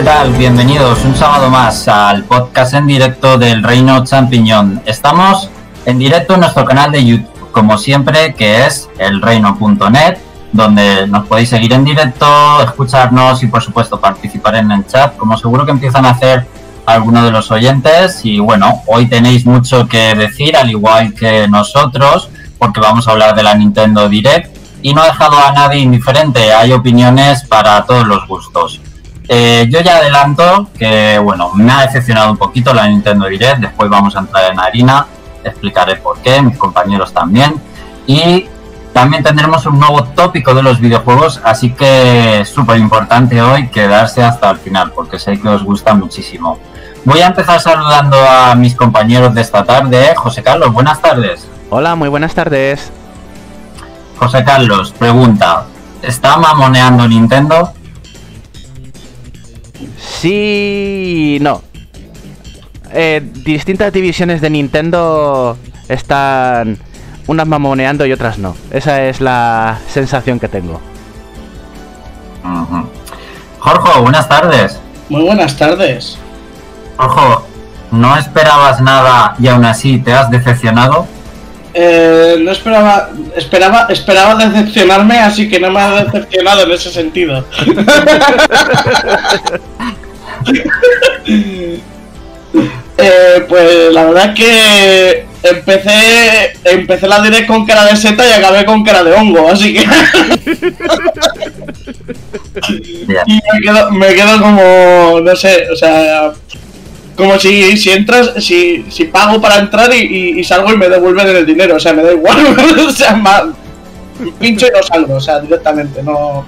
¿qué tal? Bienvenidos un sábado más al podcast en directo del Reino Champiñón. Estamos en directo en nuestro canal de YouTube, como siempre, que es elreino.net, donde nos podéis seguir en directo, escucharnos y por supuesto participar en el chat, como seguro que empiezan a hacer algunos de los oyentes. Y bueno, hoy tenéis mucho que decir, al igual que nosotros, porque vamos a hablar de la Nintendo Direct y no ha dejado a nadie indiferente, hay opiniones para todos los gustos. Eh, yo ya adelanto que, bueno, me ha decepcionado un poquito la Nintendo Direct, después vamos a entrar en harina, explicaré por qué, mis compañeros también, y también tendremos un nuevo tópico de los videojuegos, así que súper importante hoy quedarse hasta el final, porque sé que os gusta muchísimo. Voy a empezar saludando a mis compañeros de esta tarde. José Carlos, buenas tardes. Hola, muy buenas tardes. José Carlos, pregunta, ¿está mamoneando Nintendo? Sí, no. Eh, distintas divisiones de Nintendo están unas mamoneando y otras no. Esa es la sensación que tengo. Jorge, buenas tardes. Muy buenas tardes. Jorge, ¿no esperabas nada y aún así te has decepcionado? Eh, no esperaba, esperaba, esperaba decepcionarme, así que no me ha decepcionado en ese sentido. Eh, pues la verdad es que empecé empecé la direct con cara de seta y acabé con cara de hongo, así que y me quedo, me quedo como no sé, o sea, como si, si entras, si, si pago para entrar y, y, salgo y me devuelven el dinero, o sea, me da igual, o sea, más, pincho y no salgo, o sea, directamente, no.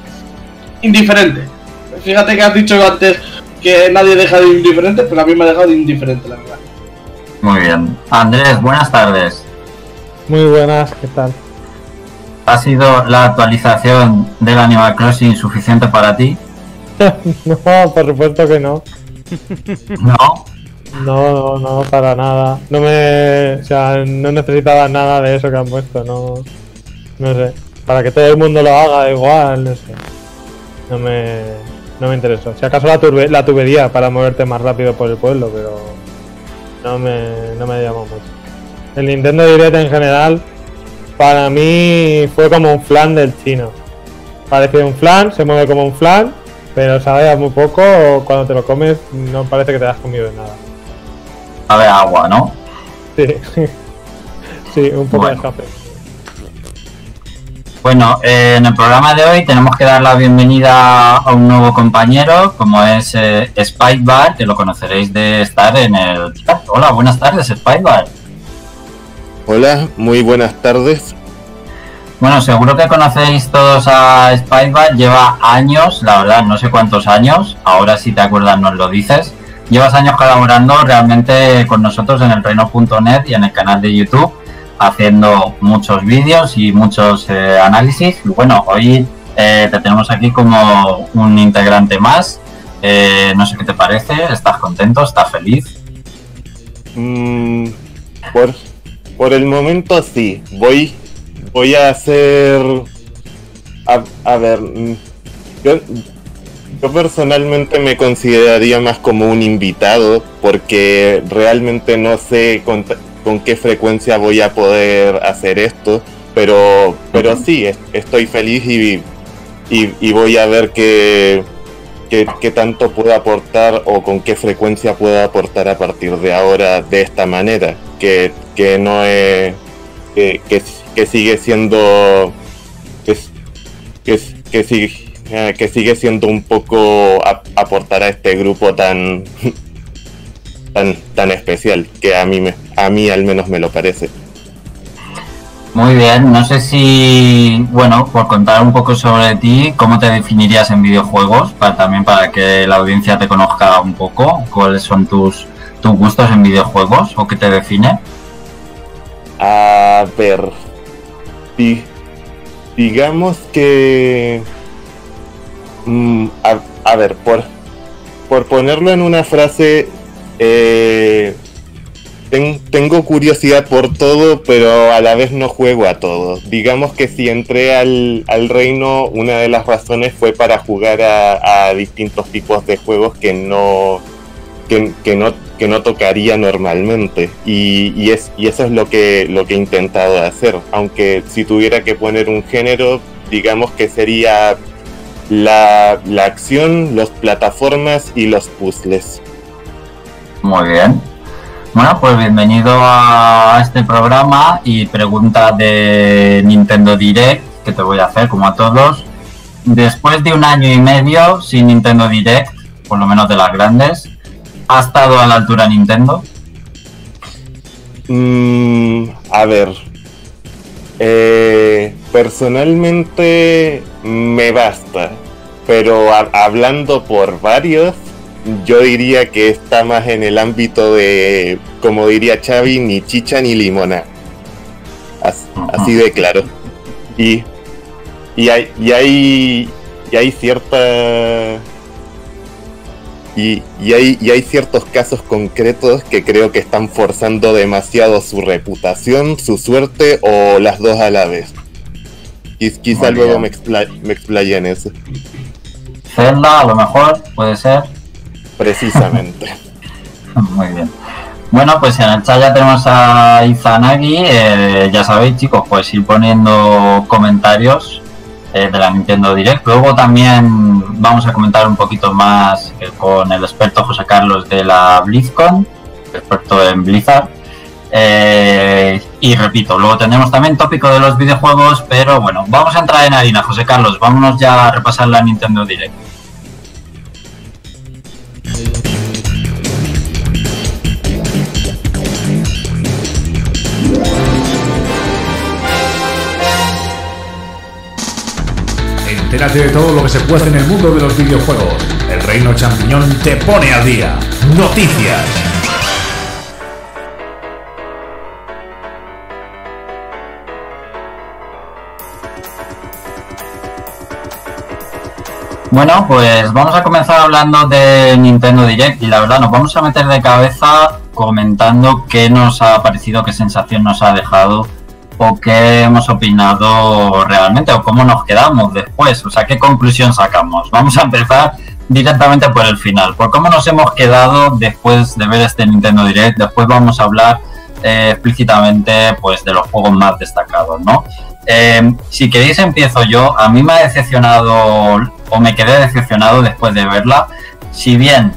Indiferente. Fíjate que has dicho antes que nadie deja de indiferente, pero a mí me ha dejado de indiferente, la verdad. Muy bien. Andrés, buenas tardes. Muy buenas, ¿qué tal? ¿Ha sido la actualización del Animal Crossing suficiente para ti? no, por supuesto que no. ¿No? No, no, no, para nada. No me. O sea, no necesitaba nada de eso que han puesto, no. No sé. Para que todo el mundo lo haga igual, no sé. No me. No me interesó. Si acaso la, turbe, la tubería para moverte más rápido por el pueblo, pero. No me, no me llamó mucho. El Nintendo Direct en general, para mí fue como un flan del chino. Parece un flan, se mueve como un flan, pero sabe muy poco. Cuando te lo comes, no parece que te has comido de nada de agua, ¿no? Sí, sí un poco de café. Bueno, eh, en el programa de hoy tenemos que dar la bienvenida a un nuevo compañero, como es eh, Spikebar, que lo conoceréis de estar en el Hola, buenas tardes, Spikebar. Hola, muy buenas tardes. Bueno, seguro que conocéis todos a Spikebar, lleva años, la verdad, no sé cuántos años, ahora si te acuerdas nos lo dices, llevas años colaborando realmente con nosotros en el reino.net y en el canal de YouTube, haciendo muchos vídeos y muchos eh, análisis. Bueno, hoy eh, te tenemos aquí como un integrante más. Eh, no sé qué te parece, ¿estás contento? ¿Estás feliz? Mm, por, por el momento sí, voy, voy a hacer... A, a ver, mm, yo, yo personalmente me consideraría más como un invitado porque realmente no sé con, qué frecuencia voy a poder hacer esto, pero, pero sí, estoy feliz y, y, voy a ver qué, qué, tanto puedo aportar o con qué frecuencia puedo aportar a partir de ahora de esta manera, que, que no es... Que, que, sigue siendo... que, que, que sigue eh, que sigue siendo un poco aportar a este grupo tan, tan, tan especial, que a mí, me, a mí al menos me lo parece. Muy bien, no sé si, bueno, por contar un poco sobre ti, ¿cómo te definirías en videojuegos? Para, también para que la audiencia te conozca un poco, ¿cuáles son tus, tus gustos en videojuegos o qué te define? A ver, digamos que Mm, a, ver, por, por ponerlo en una frase, eh, ten- tengo curiosidad por todo, pero a la vez no juego a todo. Digamos que si entré al, al reino, una de las razones fue para jugar a, distintos tipos de juegos que no, que no, que no tocaría normalmente. Y, y es, y eso es lo que, lo que he intentado hacer. Aunque si tuviera que poner un género, digamos que sería la, la acción, las plataformas y los puzzles. Muy bien. Bueno, pues bienvenido a este programa y pregunta de Nintendo Direct que te voy a hacer como a todos. Después de un año y medio sin Nintendo Direct, por lo menos de las grandes, ¿ha estado a la altura Nintendo? Mm, a ver. Eh, personalmente me basta. Pero ha- hablando por varios, yo diría que está más en el ámbito de, como diría Xavi, ni chicha ni limona. As- así de claro. Y, y hay, y hay, y hay cierta y, y hay, y hay ciertos casos concretos que creo que están forzando demasiado su reputación, su suerte o las dos a la vez. Quiz- quizá Muy luego me, expla- me explaye en eso. Zelda, a lo mejor, puede ser. Precisamente. Muy bien. Bueno, pues en el chat ya tenemos a Izanagi. eh, ya sabéis, chicos, pues ir poniendo comentarios eh, de la Nintendo Direct. Luego también vamos a comentar un poquito más eh, con el experto José Carlos de la BlizzCon, experto en Blizzard. Eh, y repito, luego tendremos también tópico de los videojuegos, pero bueno, vamos a entrar en harina, José Carlos. Vámonos ya a repasar la Nintendo Direct. Entérate de todo lo que se puede en el mundo de los videojuegos. El Reino Champiñón te pone al día. Noticias. Bueno, pues vamos a comenzar hablando de Nintendo Direct y la verdad nos vamos a meter de cabeza comentando qué nos ha parecido, qué sensación nos ha dejado o qué hemos opinado realmente o cómo nos quedamos después, o sea, qué conclusión sacamos. Vamos a empezar directamente por el final, por cómo nos hemos quedado después de ver este Nintendo Direct, después vamos a hablar eh, explícitamente pues de los juegos más destacados, ¿no? Eh, si queréis empiezo yo. A mí me ha decepcionado o me quedé decepcionado después de verla. Si bien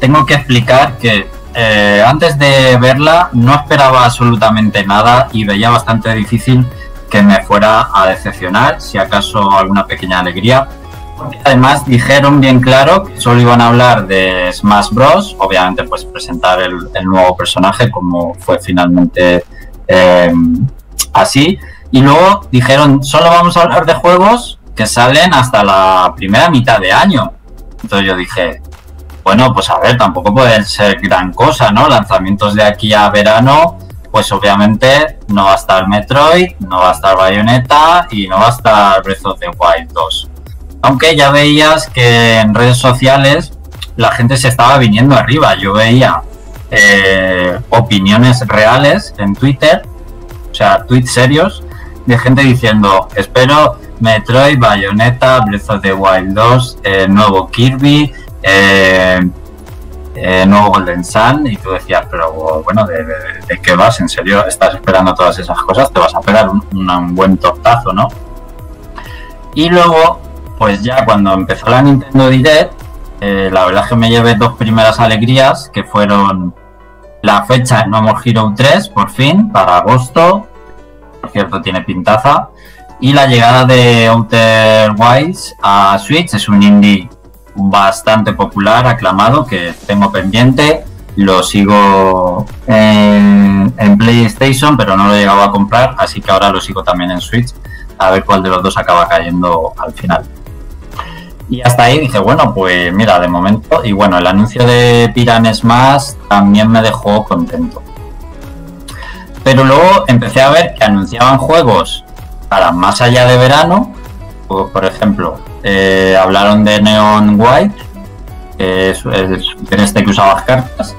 tengo que explicar que eh, antes de verla no esperaba absolutamente nada y veía bastante difícil que me fuera a decepcionar, si acaso alguna pequeña alegría. Además dijeron bien claro que solo iban a hablar de Smash Bros. Obviamente pues presentar el, el nuevo personaje como fue finalmente eh, así. Y luego dijeron, solo vamos a hablar de juegos que salen hasta la primera mitad de año. Entonces yo dije, bueno, pues a ver, tampoco puede ser gran cosa, ¿no? Lanzamientos de aquí a verano, pues obviamente no va a estar Metroid, no va a estar Bayonetta y no va a estar Breath of the Wild 2. Aunque ya veías que en redes sociales la gente se estaba viniendo arriba. Yo veía eh, opiniones reales en Twitter, o sea, tweets serios, de gente diciendo, espero Metroid, Bayonetta, Breath of the Wild 2, eh, nuevo Kirby, eh, eh, nuevo Golden Sun, y tú decías, pero bueno, ¿de, qué vas? ¿En serio estás esperando todas esas cosas? Te vas a pegar un, buen tortazo, ¿no? Y luego, pues ya cuando empezó la Nintendo Direct, eh, la verdad es que me llevé dos primeras alegrías, que fueron la fecha de No More Hero 3, por fin, para agosto, por cierto tiene pintaza, y la llegada de Outer Wilds a Switch, es un indie bastante popular, aclamado, que tengo pendiente, lo sigo en, PlayStation, pero no lo he llegado a comprar, así que ahora lo sigo también en Switch, a ver cuál de los dos acaba cayendo al final. Y hasta ahí dije, bueno, pues mira, de momento, y bueno, el anuncio de Piran Smash también me dejó contento. Pero luego empecé a ver que anunciaban juegos para más allá de verano, por, por ejemplo, eh, hablaron de Neon White, que es este que usabas cartas,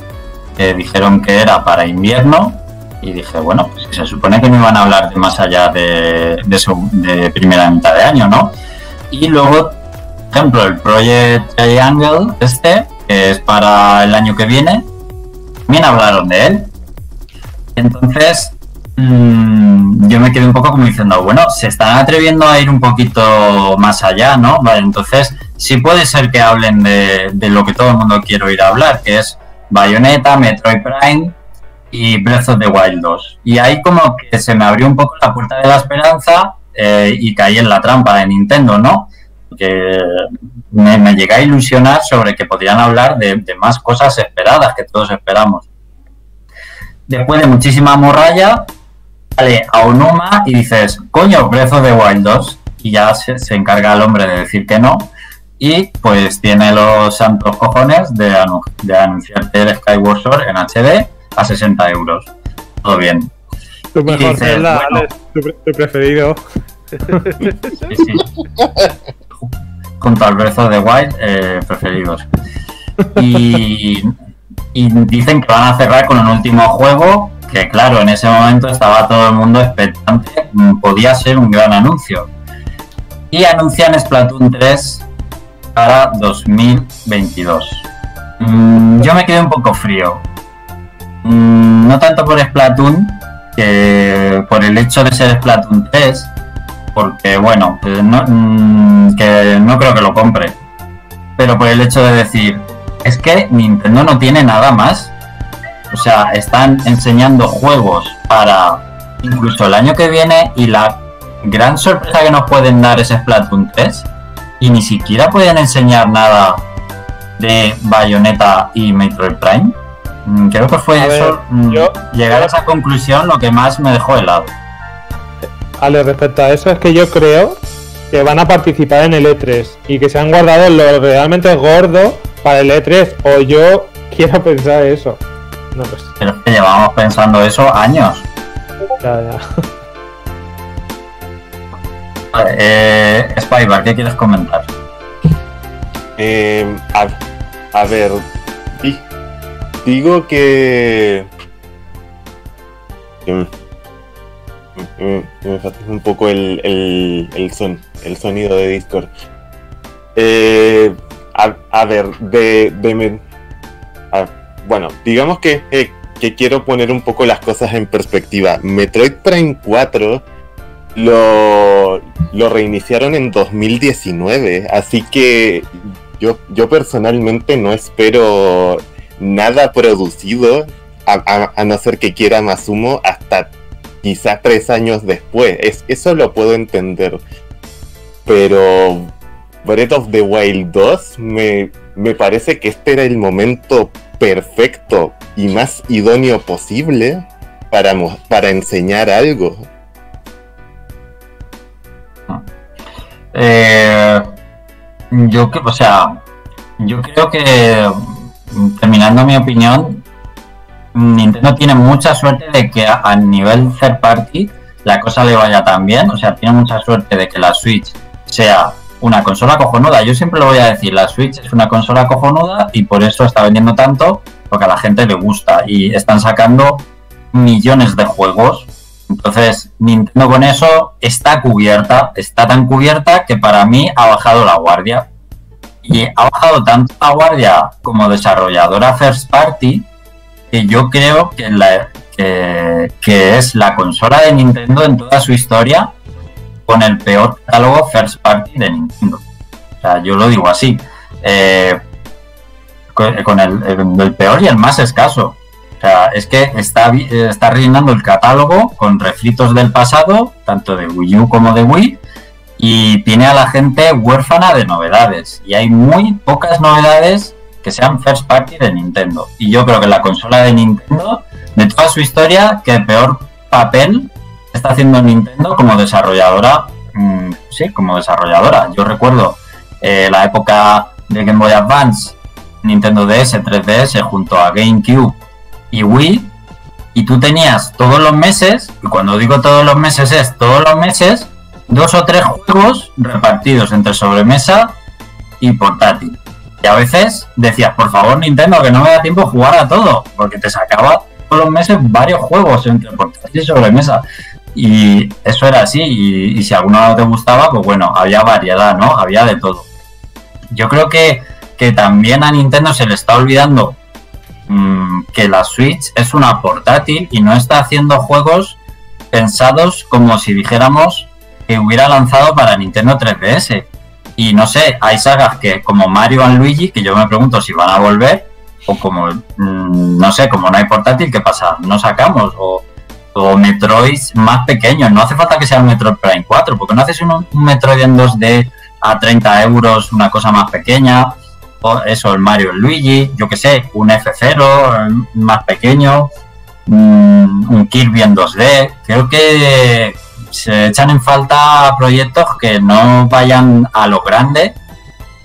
que dijeron que era para invierno y dije, bueno, pues se supone que no iban a hablar de más allá de, de, de primera mitad de año, ¿no? Y luego, por ejemplo, el Project Triangle, este, que es para el año que viene, también hablaron de él. Entonces, mm, yo me quedé un poco como diciendo, bueno, se están atreviendo a ir un poquito más allá, ¿no? Vale, entonces, sí puede ser que hablen de, de lo que todo el mundo quiere oír hablar, que es Bayonetta, Metroid Prime y Breath of the Wild 2. Y ahí como que se me abrió un poco la puerta de la esperanza eh, y caí en la trampa de Nintendo, ¿no? Que me, me llegué a ilusionar sobre que podrían hablar de, de más cosas esperadas que todos esperamos. Después de muchísima morralla, sale a Onuma y dices, coño, Breath of the Wild 2. Y ya se, se encarga el hombre de decir que no. Y pues tiene los santos cojones de, anu- de anunciarte el Skyward Sword en HD a 60 euros. Todo bien. Tu mejor dices, Zelda, bueno. Alex, tu, pre- tu preferido. Sí, sí. Junto al Breath of the Wild, eh, preferidos. Y, y dicen que van a cerrar con un último juego que, claro, en ese momento estaba todo el mundo expectante. mm, Podía ser un gran anuncio. Y anuncian Splatoon 3 para 2022. Mm, yo me quedé un poco frío. Mm, no tanto por Splatoon, que por el hecho de ser Splatoon 3, porque bueno, eh, no, que no creo que lo compre. Pero por el hecho de decir, es que Nintendo no tiene nada más. O sea, están enseñando juegos para incluso el año que viene y la gran sorpresa que nos pueden dar es Splatoon 3 y ni siquiera pueden enseñar nada de Bayonetta y Metroid Prime. Mm, Creo que fue A eso, mm, yo- llegar a esa conclusión lo que más me dejó helado. Ale, respecto a eso, es que yo creo que van a participar en el E3 y que se han guardado lo realmente gordo para el E3. O yo quiero pensar eso. No lo sé. Pero es que llevamos pensando eso años. Ya, ya. Vale, eh, Spybar, ¿qué quieres comentar? Eh, a, a ver, di- digo que. que me- me- me fatiga un poco el, el, el, son, el sonido de Discord. Eh, a, a ver, de. de bueno, digamos que, eh, que quiero poner un poco las cosas en perspectiva. Metroid Prime 4 lo, lo reiniciaron en 2019, así que yo, yo personalmente no espero nada producido, a, no ser que quiera Masumo, hasta quizás tres años después. Es, eso lo puedo entender. Pero Breath of the Wild 2 me, me parece que este era el momento perfecto y más idóneo posible para, para enseñar algo. Eh, yo o sea, yo creo que terminando mi opinión, Nintendo tiene mucha suerte de que a nivel third party la cosa le vaya tan bien, o sea, tiene mucha suerte de que la Switch sea una consola cojonuda. Yo siempre lo voy a decir, la Switch es una consola cojonuda y por eso está vendiendo tanto, porque a la gente le gusta y están sacando millones de juegos entonces, Nintendo con eso está cubierta, está tan cubierta que para mí ha bajado la guardia. Y ha bajado tanto la guardia como desarrolladora first party que yo creo que, la- que, que es la consola de Nintendo en toda su historia con el peor catálogo first party de Nintendo. O sea, yo lo digo así. Eh, con con el, el- el peor y el más escaso. O sea, es que está, eh, está rellenando el catálogo con refritos del pasado, tanto de Wii U como de Wii, y tiene a la gente huérfana de novedades. Y hay muy pocas novedades que sean first party de Nintendo. Y yo creo que la consola de Nintendo, de toda su historia, que peor papel está haciendo Nintendo como desarrolladora. mm, sí, como desarrolladora. Yo recuerdo eh, la época de Game Boy Advance, Nintendo DS, 3DS, junto a GameCube y Wii, y tú tenías todos los meses, y cuando digo todos los meses es todos los meses, dos o tres juegos repartidos entre sobremesa y portátil. Y a veces decías, por favor, Nintendo, que no me da tiempo jugar a todo, porque te sacaba todos los meses varios juegos entre portátil y sobremesa. Y eso era así, y, si alguno no te gustaba, pues bueno, había variedad, ¿no? Había de todo. Yo creo que, que también a Nintendo se le está olvidando mm, que la Switch es una portátil y no está haciendo juegos pensados como si dijéramos que hubiera lanzado para Nintendo 3DS. Y no sé, hay sagas que como Mario y Luigi, que yo me pregunto si van a volver, o como, mm, no sé, como no hay portátil, ¿qué pasa? ¿No sacamos? O, o Metroid más pequeños. No hace falta que sea un Metroid Prime 4, porque no haces un, Metroid en 2D a 30 euros, una cosa más pequeña. O eso, el Mario Luigi, yo que sé, un F0 eh, más pequeño, mm, un Kirby en 2D. Creo que se echan en falta proyectos que no vayan a lo grande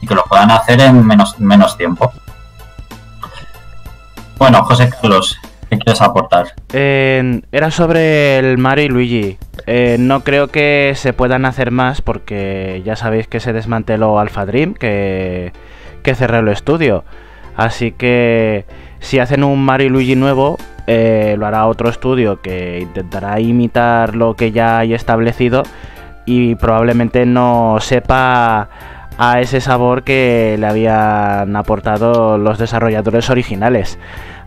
y que lo puedan hacer en menos, menos tiempo. Bueno, José Carlos, ¿qué quieres aportar? Era sobre el Mario y Luigi. Eh, no creo que se puedan hacer más porque ya sabéis que se desmanteló Alpha Dream, que, que cerró el estudio. Así que si hacen un Mario y Luigi nuevo, eh, lo hará otro estudio que intentará imitar lo que ya hay establecido y probablemente no sepa a ese sabor que le habían aportado los desarrolladores originales.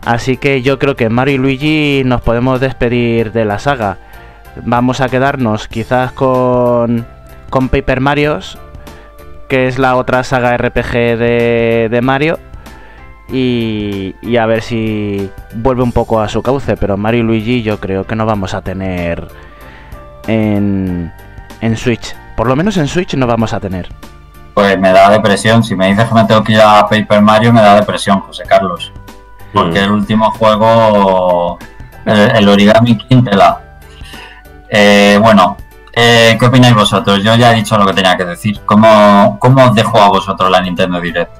Así que yo creo que Mario y Luigi nos podemos despedir de la saga. Vamos a quedarnos quizás con, con Paper Marios, que es la otra saga RPG de, de Mario. Y, y a ver si vuelve un poco a su cauce. Pero Mario y Luigi yo creo que no vamos a tener en, en Switch. Por lo menos en Switch no vamos a tener. Pues me da depresión. Si me dices que me tengo que ir a Paper Mario, me da depresión, José Carlos. Porque Mm. el último juego, el, el Origami King, tela. Eh, bueno, eh, ¿qué opináis vosotros? Yo ya he dicho lo que tenía que decir. ¿Cómo, cómo os dejo a vosotros la Nintendo Direct?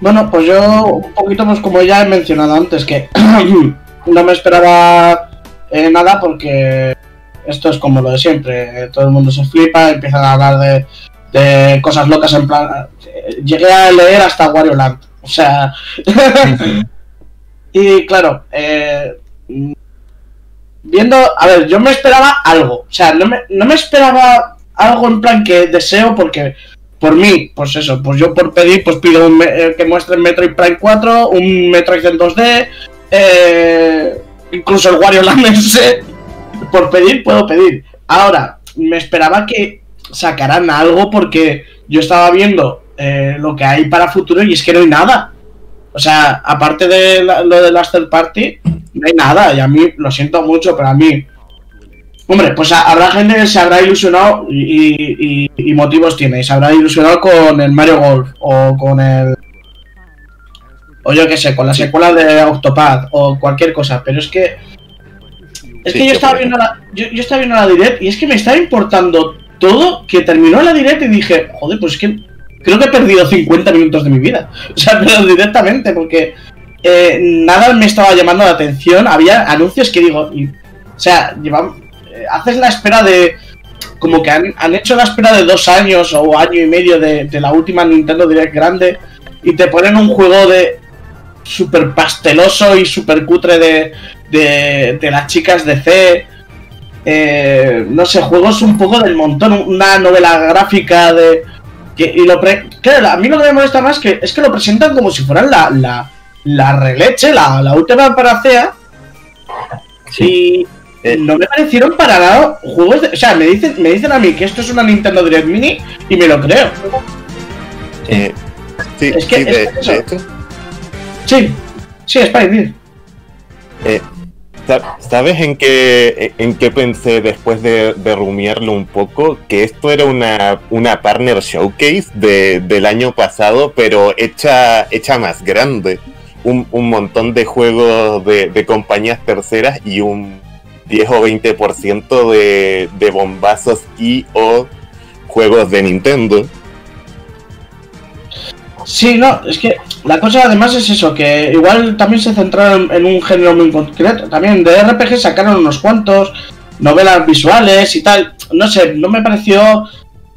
Bueno, pues yo un poquito, pues como ya he mencionado antes, que no me esperaba eh, nada porque esto es como lo de siempre. Todo el mundo se flipa, empiezan a hablar de, cosas locas en plan... eh, Llegué a leer hasta Wario Land. O sea... y claro, eh, viendo... A ver, yo me esperaba algo. O sea, no me, no me esperaba algo en plan que deseo porque por mí, pues eso, pues yo por pedir, pues pido un me- eh, que muestren Metroid Prime 4, un Metroid en 2D, eh, incluso el Wario Land ese. Por pedir, puedo pedir. Ahora, me esperaba que sacaran algo porque yo estaba viendo eh, lo que hay para futuro y es que no hay nada. O sea, aparte de lo de las third party, no hay nada. Y a mí, lo siento mucho, pero a mí Hombre, pues ha- habrá gente que se habrá ilusionado y, y- motivos tiene. y Se habrá ilusionado con el Mario Golf o con el. O yo qué sé, con la secuela de Octopath o cualquier cosa. Pero es que. Es Sí, que yo estaba, viendo la, yo, yo estaba viendo la direct y es que me estaba importando todo que terminó la direct y dije, joder, pues es que creo que he perdido 50 minutos de mi vida. O sea, pero directamente, porque eh, nada me estaba llamando la atención. Había anuncios que digo, y- o sea, eh, haces la espera de. Como que han, han hecho la espera de dos años o año y medio de, de la última Nintendo Direct grande y te ponen un juego de super pasteloso y super cutre de, de, de las chicas de C. Eh, no sé, juegos un poco del montón, una novela gráfica de. Que, y lo pre- claro, a mí lo que me molesta más que es que lo presentan como si fueran la, la, la releche, la, la última panacea. Y Eh. no me parecieron para nada juegos de. O sea, me dicen, me dicen a mí que esto es una Nintendo Direct Mini y me lo creo. Eh, sí, Es que- sí, es de Sí, sí, Spidey. eh, sa- ¿sabes en qué, en qué pensé después de, de rumiarlo un poco? Que esto era una, una partner showcase de, del año pasado, pero hecha, hecha más grande. Un, un montón de juegos de, de compañías terceras y un 10 o 20% de, de bombazos y o juegos de Nintendo. Sí, no, es que la cosa además es eso, que igual también se centraron en un género muy concreto. También de RPG sacaron unos cuantos, novelas visuales y tal. No sé, no me pareció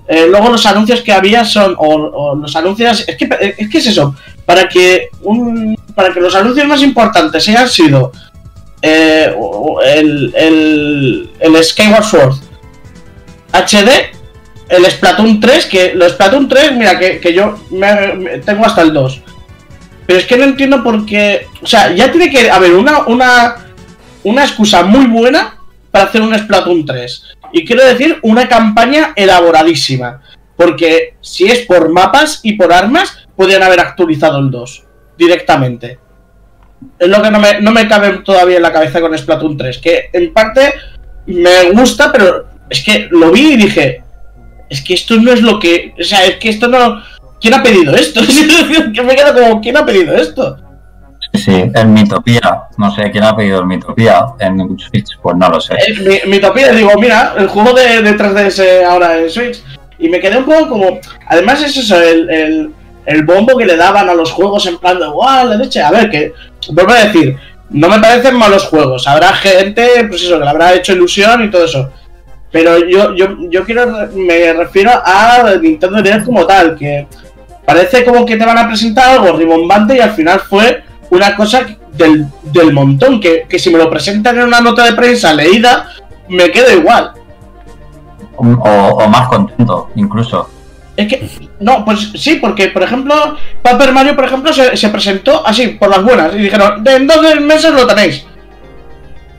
eh, luego los anuncios que había son, o, o los anuncios, es que, es que es eso, para que, un, para que los anuncios más importantes hayan sido eh, el, el, el Skyward Sword HD, el Splatoon 3, que los Splatoon 3, mira, que, que yo me- tengo hasta el 2. Pero es que no entiendo por qué. O sea, ya tiene que haber una, una, una excusa muy buena para hacer un Splatoon 3. Y quiero decir, una campaña elaboradísima. Porque si es por mapas y por armas, podrían haber actualizado el 2 directamente. Es lo que no me, no me cabe todavía en la cabeza con Splatoon 3. Que en parte me gusta, pero es que lo vi y dije: Es que esto no es lo que. O sea, es que esto no. ¿Quién ha pedido esto? que me quedo como: ¿Quién ha pedido esto? Sí, el Mitopía. No sé quién ha pedido el Mitopía en Switch, pues no lo sé. Eh, mi, mi topía, digo, mira, el juego de, de 3DS ahora en Switch. Y me quedé un poco como. Además, es eso, el, el, el bombo que le daban a los juegos en plan de, guau, la leche. A ver, que. Vuelvo a decir, no me parecen malos juegos. Habrá gente, pues eso, que le habrá hecho ilusión y todo eso. Pero yo, yo, yo quiero. Me refiero a Nintendo Direct como tal, que parece como que te van a presentar algo ribombante y al final fue una cosa del, del montón. Que, que si me lo presentan en una nota de prensa leída, me quedo igual. O, o más contento, incluso. Es que, no, pues sí, porque por ejemplo, Paper Mario, por ejemplo, se, se presentó así, por las buenas, y dijeron, en dos meses lo tenéis.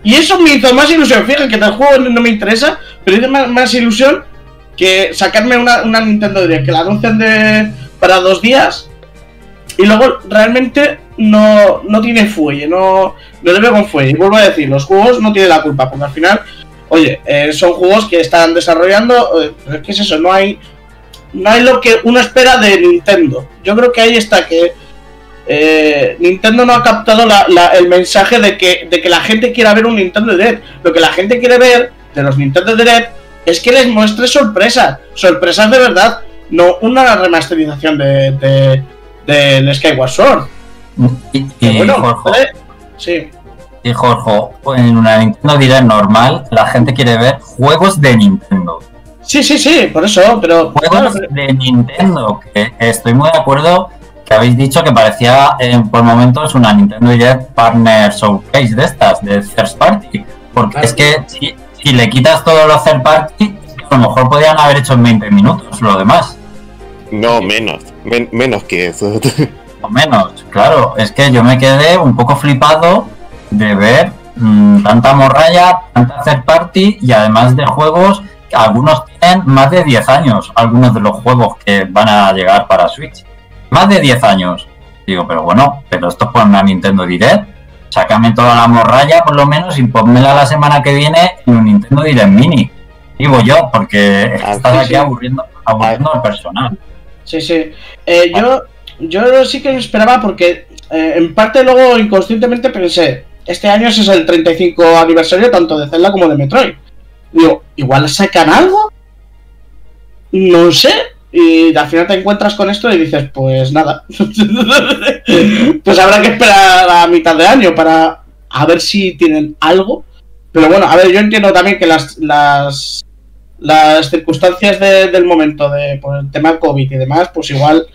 Y eso me hizo más ilusión. Fíjate que el juego no me interesa, pero hizo más, más ilusión que sacarme una, una Nintendo Direct, que la anuncian de, para dos días y luego realmente no, no tiene fuelle, no, no le veo con fuelle. Y vuelvo a decir, los juegos no tienen la culpa, porque al final, oye, eh, son juegos que están desarrollando, eh, ¿qué es eso? No hay, no hay lo que uno espera de Nintendo. Yo creo que ahí está que eh, Nintendo no ha captado la- la- el mensaje de que, de que la gente quiera ver un Nintendo Direct. Lo que la gente quiere ver de los Nintendo Direct es que les muestre sorpresas, sorpresas de verdad, no una remasterización de, de, del Skyward Sword. Y, bueno, Jorge, eh, sí. y Jorge, en una Nintendo Direct normal, la gente quiere ver juegos de Nintendo. Sí, sí, sí, por eso, pero Juegos de Nintendo, que estoy muy de acuerdo que habéis dicho que parecía eh, por momentos una Nintendo Direct Partner Showcase de estas, de First Party. Porque Claro. es que si, si le quitas todos los Third Party, a lo mejor podrían haber hecho en 20 minutos lo demás. No, menos. men- menos que eso. O menos, claro. Es que yo me quedé un poco flipado de ver mm, tanta morralla, tanta third party y además de juegos, que algunos tienen más de 10 años, algunos de los juegos que van a llegar para Switch. Más de 10 años. Digo, pero bueno, pero esto es por una Nintendo Direct. Sácame toda la morralla por lo menos y ponmela la semana que viene en un Nintendo Direct Mini. Digo yo, porque Ah, estás sí, aquí sí. aburriendo, aburriendo al personal. Sí, sí. Eh, yo, yo sí que esperaba porque eh, en parte luego inconscientemente pensé, este año ese es el 35 aniversario tanto de Zelda como de Metroid. Digo, igual sacan algo. No sé. Y al final te encuentras con esto y dices, pues nada. pues habrá que esperar a mitad de año para a ver si tienen algo. Pero bueno, a ver, yo entiendo también que las, las, las circunstancias de- del momento, de, por el tema COVID y demás, pues igual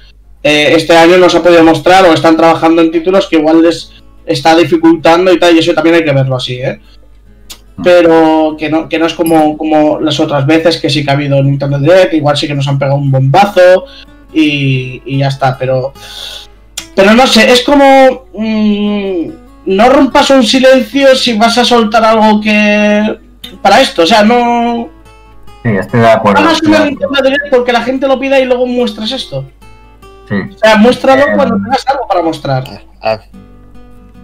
eh, este año no se ha podido mostrar o están trabajando en títulos que igual les está dificultando y tal, y eso también hay que verlo así, ¿eh? Pero que no, que no es como, como las otras veces que sí que ha habido Nintendo Direct, igual sí que nos han pegado un bombazo y, y ya está, pero... Pero no sé, es como... mm, no rompas un silencio si vas a soltar algo que... Para esto, o sea, no... Sí, estoy de acuerdo. Hagas estoy de acuerdo. Direct porque la gente lo pida y luego muestras esto. Sí. O sea, muéstralo Eh, cuando tengas algo para mostrar. Ah,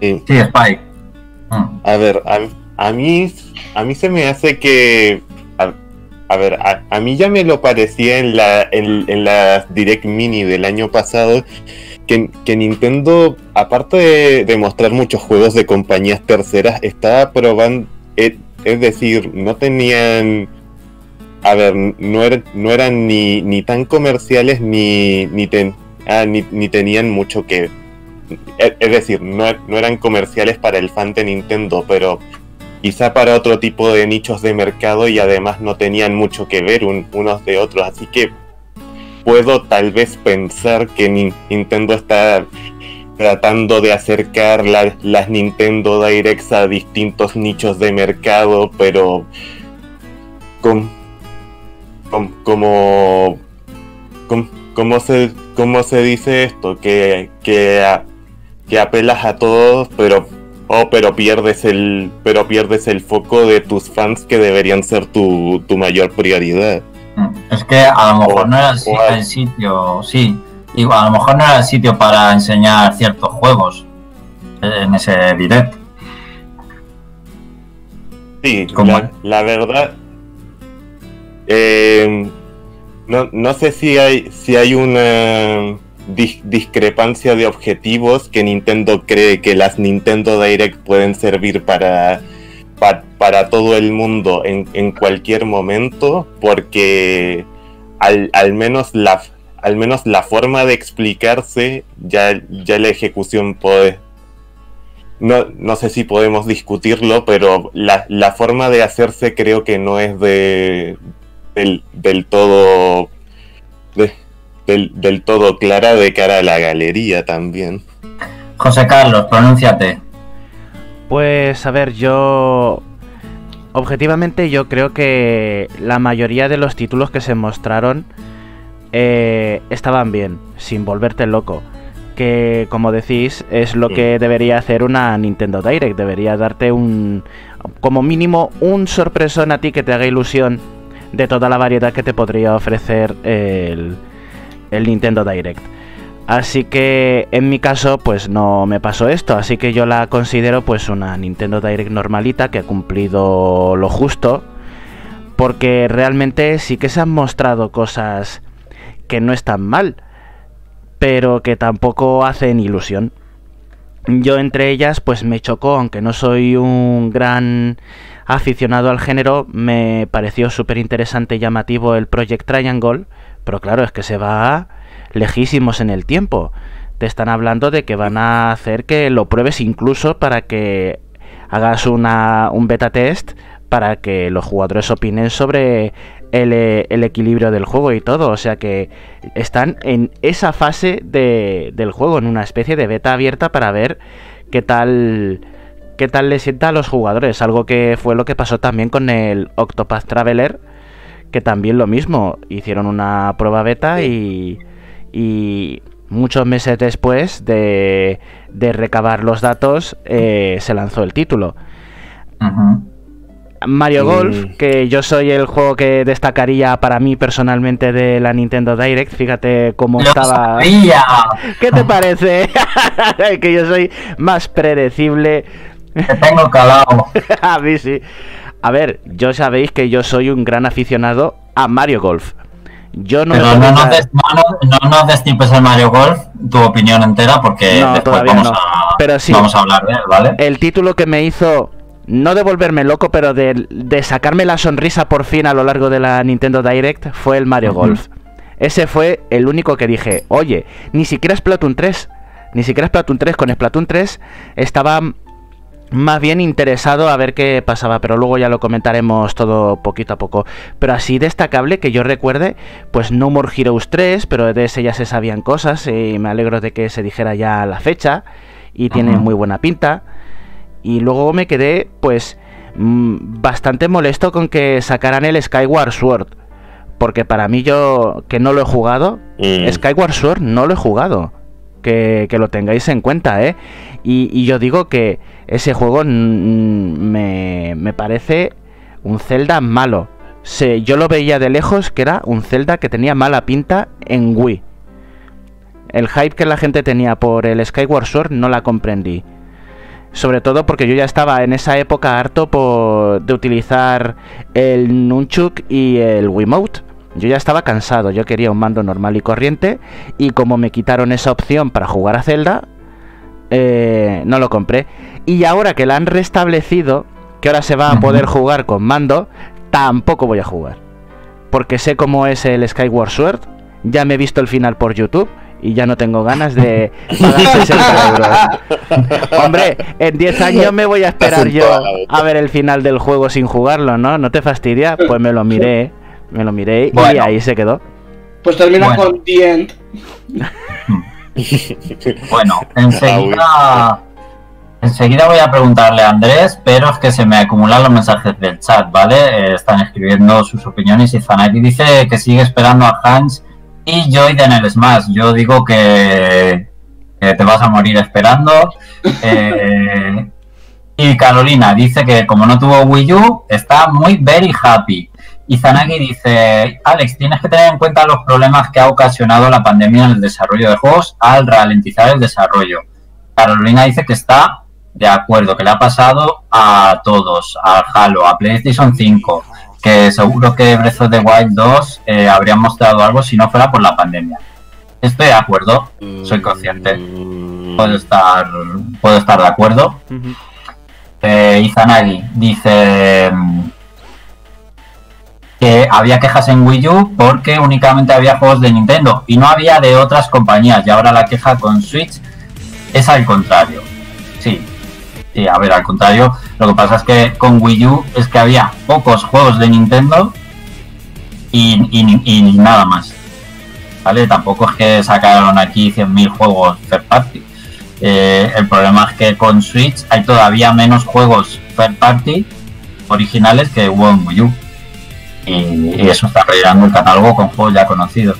sí. Sí, Spike. Mm. A ver, a, a mí a mí se me hace que a, ver, a, mí ya me lo parecía en la en, la Direct Mini del año pasado que, que Nintendo aparte de, mostrar muchos juegos de compañías terceras estaba probando es, es decir, no tenían a ver, no, er- no eran ni, ni tan comerciales ni ni, ten- ah, ni, ni tenían mucho que es es decir, no, no eran comerciales para el fan de Nintendo, pero quizá para otro tipo de nichos de mercado y además no tenían mucho que ver un- unos de otros. Así que puedo tal vez pensar que Ni- Nintendo está tratando de acercar la- las Nintendo Directs a distintos nichos de mercado, pero com- como com- ¿cómo se cómo se dice esto que que apelas a todos pero oh, pero pierdes el pero pierdes el foco de tus fans que deberían ser tu, tu mayor prioridad Es que a lo mejor O- no era el, sitio, sí. Y a lo mejor no era el sitio para enseñar ciertos juegos en ese direct. Sí, ¿Cómo la, la verdad. eh, no, no sé si hay, si hay una dis- discrepancia de objetivos que Nintendo cree que las Nintendo Direct pueden servir para, pa- para todo el mundo en, en cualquier momento, porque al, al menos la al menos la forma de explicarse, ya, ya la ejecución puede, no, no sé si podemos discutirlo, pero la, la forma de hacerse creo que no es de del, del todo del, del todo clara de cara a la galería también. José Carlos, pronúnciate. Pues a ver, yo... Objetivamente yo creo que la mayoría de los títulos que se mostraron eh, estaban bien, sin volverte loco. Que como decís, es lo Sí. que debería hacer una Nintendo Direct. Debería darte un... Como mínimo un sorpresón a ti que te haga ilusión de toda la variedad que te podría ofrecer el, el Nintendo Direct. Así que en mi caso pues no me pasó esto, así que yo la considero pues una Nintendo Direct normalita que ha cumplido lo justo, porque realmente sí que se han mostrado cosas que no están mal, pero que tampoco hacen ilusión. Yo entre ellas pues me chocó, aunque no soy un gran aficionado al género, me pareció súper interesante y llamativo el Project Triangle, pero claro, es que se va lejísimos en el tiempo. Te están hablando de que van a hacer que lo pruebes incluso para que hagas una, un beta test para que los jugadores opinen sobre el, eh, el equilibrio del juego y todo. O sea que están en esa fase de- del juego, en una especie de beta abierta para ver qué tal qué tal le sienta a los jugadores. Algo que fue lo que pasó también con el Octopath Traveler, que también lo mismo. Hicieron una prueba beta y, y muchos meses después de, de recabar los datos eh, se lanzó el título. Mario Mm. Golf, que yo soy el juego que destacaría para mí personalmente de la Nintendo Direct. Fíjate cómo ¡Lo estaba. sabía! ¿Qué te parece? que yo soy más predecible. Te tengo calado. a mí sí. A ver, yo sabéis que yo soy un gran aficionado a Mario Golf. Yo no Pero no nos, des- no, no nos destipes el Mario Golf, tu opinión entera, porque No, después vamos, no. a, Pero sí. vamos a hablar de él, ¿vale? el título que me hizo no de volverme loco, pero de, de sacarme la sonrisa por fin a lo largo de la Nintendo Direct fue el Mario. Golf. Ese fue el único que dije, oye, ni siquiera Splatoon 3, ni siquiera Splatoon 3, con Splatoon 3 estaba más bien interesado a ver qué pasaba, pero luego ya lo comentaremos todo poquito a poco. Pero así destacable que yo recuerde, pues No More Heroes 3, pero de ese ya se sabían cosas y me alegro de que se dijera ya la fecha y tiene muy buena pinta. Y luego me quedé, pues, mm, bastante molesto con que sacaran el Skyward Sword. Porque para mí yo, que no lo he jugado, Mm. Skyward Sword no lo he jugado. Que, lo tengáis en cuenta, ¿eh? Y, yo digo que ese juego me, me parece un Zelda malo. Yo lo veía de lejos que era un Zelda que tenía mala pinta en Wii. El hype que la gente tenía por el Skyward Sword no la comprendí. Sobre todo porque yo ya estaba en esa época harto por, de utilizar el Nunchuk y el Wiimote. Yo ya estaba cansado, yo quería un mando normal y corriente y como me quitaron esa opción para jugar a Zelda, eh, no lo compré. Y ahora que la han restablecido, que ahora se va a poder jugar con mando, tampoco voy a jugar. Porque sé cómo es el Skyward Sword, ya me he visto el final por YouTube y ya no tengo ganas de pagar 60 euros. Hombre, en 10 años me voy a esperar yo a ver el final del juego sin jugarlo, ¿no? ¿No te fastidia? Pues me lo miré, me lo miré y ahí se quedó. Pues termina Bueno. con The End. Bueno, enseguida, enseguida voy a preguntarle a Andrés, pero es que se me acumulan los mensajes del chat, ¿vale? Eh, están escribiendo sus opiniones y Zanaki dice que sigue esperando a Hans y Joy en el Smash. Yo digo que, que te vas a morir esperando. Eh, y Carolina dice que como no tuvo Wii U, está muy very happy. Y Zanagi dice, Alex, tienes que tener en cuenta los problemas que ha ocasionado la pandemia en el desarrollo de juegos al ralentizar el desarrollo. Carolina dice que está de acuerdo, que le ha pasado a todos, a Halo, a PlayStation 5, que seguro que Breath of the Wild 2 eh, habría mostrado algo si no fuera por la pandemia. Estoy de acuerdo, soy consciente, puedo estar, puedo estar de acuerdo. Eh, Izanagi dice que había quejas en Wii U porque únicamente había juegos de Nintendo y no había de otras compañías y ahora la queja con Switch es al contrario. Sí, a ver, al contrario, lo que pasa es que con Wii U es que había pocos juegos de Nintendo y, y- y nada más. ¿Vale? Tampoco es que sacaron aquí 100.000 juegos third party. Eh, el problema es que con Switch hay todavía menos juegos third party originales que hubo en Wii U. Y, y eso está rellenando el catálogo con juegos ya conocidos.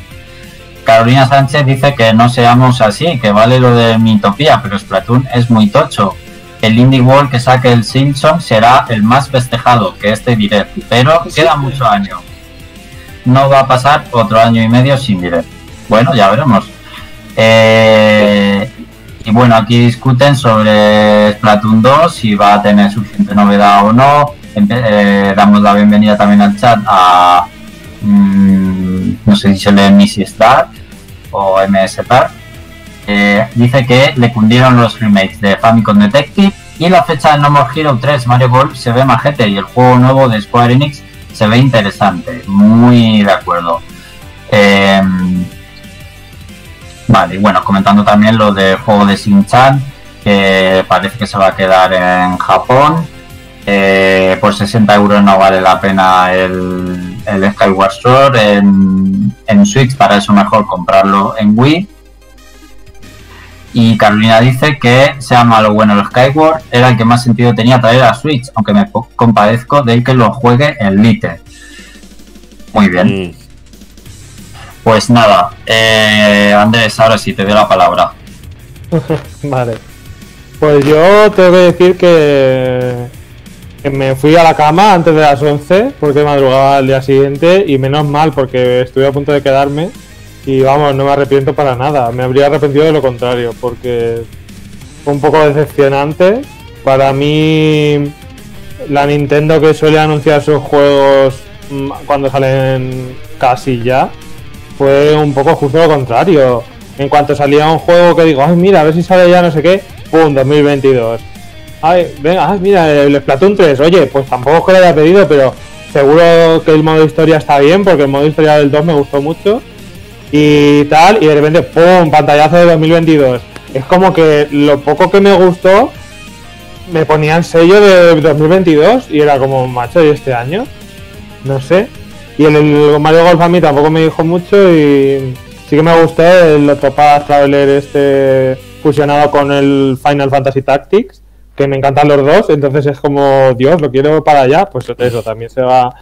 Carolina Sánchez dice que no seamos así, que vale lo de Mitopía, pero Splatoon es muy tocho. El Indie World que saque el Simpson será el más festejado que este direct, pero queda mucho año. No va a pasar otro año y medio sin direct. Bueno, ya veremos. Eh, y bueno, aquí discuten sobre Splatoon 2, si va a tener suficiente novedad o no. Eh, damos la bienvenida también al chat a, mm, no sé si se lee Mrs. Dark o MS Dark. Eh, dice que le cundieron los remakes de Famicom Detective y la fecha de No More Hero 3 Mario Golf se ve majete y el juego nuevo de Square Enix se ve interesante. Muy de acuerdo. Eh, Vale, bueno, comentando también lo del juego de Shin-Chan, que parece que se va a quedar en Japón. Eh, por 60 euros no vale la pena el, el Skyward Sword en, en Switch, para eso mejor comprarlo en Wii. Y Carolina dice que sea malo o bueno el Skyward, era el que más sentido tenía traer a Switch, aunque me compadezco de que lo juegue en Lite. Muy bien. Mm. Pues nada, eh, Andrés, ahora sí te doy la palabra. Vale. Pues yo tengo que decir que, que me fui a la cama antes de las 11 porque madrugaba al día siguiente y menos mal porque estuve a punto de quedarme y vamos, no me arrepiento para nada. Me habría arrepentido de lo contrario porque fue un poco decepcionante. Para mí, la Nintendo que suele anunciar sus juegos mm, cuando salen casi ya, fue un poco justo lo contrario. En cuanto salía un juego que digo, ay, mira, a ver si sale ya no sé qué, ¡pum! 2022. Ay, venga, ay, mira, el Splatoon 3, oye, pues tampoco es que lo haya pedido, pero seguro que el modo historia está bien, porque el modo historia del 2 me gustó mucho. Y tal, y de repente, ¡pum! Pantallazo de 2022. Es como que lo poco que me gustó me ponían sello de 2022 y era como, macho, ¿y este año? No sé. Y el, el Mario Golf a mí tampoco me dijo mucho y sí que me gustó el Octopath Traveler este fusionado con el Final Fantasy Tactics, que me encantan los dos, entonces es como, Dios, lo quiero para allá, pues eso también se va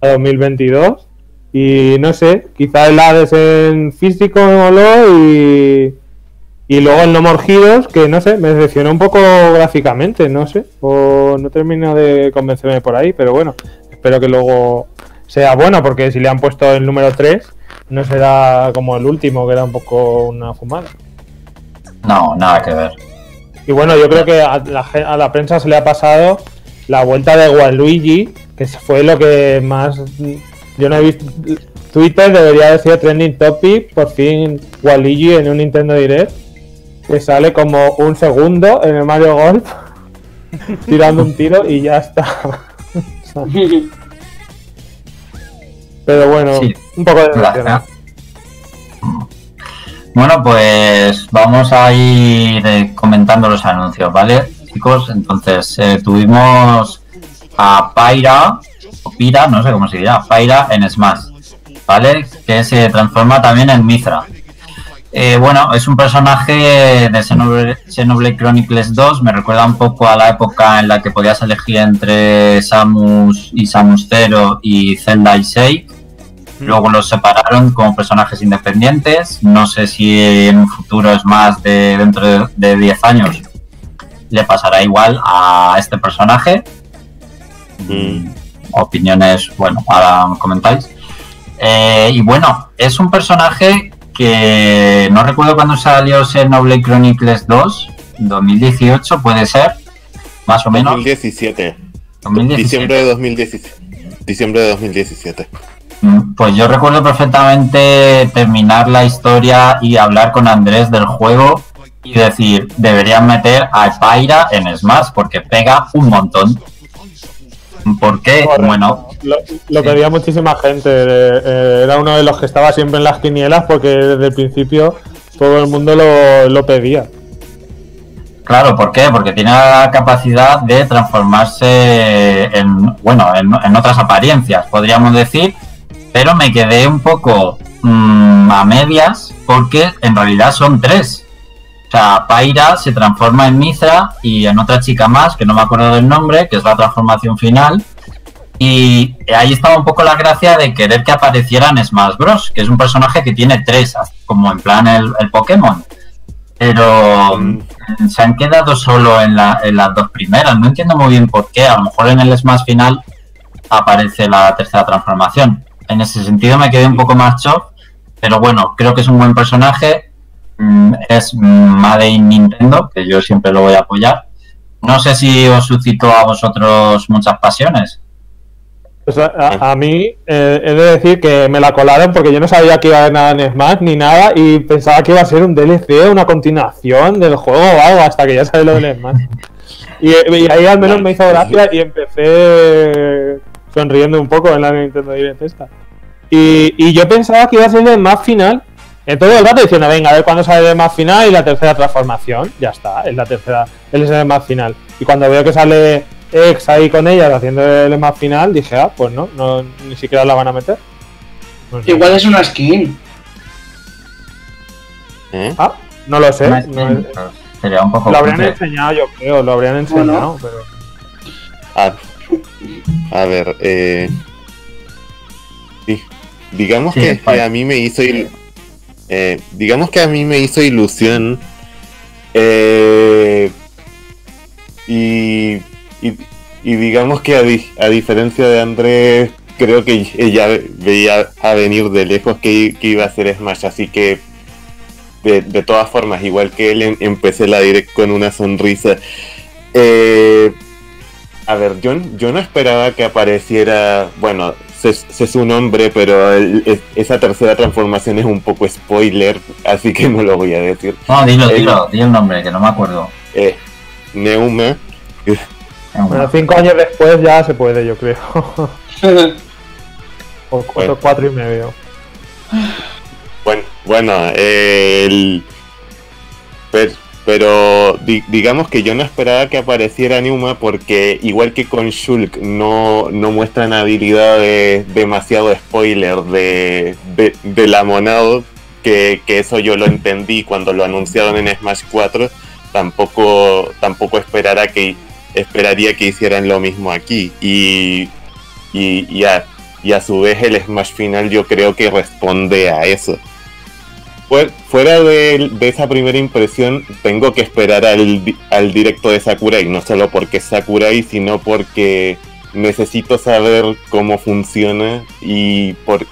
a 2022. Y no sé, quizá el Hades en físico me moló y, y luego el No More Heroes, que no sé, me decepcionó un poco gráficamente, no sé, o no termino de convencerme por ahí, pero bueno, espero que luego sea bueno, porque si le han puesto el número 3, no será como el último, que era un poco una fumada. No, nada que ver. Y bueno, yo creo que a la, ge- a la prensa se le ha pasado la vuelta de Waluigi, que fue lo que más. Yo no he visto. Twitter debería decir trending topic, por fin Waluigi en un Nintendo Direct, que sale como un segundo en el Mario Golf, tirando un tiro y ya está. Pero bueno, Sí. un poco de. Bueno, pues vamos a ir eh, comentando los anuncios, ¿vale, chicos? Entonces, eh, tuvimos a Pyra, o Pira, no sé cómo se dirá, Pyra en Smash, ¿vale? Que se transforma también en Mithra. Eh, bueno, es un personaje de Xenoblade, Chronicles 2, me recuerda un poco a la época en la que podías elegir entre Samus y Samus Zero y Zelda y Shake. Luego los separaron como personajes independientes. No sé si en un futuro es más de dentro de- de 10 años le pasará igual a este personaje. Mm. Opiniones, bueno, ahora me comentáis. Eh, y bueno, es un personaje que no recuerdo cuándo salió Xenoblade Chronicles 2, 2018 puede ser, más o menos. 2017. 2017. Diciembre de 2017. Diciembre de 2017. Pues yo recuerdo perfectamente terminar la historia y hablar con Andrés del juego y decir, deberían meter a Pyra en Smash porque pega un montón. ¿Por qué? Correcto. Bueno, Lo, lo pedía muchísima gente. eh, eh, era uno de los que estaba siempre en las quinielas porque desde el principio todo el mundo lo, lo pedía. claro, ¿por qué? Porque tiene la capacidad de transformarse en, bueno, en, en otras apariencias, podríamos decir, pero me quedé un poco mm, a medias porque en realidad son tres. O sea, Pyra se transforma en Mithra y en otra chica más, que no me acuerdo del nombre, que es la transformación final. Y ahí estaba un poco la gracia de querer que apareciera en Smash Bros., que es un personaje que tiene tres, como en plan el, Pokémon. Pero mm, se han quedado solo en, en las dos primeras. No entiendo muy bien por qué. A lo mejor en el Smash final aparece la tercera transformación. En ese sentido me quedé un poco más shock. Pero bueno, creo que es un buen personaje. Mm, Es Made in Nintendo, que yo siempre lo voy a apoyar. No sé si os suscitó a vosotros muchas pasiones. Pues a, a- a mí eh, he de decir que me la colaron porque yo no sabía que iba a haber nada en Smash ni nada y pensaba que iba a ser un DLC, una continuación del juego o algo hasta que ya sale lo del Smash. Y, y ahí al menos me hizo gracia y empecé sonriendo un poco en la Nintendo Direct esta. Y, y yo pensaba que iba a ser el Smash final. En todo el rato diciendo, venga, a ver cuándo sale el Smash final y la tercera transformación. Ya está, es la tercera, él es el Smash final. Y cuando veo que sale X ahí con ellas haciendo el Smash final, dije, ah, pues no, no ni siquiera la van a meter. No sé. Igual es una skin. ¿Eh? Ah, no lo sé. Más no- sería un poco lo habrían enseñado, yo creo, lo habrían enseñado, pero. A, a ver, eh, di- digamos Sí, que, a mí me hizo il- eh, digamos que a mí me hizo ilusión eh, y, y, y digamos que a, di- a diferencia de Andrés creo que ella veía a venir de lejos que, que iba a ser Smash así que de, de todas formas igual que él em- empecé la direct con una sonrisa. Eh, a ver, yo, yo no esperaba que apareciera, bueno, sé, sé su nombre, pero el- es- esa tercera transformación es un poco spoiler, así que no lo voy a decir. No, dilo, Eh, dilo, di el nombre, que no me acuerdo. Eh, Neuma, Bueno, cinco años después ya se puede, yo creo. o cuatro, cuatro y medio. bueno, bueno, eh, el- pero di- digamos que yo no esperaba que apareciera Neuma porque igual que con Shulk no, no muestran habilidades demasiado spoiler de, de, de la Monado, que, que eso yo lo entendí cuando lo anunciaron en Smash 4, tampoco, tampoco esperara que, esperaría que hicieran lo mismo aquí. Y, y, y a, y a su vez el Smash final yo creo que responde a eso. Fuer- Fuera de, esa primera impresión, tengo que esperar al, al directo de Sakurai, no solo porque es Sakurai, sino porque necesito saber cómo funciona y, por,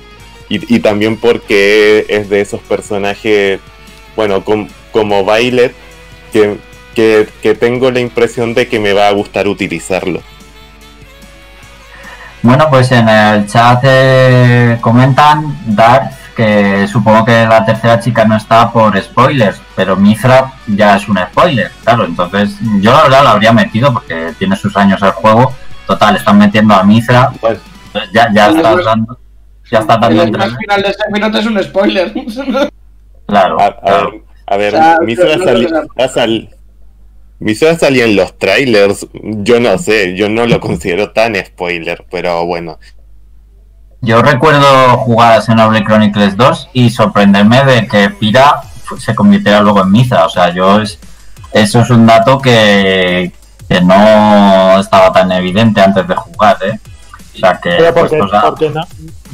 y, también porque es de esos personajes, bueno, com- como Violet, que, que, que tengo la impresión de que me va a gustar utilizarlo. Bueno, pues en el chat eh, comentan, Darth, que supongo que la tercera chica no está por spoilers, pero Mithra ya es un spoiler, claro, entonces yo la verdad la habría metido porque tiene sus años el juego. Total, están metiendo a Mithra, Pues, pues ya, ya Smash- dando, ya estás dando El final de este minuto es un spoiler. Claro. A, a claro. ver, a ver, O sea, Misora no- sali- no- ha sal- Misora salía en los trailers. Yo no sé, yo no lo considero tan spoiler, pero bueno. Yo recuerdo jugar a Xenoblade Chronicles 2 y sorprenderme de que Pira se convirtiera luego en Mithra. O sea, yo es, eso es un dato que, que no estaba tan evidente antes de jugar, ¿eh? O sea, que Pero porque, porque no,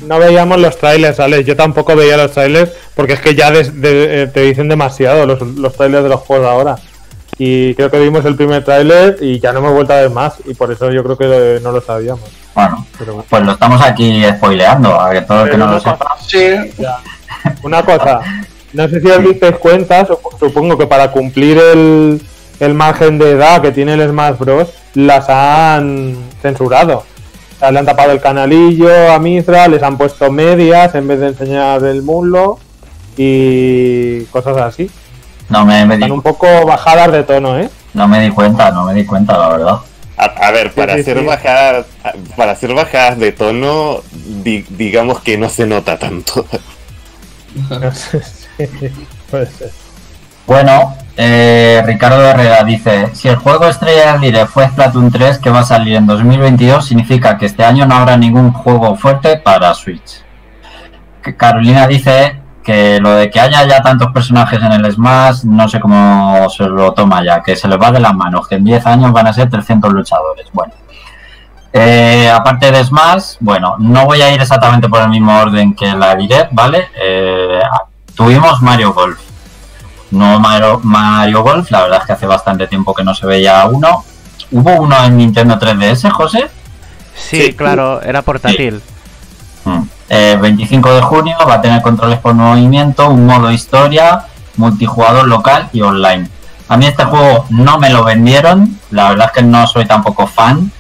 no veíamos los trailers, Alex. Yo tampoco veía los trailers porque es que ya de- eh, te dicen demasiado los, los trailers de los juegos ahora. Y creo que vimos el primer trailer y ya no hemos vuelto a ver más. Y por eso yo creo que no lo sabíamos. Bueno, Pero bueno. pues lo estamos aquí spoileando, a que todo el que no lo sepa. Sí, Una cosa, no sé si os disteis cuenta, sup- supongo que para cumplir el, el margen de edad que tiene el Smash Bros. las han censurado. O sea, le han tapado el canalillo a Mithra, les han puesto medias en vez de enseñar el muslo y cosas así. No me, me di, Están un poco bajadas de tono, ¿eh? no me di cuenta, no me di cuenta, la verdad. A, a ver, para sí, hacer sí. bajadas, para hacer bajadas de tono, di- digamos que no se nota tanto. No sé, sí, puede ser. Bueno, eh, Ricardo Herrera dice, si el juego estrella del Direct fue Splatoon 3 que va a salir en 2022, significa que este año no habrá ningún juego fuerte para Switch. Que Carolina dice que lo de que haya ya tantos personajes en el Smash, no sé cómo se lo toma ya, que se les va de las manos, que en 10 años van a ser 300 luchadores. Bueno, eh, aparte de Smash, bueno, no voy a ir exactamente por el mismo orden que la Direct, ¿vale? Eh, tuvimos Mario Golf. No Mario, Mario Golf, la verdad es que hace bastante tiempo que no se veía uno. ¿Hubo uno en Nintendo 3DS, José? Sí, Sí. claro, era portátil. Mm. Eh, 25 de junio va a tener controles por movimiento, un modo historia, multijugador local y online. A mí este juego no me lo vendieron, la verdad es que no soy tampoco fan.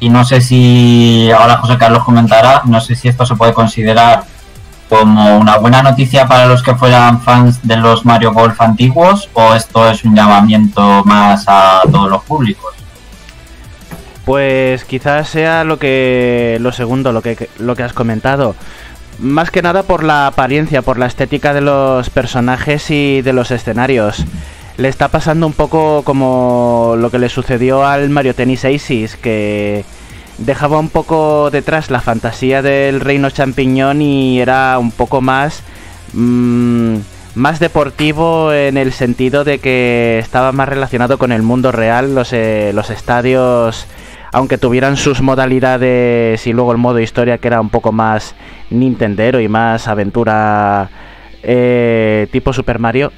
Y no sé si, ahora José Carlos comentará, no sé si esto se puede considerar como una buena noticia para los que fueran fans de los Mario Golf antiguos o esto es un llamamiento más a todos los públicos. Pues quizás sea lo que lo segundo, lo que lo que has comentado. Más que nada por la apariencia, por la estética de los personajes y de los escenarios. Le está pasando un poco como lo que le sucedió al Mario Tennis Aces, que dejaba un poco detrás la fantasía del reino champiñón y era un poco más mm, más deportivo en el sentido de que estaba más relacionado con el mundo real los, eh, los estadios aunque tuvieran sus modalidades y luego el modo historia que era un poco más nintendero y más aventura eh, tipo Super Mario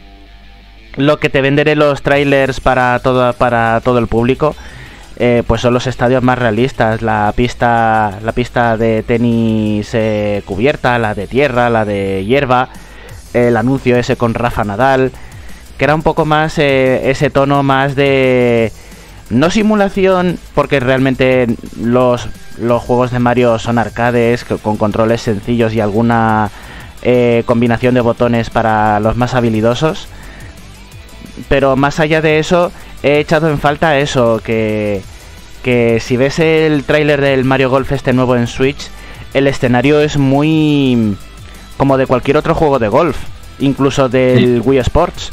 lo que te venderé los trailers para todo para todo el público eh, pues son los estadios más realistas la pista la pista de tenis eh, cubierta la de tierra la de hierba el anuncio ese con Rafa Nadal que era un poco más eh, ese tono más de no simulación porque realmente los los juegos de Mario son arcades con controles sencillos y alguna eh, combinación de botones para los más habilidosos pero más allá de eso, he echado en falta eso, que, que si ves el tráiler del Mario Golf este nuevo en Switch, el escenario es muy como de cualquier otro juego de golf, incluso del Wii Sports.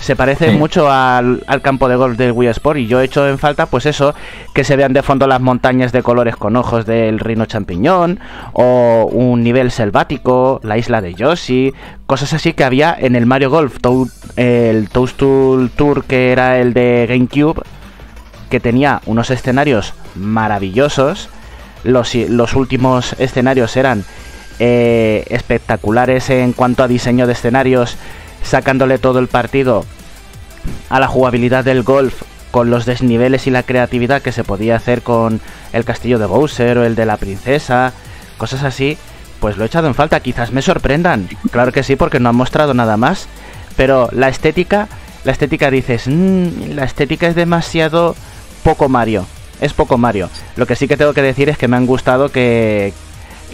Se parece Sí. mucho al, al campo de golf del Wii Sport y yo he hecho en falta pues eso, que se vean de fondo las montañas de colores con ojos del reino champiñón o un nivel selvático, la isla de Yoshi, cosas así que había en el Mario Golf, Toad- el Toadstool Tour que era el de GameCube, que tenía unos escenarios maravillosos. Los, los últimos escenarios eran eh, espectaculares en cuanto a diseño de escenarios, sacándole todo el partido a la jugabilidad del golf con los desniveles y la creatividad que se podía hacer con el castillo de Bowser o el de la princesa, cosas así, pues lo he echado en falta, quizás me sorprendan, claro que sí, porque no han mostrado nada más, pero la estética, la estética dices, "Mm, la estética es demasiado poco Mario, es poco Mario. Lo que sí que tengo que decir es que me han gustado que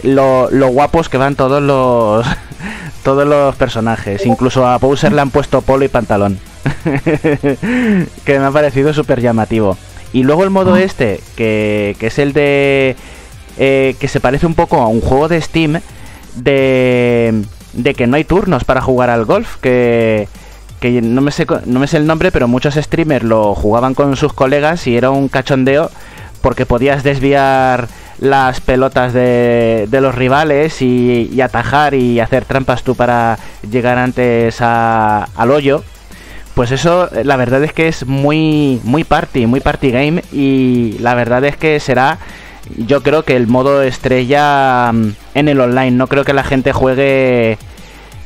lo, lo guapos que van todos los todos los personajes, incluso a Bowser le han puesto polo y pantalón. que me ha parecido súper llamativo. Y luego el modo este, que, que es el de... eh, que se parece un poco a un juego de Steam de, de que no hay turnos para jugar al golf, que, que no, me sé, no me sé el nombre, pero muchos streamers lo jugaban con sus colegas y era un cachondeo porque podías desviar las pelotas de, de los rivales y, y atajar y hacer trampas tú para llegar antes a- al hoyo. Pues eso, la verdad es que es muy, muy party, muy party game y la verdad es que será, yo creo que el modo estrella mm, en el online. No creo que la gente juegue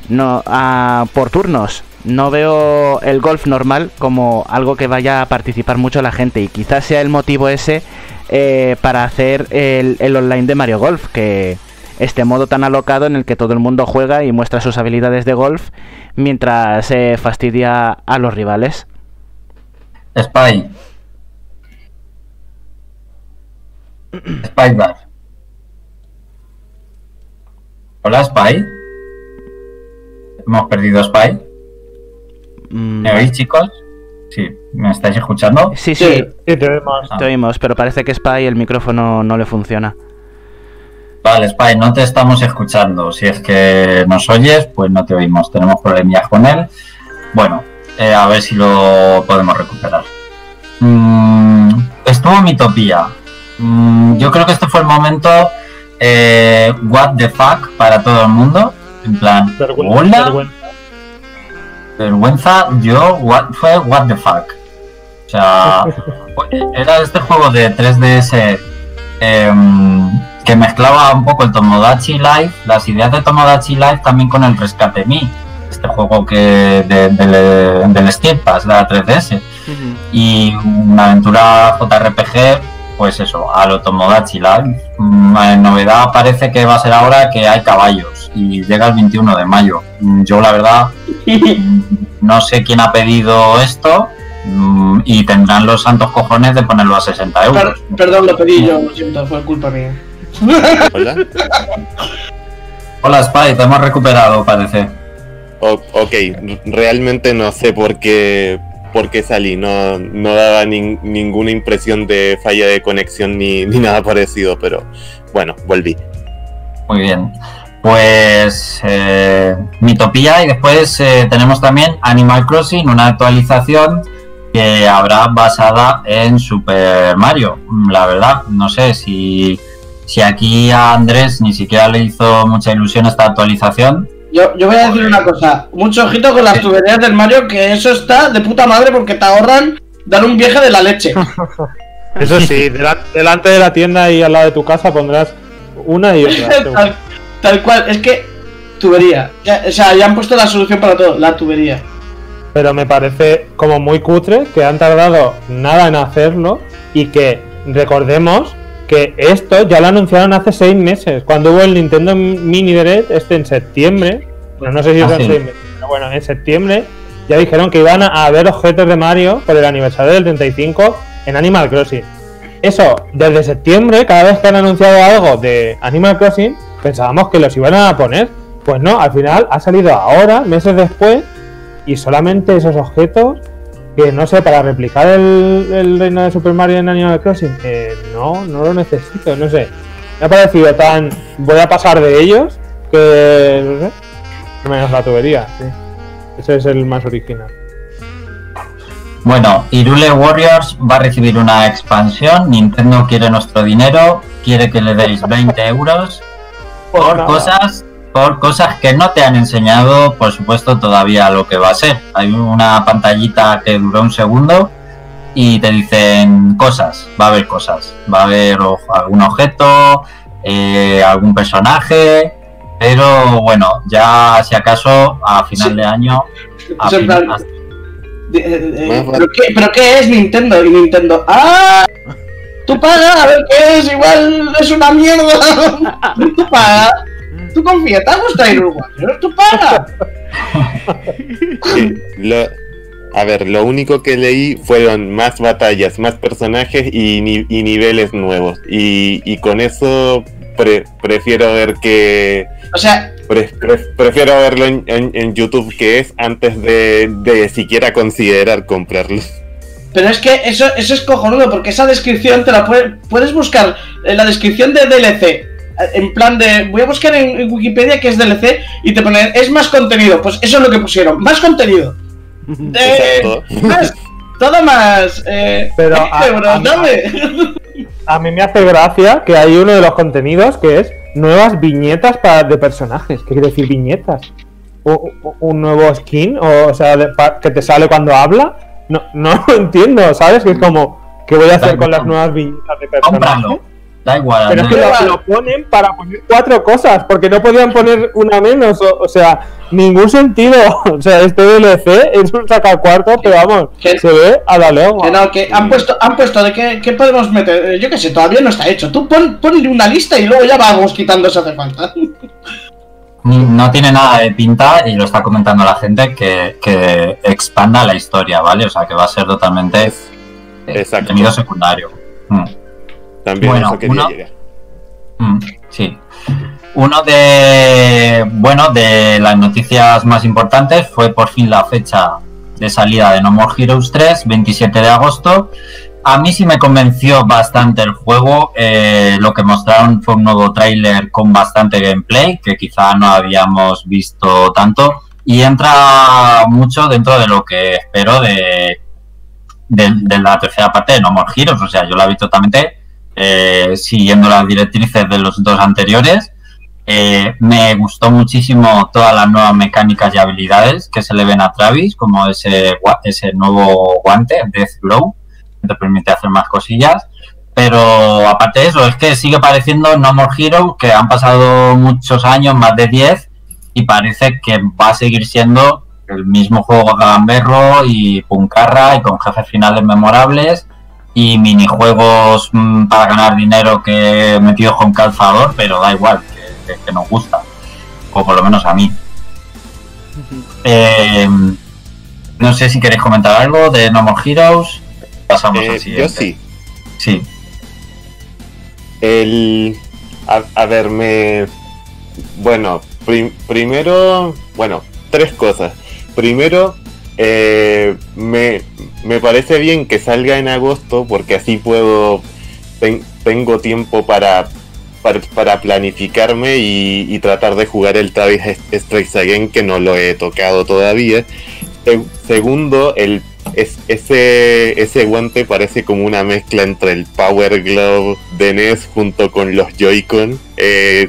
no a- por turnos. No veo el golf normal como algo que vaya a participar mucho la gente y quizás sea el motivo ese eh, para hacer el, el online de Mario Golf, que este modo tan alocado en el que todo el mundo juega y muestra sus habilidades de golf mientras se fastidia a los rivales. Spy. Spy Hola, Spy. Hemos perdido Spy. Mm, ¿Me oís, chicos? Sí, ¿me estáis escuchando? Sí, sí, Sí. Sí, te vemos. Ah. te oímos, pero parece que Spy el micrófono no le funciona. Vale, Spy, no te estamos escuchando. Si es que nos oyes, pues no te oímos. Tenemos problemillas con él. Bueno, eh, a ver si lo podemos recuperar. Mm, estuvo Mitopía. Mm, yo creo que este fue el momento eh, what the fuck para todo el mundo. En plan, Vergüenza, hola, vergüenza. Vergüenza, yo what, fue what the fuck. O sea, era este juego de 3DS em, que mezclaba un poco el Tomodachi Life, las ideas de Tomodachi Life también con el Rescate Me, este juego que de- del- del Steam Pass, de la 3DS. Y una aventura JRPG, pues eso, a lo Tomodachi. Mm, En novedad parece que va a ser ahora que hay caballos y llega el 21 de mayo. Mm, Yo la verdad no sé quién ha pedido esto mm, y tendrán los santos cojones de ponerlo a 60 Per- euros. perdón, lo pedí yo, lo siento, fue culpa mía. Hola. Hola Spy, te hemos recuperado parece. O- ok, realmente no sé por qué, por qué salí. No, no daba nin- ninguna impresión de falla de conexión ni, ni nada parecido, pero bueno, volví. Muy bien. Pues eh, Mitopía y después eh, tenemos también Animal Crossing, una actualización que habrá basada en Super Mario. La verdad, no sé si, si aquí a Andrés ni siquiera le hizo mucha ilusión esta actualización. Yo, yo voy a decir una cosa, mucho ojito con las tuberías del Mario, que eso está de puta madre porque te ahorran dar un viaje de la leche. Eso sí, delan- delante de la tienda y al lado de tu casa pondrás una y otra. tal, tal cual, es que tubería. Ya- o sea, ya han puesto la solución para todo, la tubería. Pero me parece como muy cutre que han tardado nada en hacerlo y que recordemos que esto ya lo anunciaron hace seis meses, cuando hubo el Nintendo Mini Direct este en septiembre. Bueno, no sé si Ah, son sí. seis meses, pero bueno, en septiembre ya dijeron que iban a haber objetos de Mario por el aniversario del 35 en Animal Crossing. Eso, desde septiembre, cada vez que han anunciado algo de Animal Crossing, pensábamos que los iban a poner. Pues no, al final ha salido ahora, meses después, y solamente esos objetos que no sé, para replicar el, el reino de Super Mario en Animal Crossing, eh, no, no lo necesito, no sé. Me ha parecido tan. Voy a pasar de ellos que. no sé. Menos la tubería, sí. Ese es el más original. Bueno, Irule Warriors va a recibir una expansión. Nintendo quiere nuestro dinero, quiere que le deis 20 euros por cosas, por cosas que no te han enseñado, por supuesto, todavía lo que va a ser. Hay una pantallita que duró un segundo y te dicen cosas, va a haber cosas, va a haber o- algún objeto, eh, algún personaje, pero bueno, ya si acaso a final Sí. de año, a Es en fin- plan- a- De- eh, Más vale. ¿pero, qué, ¿Pero qué es Nintendo? Y Nintendo, ¡ah! Tú paga, a ver qué es, igual es una mierda. Tú paga. Tú confía, ¿te ha gustado ir Warriors? Tú paga. Lo- a ver, lo único que leí fueron más batallas, más personajes y, ni- y niveles nuevos. Y, y con eso pre- prefiero ver que. O sea, pre- pre- prefiero verlo en, en- en YouTube que es antes de, de siquiera considerar comprarlo. pero es que eso, eso es cojonudo, porque esa descripción te la puede- puedes buscar en la descripción de DLC en plan de, voy a buscar en, en Wikipedia qué es DLC y te ponen, es más contenido. Pues eso es lo que pusieron, más contenido. Eh, Exacto. más, todo más. Eh, Pero eh, a- bro, a- dame. A mí me hace gracia que hay uno de los contenidos que es nuevas viñetas para, de personajes. ¿Qué quiere decir viñetas? ¿U- u- ¿Un nuevo skin? O, o sea, de- pa- que te sale cuando habla. No, no lo entiendo, ¿sabes? Que es como, ¿qué voy a hacer con las nuevas viñetas de personajes? Cómpralo. Da igual. Pero es que lo, lo ponen para poner cuatro cosas, porque no podían poner una menos, o, o sea, ningún sentido. O sea, este DLC es un sacacuarto, pero vamos, Que- se ve a la lengua. Que no, que han puesto, han puesto de qué, qué podemos meter. Eh, Yo qué sé, todavía no está hecho. Tú pon, ponle una lista y luego ya vamos quitando si hace falta. Ni- No tiene nada de pinta y lo está comentando la gente que, que expanda la historia, ¿vale? O sea, que va a ser totalmente eh, Exacto. contenido secundario. Mm. También Bueno, eso quería uno- llegar. Mm, sí. Uno de bueno de las noticias más importantes fue por fin la fecha de salida de No More Heroes 3, 27 de agosto. A mí sí me convenció bastante el juego. eh, lo que mostraron fue un nuevo tráiler con bastante gameplay, que quizá no habíamos visto tanto. Y entra mucho dentro de lo que espero de, de, de la tercera parte de No More Heroes. O sea, yo la vi totalmente eh, siguiendo las directrices de los dos anteriores. Eh, me gustó muchísimo todas las nuevas mecánicas y habilidades que se le ven a Travis, como ese, nuevo guante, Death Glow, que te permite hacer más cosillas. Pero aparte de eso, es que sigue pareciendo No More Heroes, que han pasado muchos años, más de 10, y parece que va a seguir siendo el mismo juego gamberro y puncarra y con jefes finales memorables y minijuegos mm, para ganar dinero que metidos con calzador, pero da igual, que, que- que nos gusta, o por lo menos a mí. Eh, no sé si queréis comentar algo de No More Heroes. Pasamos Eh, al yo siguiente. sí. Sí. El. A, a ver, me. Bueno, prim- primero. Bueno, tres cosas. Primero, eh, me, me parece bien que salga en agosto porque así puedo. ten- tengo tiempo para, para, para planificarme y, y tratar de jugar el Travis Strikes Again que no lo he tocado todavía. Se- segundo, el es, ese, ese guante parece como una mezcla entre el Power Glove de NES junto con los Joy-Con. Eh,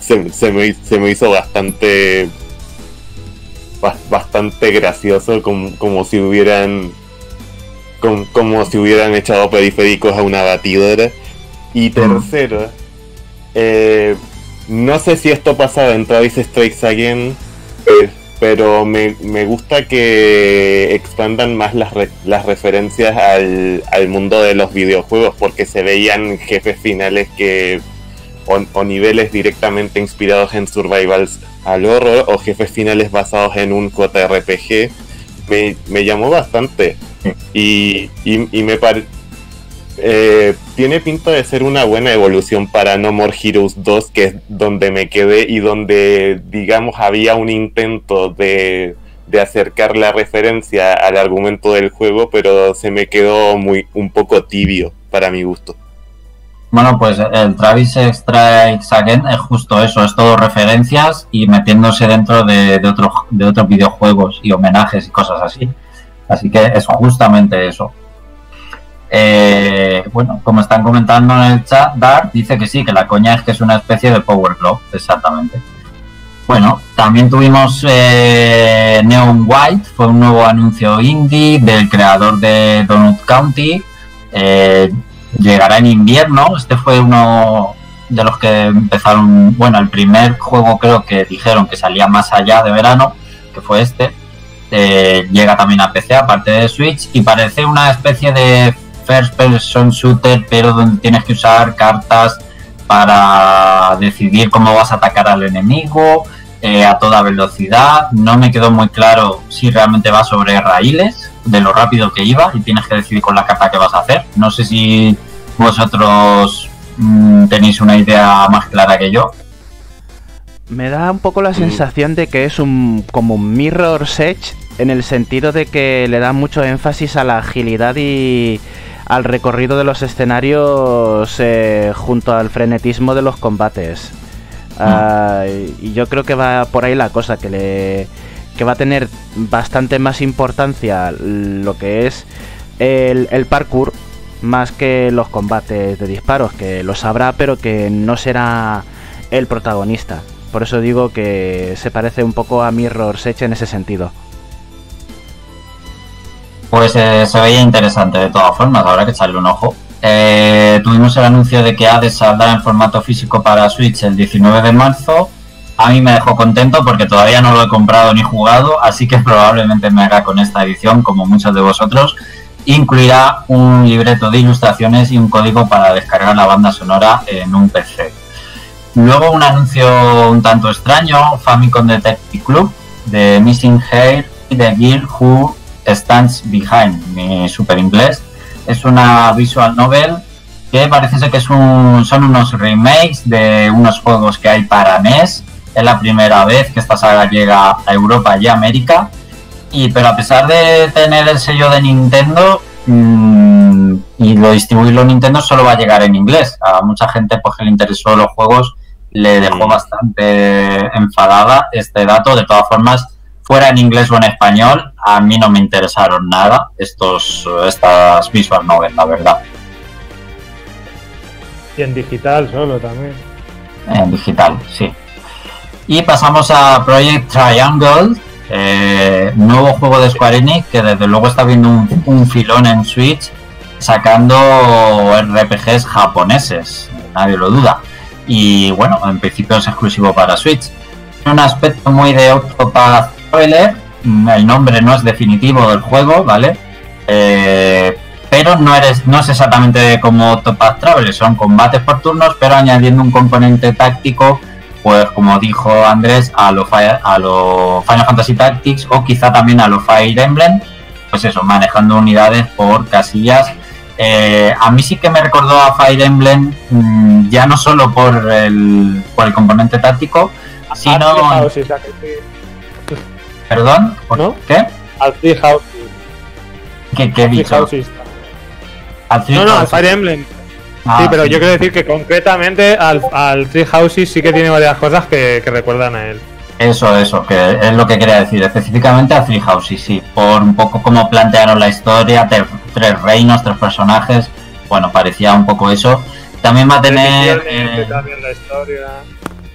se, se me, se me hizo bastante ba- bastante gracioso como, como si hubieran como, como si hubieran echado periféricos a una batidora. Y tercero eh, no sé si esto pasaba en Travis Strikes Again eh, pero me, me gusta que expandan más las, re- las referencias al, al mundo de los videojuegos porque se veían jefes finales que o, o niveles directamente inspirados en survivals al horror o jefes finales basados en un JRPG me, me llamó bastante y, y, me parece tiene pinta de ser una buena evolución para No More Heroes 2, que es donde me quedé y donde, digamos, había un intento de, de acercar la referencia al argumento del juego, pero se me quedó muy un poco tibio para mi gusto. Bueno, pues el Travis Strikes Again es justo eso, es todo referencias y metiéndose dentro de, otros, de otros videojuegos y homenajes y cosas así. Así que es justamente eso. Eh, bueno, como están comentando en el chat, Dark dice que sí, que la coña es que es una especie de Power Glove, exactamente. Bueno, también tuvimos eh, Neon White, fue un nuevo anuncio indie del creador de Donut County. Eh, llegará en invierno. Este fue uno de los que empezaron, bueno, el primer juego creo que dijeron que salía más allá de verano, que fue este. Eh, llega también a PC, aparte de Switch, y parece una especie de first person shooter, pero donde tienes que usar cartas para decidir cómo vas a atacar al enemigo eh, a toda velocidad. No me quedó muy claro si realmente va sobre raíles, de lo rápido que iba, y tienes que decidir con la carta que vas a hacer. No sé si vosotros mm, tenéis una idea más clara que yo. Me da un poco la sensación de que es un como un Mirror's Edge en el sentido de que le da mucho énfasis a la agilidad y al recorrido de los escenarios eh, junto al frenetismo de los combates. Ah, y yo creo que va por ahí la cosa, que le que va a tener bastante más importancia lo que es el, el parkour más que los combates de disparos, que lo sabrá pero que no será el protagonista. Por eso digo que se parece un poco a Mirror's Edge en ese sentido. Pues eh, se veía interesante de todas formas, habrá que echarle un ojo. Eh, tuvimos el anuncio de que Hades saldrá en formato físico para Switch el 19 de marzo. A mí me dejó contento porque todavía no lo he comprado ni jugado, así que probablemente me haga con esta edición, como muchos de vosotros. Incluirá un libreto de ilustraciones y un código para descargar la banda sonora en un PC. Luego un anuncio un tanto extraño, Famicom Detective Club, de Missing Hair y de Girl Who Stands Behind, mi super inglés. Es una visual novel que parece ser que es un, son unos remakes de unos juegos que hay para NES. Es la primera vez que esta saga llega a Europa y América. Y pero a pesar de tener el sello de Nintendo mmm, y lo distribuirlo Nintendo, solo va a llegar en inglés. A mucha gente pues, que le interesó los juegos le dejó bastante enfadada este dato. De todas formas, fuera en inglés o en español, a mí no me interesaron nada estos estas visual novel, la verdad. Y en digital solo también. En digital, sí. Y pasamos a Project Triangle, eh, nuevo juego de Square Enix que desde luego está viendo un, filón en Switch sacando RPGs japoneses, nadie lo duda y bueno, en principio es exclusivo para Switch. Un aspecto muy de Octopath Traveler, el nombre no es definitivo del juego, ¿vale? Eh, pero no, eres, no es exactamente como Octopath Traveler, son combates por turnos, pero añadiendo un componente táctico, pues como dijo Andrés, a lo, a lo Final Fantasy Tactics o quizá también a lo Fire Emblem, pues eso, manejando unidades por casillas eh, a mí sí que me recordó a Fire Emblem, mmm, ya no solo por el, por el componente táctico, sino. Houses, ¿Perdón? ¿Por ¿No? ¿Qué? Al Three Houses. ¿Qué, qué he Three dicho? Houses. Al Three No, no, al. Fire Emblem. Ah, sí, pero sí. yo quiero decir que concretamente al, al Three Houses sí que tiene varias cosas que, que recuerdan a él. Eso, eso, que es lo que quería decir. Específicamente a Three Houses, sí. Por un poco cómo plantearon la historia, tres reinos, tres personajes. Bueno, parecía un poco eso. También va a tener Decisiones, eh, también la historia.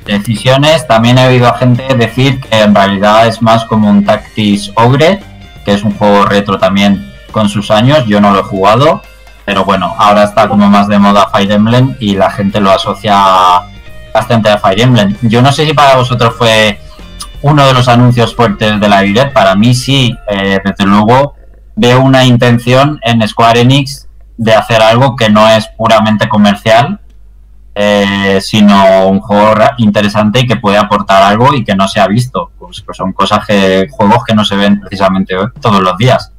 decisiones. También he oído a gente decir que en realidad es más como un Tactics Ogre, que es un juego retro también con sus años. Yo no lo he jugado, pero bueno, ahora está como más de moda Fire Emblem y la gente lo asocia bastante a Fire Emblem. Yo no sé si para vosotros fue uno de los anuncios fuertes de la Direct. Para mí sí, eh, desde luego veo una intención en Square Enix de hacer algo que no es puramente comercial, eh, sino un juego interesante y que puede aportar algo y que no se ha visto. Pues, pues son cosas que, juegos que no se ven precisamente todos los días.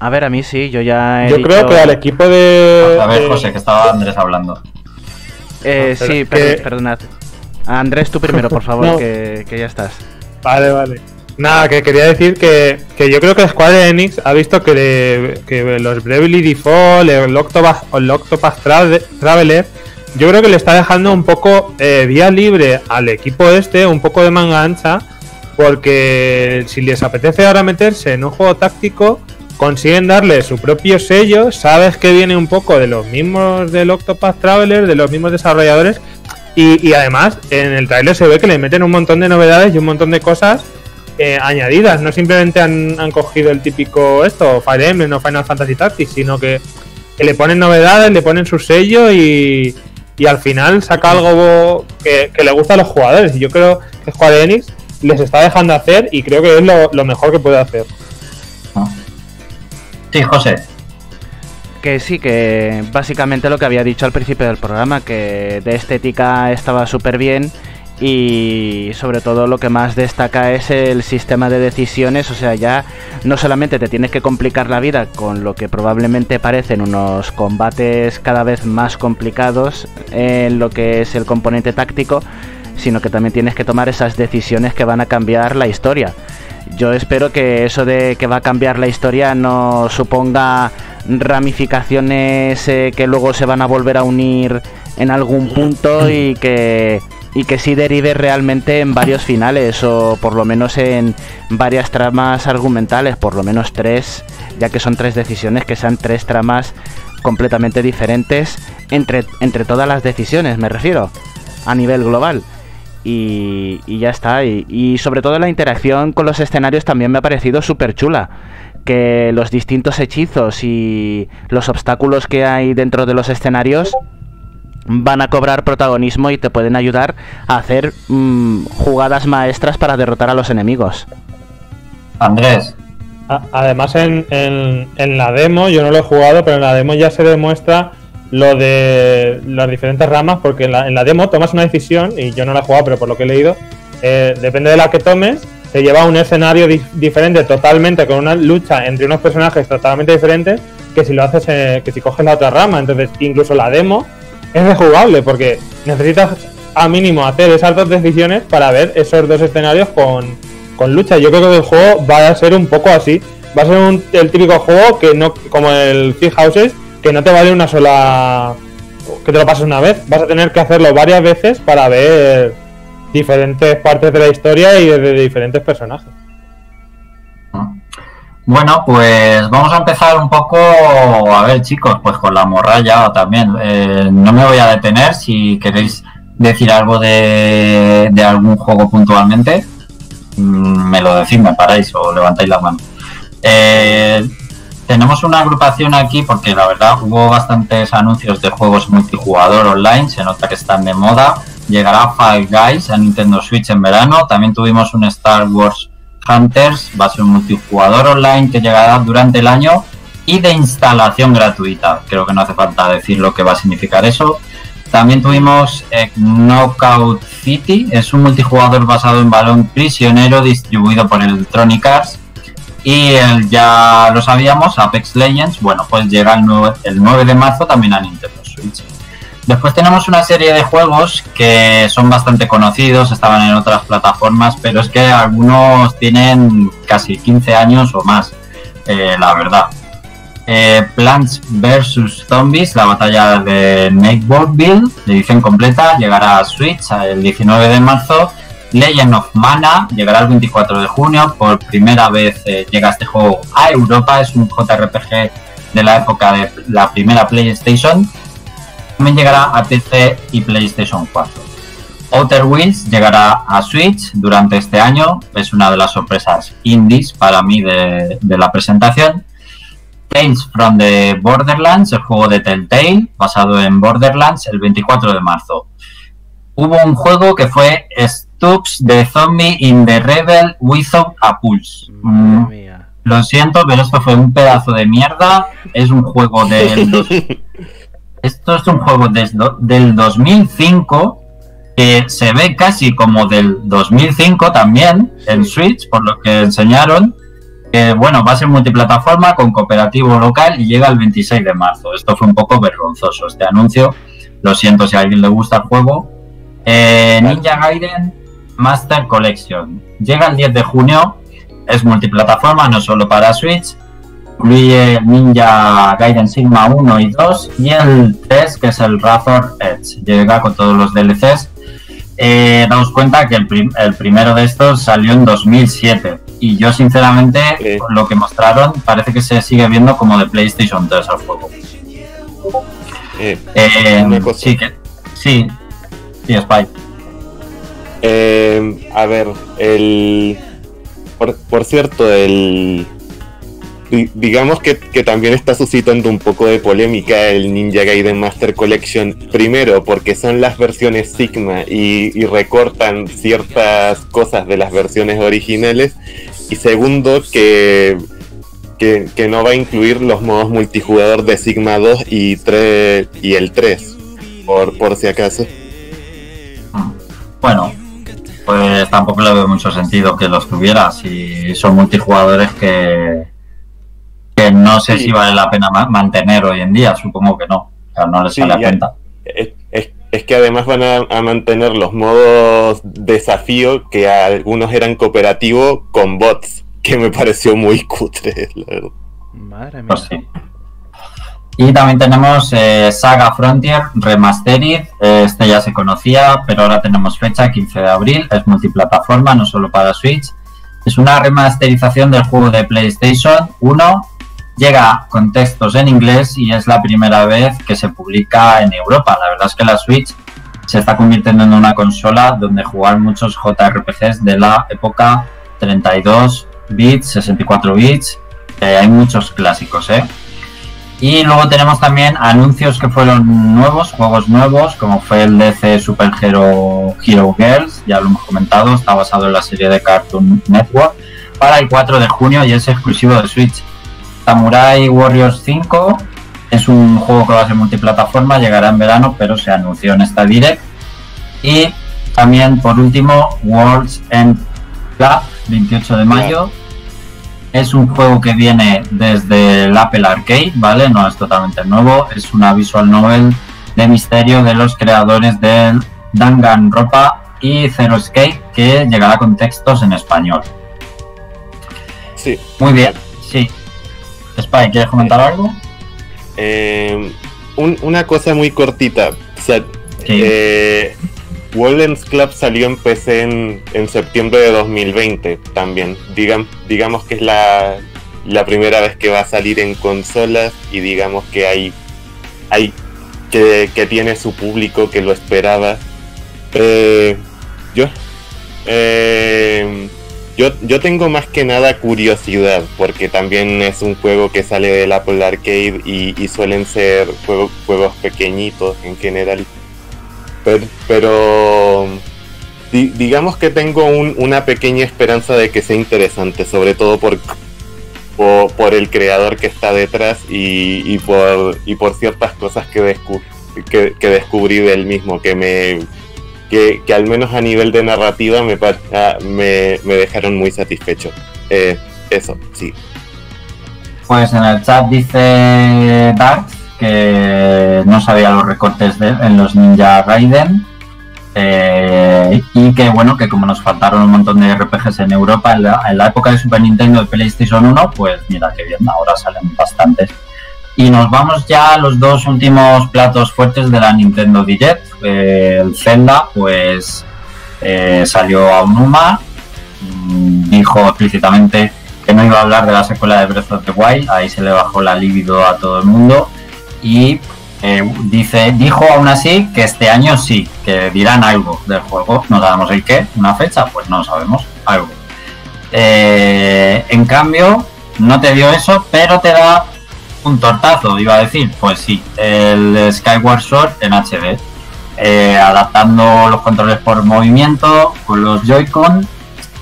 A ver, a mí sí, yo ya he Yo dicho- creo que al equipo de. A ver, de- José, que estaba Andrés hablando. Eh, sí, que- perdonad. Andrés, tú primero, por favor, No. que, que ya estás. Vale, vale. Nada, que quería decir que, que yo creo que Square Enix ha visto que, le- que los Bravely Default, el Octopath, o el Octopath Tra- Traveler, yo creo que le está dejando un poco eh, vía libre al equipo este, un poco de manga ancha, porque si les apetece ahora meterse en un juego táctico, consiguen darle su propio sello, sabes que viene un poco de los mismos del Octopath Traveler, de los mismos desarrolladores, y, además en el trailer se ve que le meten un montón de novedades y un montón de cosas eh, añadidas. No simplemente han, cogido el típico esto, Fire Emblem o Final Fantasy Tactics, sino que, le ponen novedades, le ponen su sello y, y al final saca algo que, le gusta a los jugadores. Y yo creo que Square Enix les está dejando hacer y creo que es lo mejor que puede hacer. Sí, José. Que sí, que básicamente lo que había dicho al principio del programa, que de estética estaba súper bien y sobre todo lo que más destaca es el sistema de decisiones, o sea, ya no solamente te tienes que complicar la vida con lo que probablemente parecen unos combates cada vez más complicados en lo que es el componente táctico, sino que también tienes que tomar esas decisiones que van a cambiar la historia. Yo espero que eso de que va a cambiar la historia no suponga ramificaciones eh, que luego se van a volver a unir en algún punto y que y que sí derive realmente en varios finales o por lo menos en varias tramas argumentales, por lo menos tres, ya que son tres decisiones, que sean tres tramas completamente diferentes entre, entre todas las decisiones, me refiero, a nivel global. Y, y ya está, y, y sobre todo la interacción con los escenarios también me ha parecido súper chula que los distintos hechizos y los obstáculos que hay dentro de los escenarios van a cobrar protagonismo y te pueden ayudar a hacer mm, jugadas maestras para derrotar a los enemigos. Andrés, Además, en, en- en la demo, yo no lo he jugado, pero en la demo ya se demuestra lo de las diferentes ramas, porque en la, en la demo tomas una decisión, y yo no la he jugado, pero por lo que he leído, eh, depende de la que tomes, te lleva a un escenario di- diferente totalmente, con una lucha entre unos personajes totalmente diferentes, que si lo haces, eh, que si coges la otra rama. Entonces, incluso la demo es rejugable, porque necesitas a mínimo hacer esas dos decisiones para ver esos dos escenarios con, con lucha. Yo creo que el juego va a ser un poco así. Va a ser un- el típico juego que no, como el Three Houses, que no te vale una sola. que te lo pases una vez. Vas a tener que hacerlo varias veces para ver diferentes partes de la historia y de, diferentes personajes. Bueno, pues vamos a empezar un poco, a ver chicos, pues con la morralla también. Eh, no me voy a detener si queréis decir algo de, de algún juego puntualmente. mm, Me lo decís, me paráis o levantáis la mano. Eh, tenemos una agrupación aquí porque la verdad hubo bastantes anuncios de juegos multijugador online, se nota que están de moda. Llegará Five Guys a Nintendo Switch en verano. También tuvimos un Star Wars Hunters, va a ser un multijugador online que llegará durante el año y de instalación gratuita. Creo que no hace falta decir lo que va a significar eso. También tuvimos eh, Knockout City, es un multijugador basado en balón prisionero distribuido por Electronic Arts. Y ya lo sabíamos, Apex Legends, bueno, pues llega el 9, el 9 de marzo también a Nintendo Switch. Después tenemos una serie de juegos que son bastante conocidos, estaban en otras plataformas, pero es que algunos tienen casi 15 años o más, eh, la verdad. Eh, Plants vs Zombies, la batalla de Nakeboardville, edición completa, llegará a Switch el 19 de marzo. Legend of Mana llegará el 24 de junio. Por primera vez eh, llega este juego a Europa. Es un JRPG de la época de la primera PlayStation. También llegará a PC y PlayStation 4. Outer Wheels llegará a Switch durante este año. Es una de las sorpresas indies para mí de, la presentación. Tales from the Borderlands, el juego de Telltale, basado en Borderlands, el 24 de marzo. Hubo un juego que fue Stoops de Zombie in the Rebel Without a Pulse. Mm, lo siento, pero esto fue un pedazo de mierda. Es un juego del. Esto es un juego des- do- del 2005 que se ve casi como del 2005 también en Switch, por lo que enseñaron. Que bueno, va a ser multiplataforma con cooperativo local y llega el 26 de marzo. Esto fue un poco vergonzoso este anuncio. Lo siento si a alguien le gusta el juego. Eh, Ninja Gaiden Master Collection. Llega el 10 de junio. Es multiplataforma, no solo para Switch. Incluye Ninja Gaiden Sigma 1 y 2 y el 3 que es el Razor Edge. Llega con todos los DLCs. Eh, daos cuenta que el, prim- el primero de estos salió en 2007 y yo sinceramente Sí. lo que mostraron parece que se sigue viendo como de PlayStation 3 al juego. Eh, Eh, sí, que, sí, sí, Spy. Eh, a ver, el. Por, por cierto, el. di- Digamos que, que también está suscitando un poco de polémica el Ninja Gaiden Master Collection. Primero, porque son las versiones Sigma y, recortan ciertas cosas de las versiones originales. Y segundo, que, que, que no va a incluir los modos multijugador de Sigma 2 y, 3, y el 3. Por, por si acaso. Bueno, pues tampoco le veo mucho sentido que los tuviera si son multijugadores que, que no sé Sí. si vale la pena ma- mantener hoy en día, supongo que no, o sea, no les Sí, sale a cuenta. Es, es- es que además van a, a mantener los modos desafío que algunos eran cooperativo con bots, que me pareció muy cutre, la verdad. Madre mía. Pues sí. Y también tenemos eh, Saga Frontier Remastered. Este ya se conocía, pero ahora tenemos fecha, 15 de abril. Es multiplataforma, no solo para Switch. Es una remasterización del juego de PlayStation 1. Llega con textos en inglés y es la primera vez que se publica en Europa. La verdad es que la Switch se está convirtiendo en una consola donde jugar muchos JRPGs de la época 32 bits, 64 bits. Eh, hay muchos clásicos, ¿eh? Y luego tenemos también anuncios que fueron nuevos, juegos nuevos, como fue el DC Super Hero, Hero Girls, ya lo hemos comentado, está basado en la serie de Cartoon Network, para el 4 de junio y es exclusivo de Switch. Samurai Warriors 5 es un juego que va a ser multiplataforma, llegará en verano, pero se anunció en esta direct. Y también, por último, Worlds End Club, 28 de mayo. Es un juego que viene desde el Apple Arcade, ¿vale? No es totalmente nuevo. Es una visual novel de misterio de los creadores del Danganronpa y Zero Escape, que llegará con textos en español. Sí. Muy bien, sí. Spy, ¿quieres comentar algo? Eh, un- una cosa muy cortita. O sea, Sí. eh, Wildlands Club salió en PC en, en septiembre de 2020 también. Digam- digamos que es la, la primera vez que va a salir en consolas y digamos que hay, hay que, que tiene su público que lo esperaba. Eh, yo, eh, yo, yo tengo más que nada curiosidad, porque también es un juego que sale del Apple Arcade y, y suelen ser juego- juegos pequeñitos en general. Pero, pero di- digamos que tengo un- una pequeña esperanza de que sea interesante, sobre todo por, por, el creador que está detrás y, por, y por ciertas cosas que, descu- que, que descubrí del mismo, que me que, al menos a nivel de narrativa me, ah, me, me dejaron muy satisfecho. Eh, eso, sí. Pues en el chat dice Dark que no sabía los recortes en los Ninja Gaiden eh, y que bueno, que como nos faltaron un montón de RPGs en Europa en la, en la época de Super Nintendo y PlayStation 1, pues mira que bien, ahora salen bastantes. Y nos vamos ya a los dos últimos platos fuertes de la Nintendo Direct. Eh, el Zelda, pues eh, salió a Unuma, mm, dijo explícitamente que no iba a hablar de la secuela de Breath of the Wild, ahí se le bajó la libido a todo el mundo y eh, dice, dijo aún así que este año sí, que dirán algo del juego, no sabemos el qué, una fecha, pues no sabemos, algo. Eh, en cambio, no te dio eso, pero te da un tortazo, iba a decir, pues sí, el Skyward Sword en HD, eh, adaptando los controles por movimiento con los Joy-Con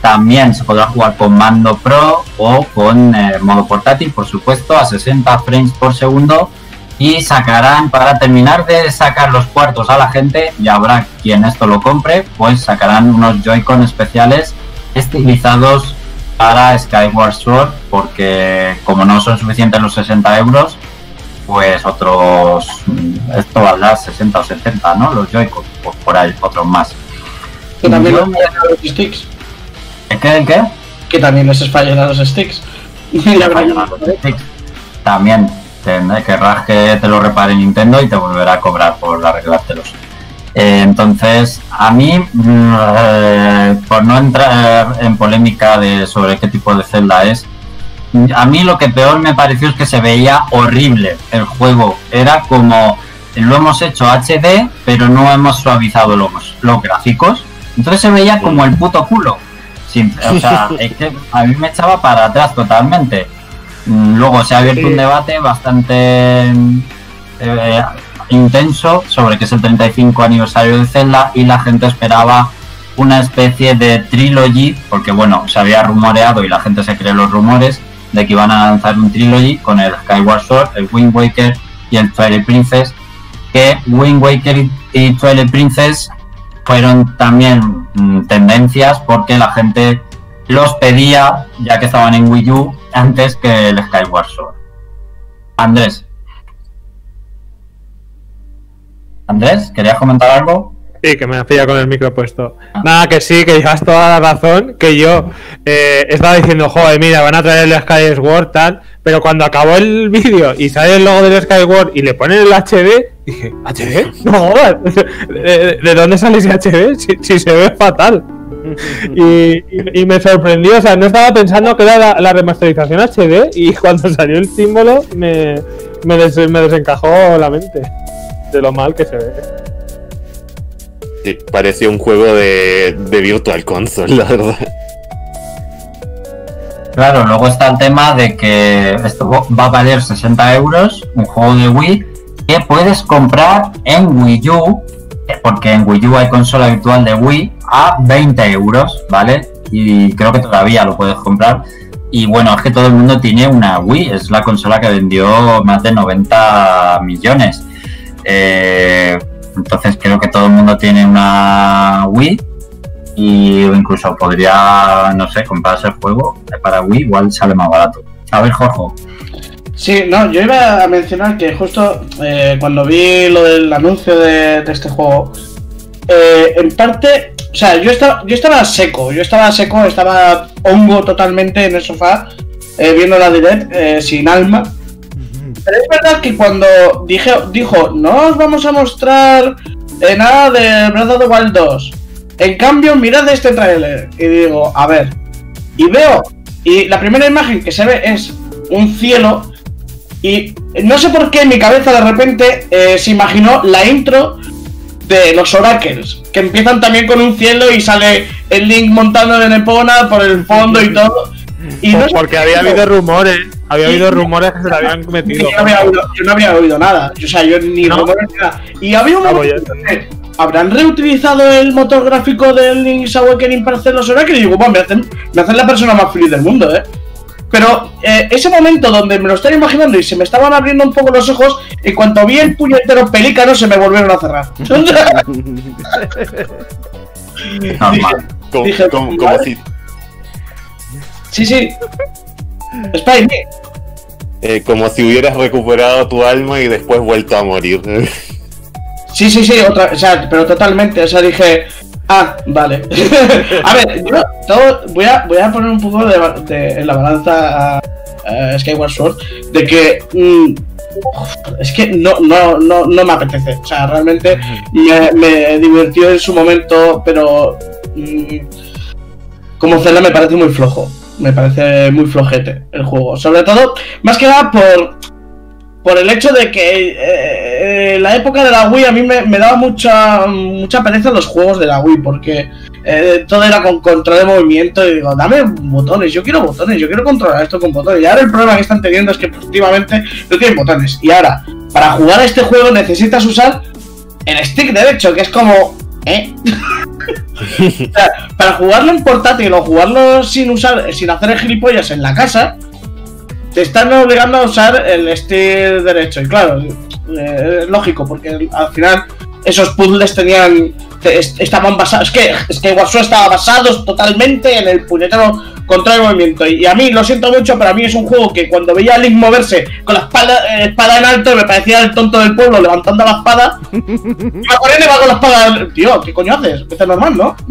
también se podrá jugar con mando pro o con modo portátil, por supuesto, a 60 frames por segundo. Y sacarán, para terminar de sacar los cuartos a la gente, y habrá quien esto lo compre, pues sacarán unos Joy-Con especiales estilizados para Skyward Sword, porque como no son suficientes los 60 euros, pues otros, mm, esto valdrá 60 o 70, ¿no? Los Joy-Con, pues por ahí, otros más. Que también Yo- los sticks. ¿El qué? ¿El qué? Que también les fallan a los sticks. También tendré querrás que te lo repare Nintendo y te volverá a cobrar por arreglártelos. Eh, entonces, a mí, mm, eh, por no entrar en polémica de sobre qué tipo de celda es, a mí lo que peor me pareció es que se veía horrible el juego. Era como lo hemos hecho HD, pero no hemos suavizado los, los gráficos. Entonces se veía como el puto culo. Sin- o sea, es que a mí me echaba para atrás totalmente. Luego se ha abierto un debate bastante eh, intenso sobre que es el 35 aniversario de Zelda y la gente esperaba una especie de trilogy, porque bueno, se había rumoreado y la gente se cree los rumores de que iban a lanzar un trilogy con el Skyward Sword, el Wind Waker y el Twilight Princess, que Wind Waker y- y Twilight Princess fueron también mm, tendencias porque la gente los pedía ya que estaban en Wii U antes que el Skyward Sword. Andrés. Andrés, ¿querías comentar algo? Sí, que me hacía con el micro puesto. Nada, que sí, que llevas toda la razón. Que yo eh, estaba diciendo, joder, mira, van a traer el Skyward tal. Pero cuando acabó el vídeo y sale el logo del Skyward y le ponen el HD, dije, ¿HD? No. ¿De, de dónde sale ese HD? Si, si se ve fatal. Y, y- y me sorprendió, o sea, no estaba pensando que era la, la remasterización HD y cuando salió el símbolo me, me, des- me desencajó la mente de lo mal que se ve. Sí, parecía un juego de, de Virtual Console, la verdad. Claro, luego está el tema de que esto va a valer 60 euros, un juego de Wii, que puedes comprar en Wii U, porque en Wii U hay consola virtual de Wii, a 20 euros, ¿vale? Y creo que todavía lo puedes comprar. Y bueno, es que todo el mundo tiene una Wii, es la consola que vendió más de 90 millones. Eh, entonces creo que todo el mundo tiene una Wii y incluso podría, no sé, comprarse el juego para Wii, igual sale más barato. A ver, Jorge. Sí, no, yo iba a mencionar que justo eh, cuando vi lo del anuncio de, de este juego, eh, en parte, o sea, yo estaba, yo estaba seco, yo estaba seco, estaba hongo totalmente en el sofá, eh, viendo la direct, eh, sin alma. Pero es verdad que cuando dije, dijo, no os vamos a mostrar nada de Breath of the Wild 2. En cambio, mirad este tráiler. Y digo, a ver. Y veo, y la primera imagen que se ve es un cielo. Y no sé por qué en mi cabeza de repente eh, se imaginó la intro de los Oracles. Que empiezan también con un cielo y sale el Link montando en Epona por el fondo y todo. Y no Porque por había habido rumores, había habido rumores que se le habían metido. yo no, había oído, yo no había oído nada. O sea, yo ni ¿No? rumores ni nada. Y había un Ah, momento pues que ¿Habrán reutilizado el motor gráfico del Link's Awakening para hacer los Oracles? Y digo, bueno, me hacen, me hacen la persona más feliz del mundo, ¿eh? Pero eh, ese momento donde me lo estaba imaginando y se me estaban abriendo un poco los ojos, en cuanto vi el puñetero pelícano se me volvieron a cerrar. Como, Dije, como- como si, sí, sí. Spy, eh, como si hubieras recuperado tu alma y después vuelto a morir. Sí, sí, sí, otra, o sea, pero totalmente, o sea, dije, ah, vale. a ver, yo todo, voy, a, voy a poner un poco de, ba- de- en la balanza a, a Skyward Sword, de que mm, es que no, no, no, no me apetece, o sea, realmente me, me divirtió en su momento, pero mm, como Zelda me parece muy flojo, me parece muy flojete el juego, sobre todo, más que nada por por el hecho de que eh, la época de la Wii a mí me, me daba mucha mucha pereza los juegos de la Wii porque eh, todo era con control de movimiento y digo, dame botones, yo quiero botones, yo quiero controlar esto con botones. Y ahora el problema que están teniendo es que efectivamente no tienen botones. Y ahora, para jugar este juego necesitas usar el stick derecho, que es como... ¿Eh? para jugarlo en portátil o jugarlo sin usar, sin hacer el gilipollas en la casa, te están obligando a usar el stick derecho. Y claro, eh, es lógico, porque al final esos puzzles tenían. te- est- estaban basados. Es que, es que Sword estaba basado totalmente en el puñetero control de movimiento. Y a mí, lo siento mucho, pero a mí es un juego que cuando veía a Link moverse con la espada, eh, espada en alto, me parecía el tonto del pueblo levantando la espada. Iba corriendo y va con la espada. Tío, ¿qué coño haces? Es normal, ¿no?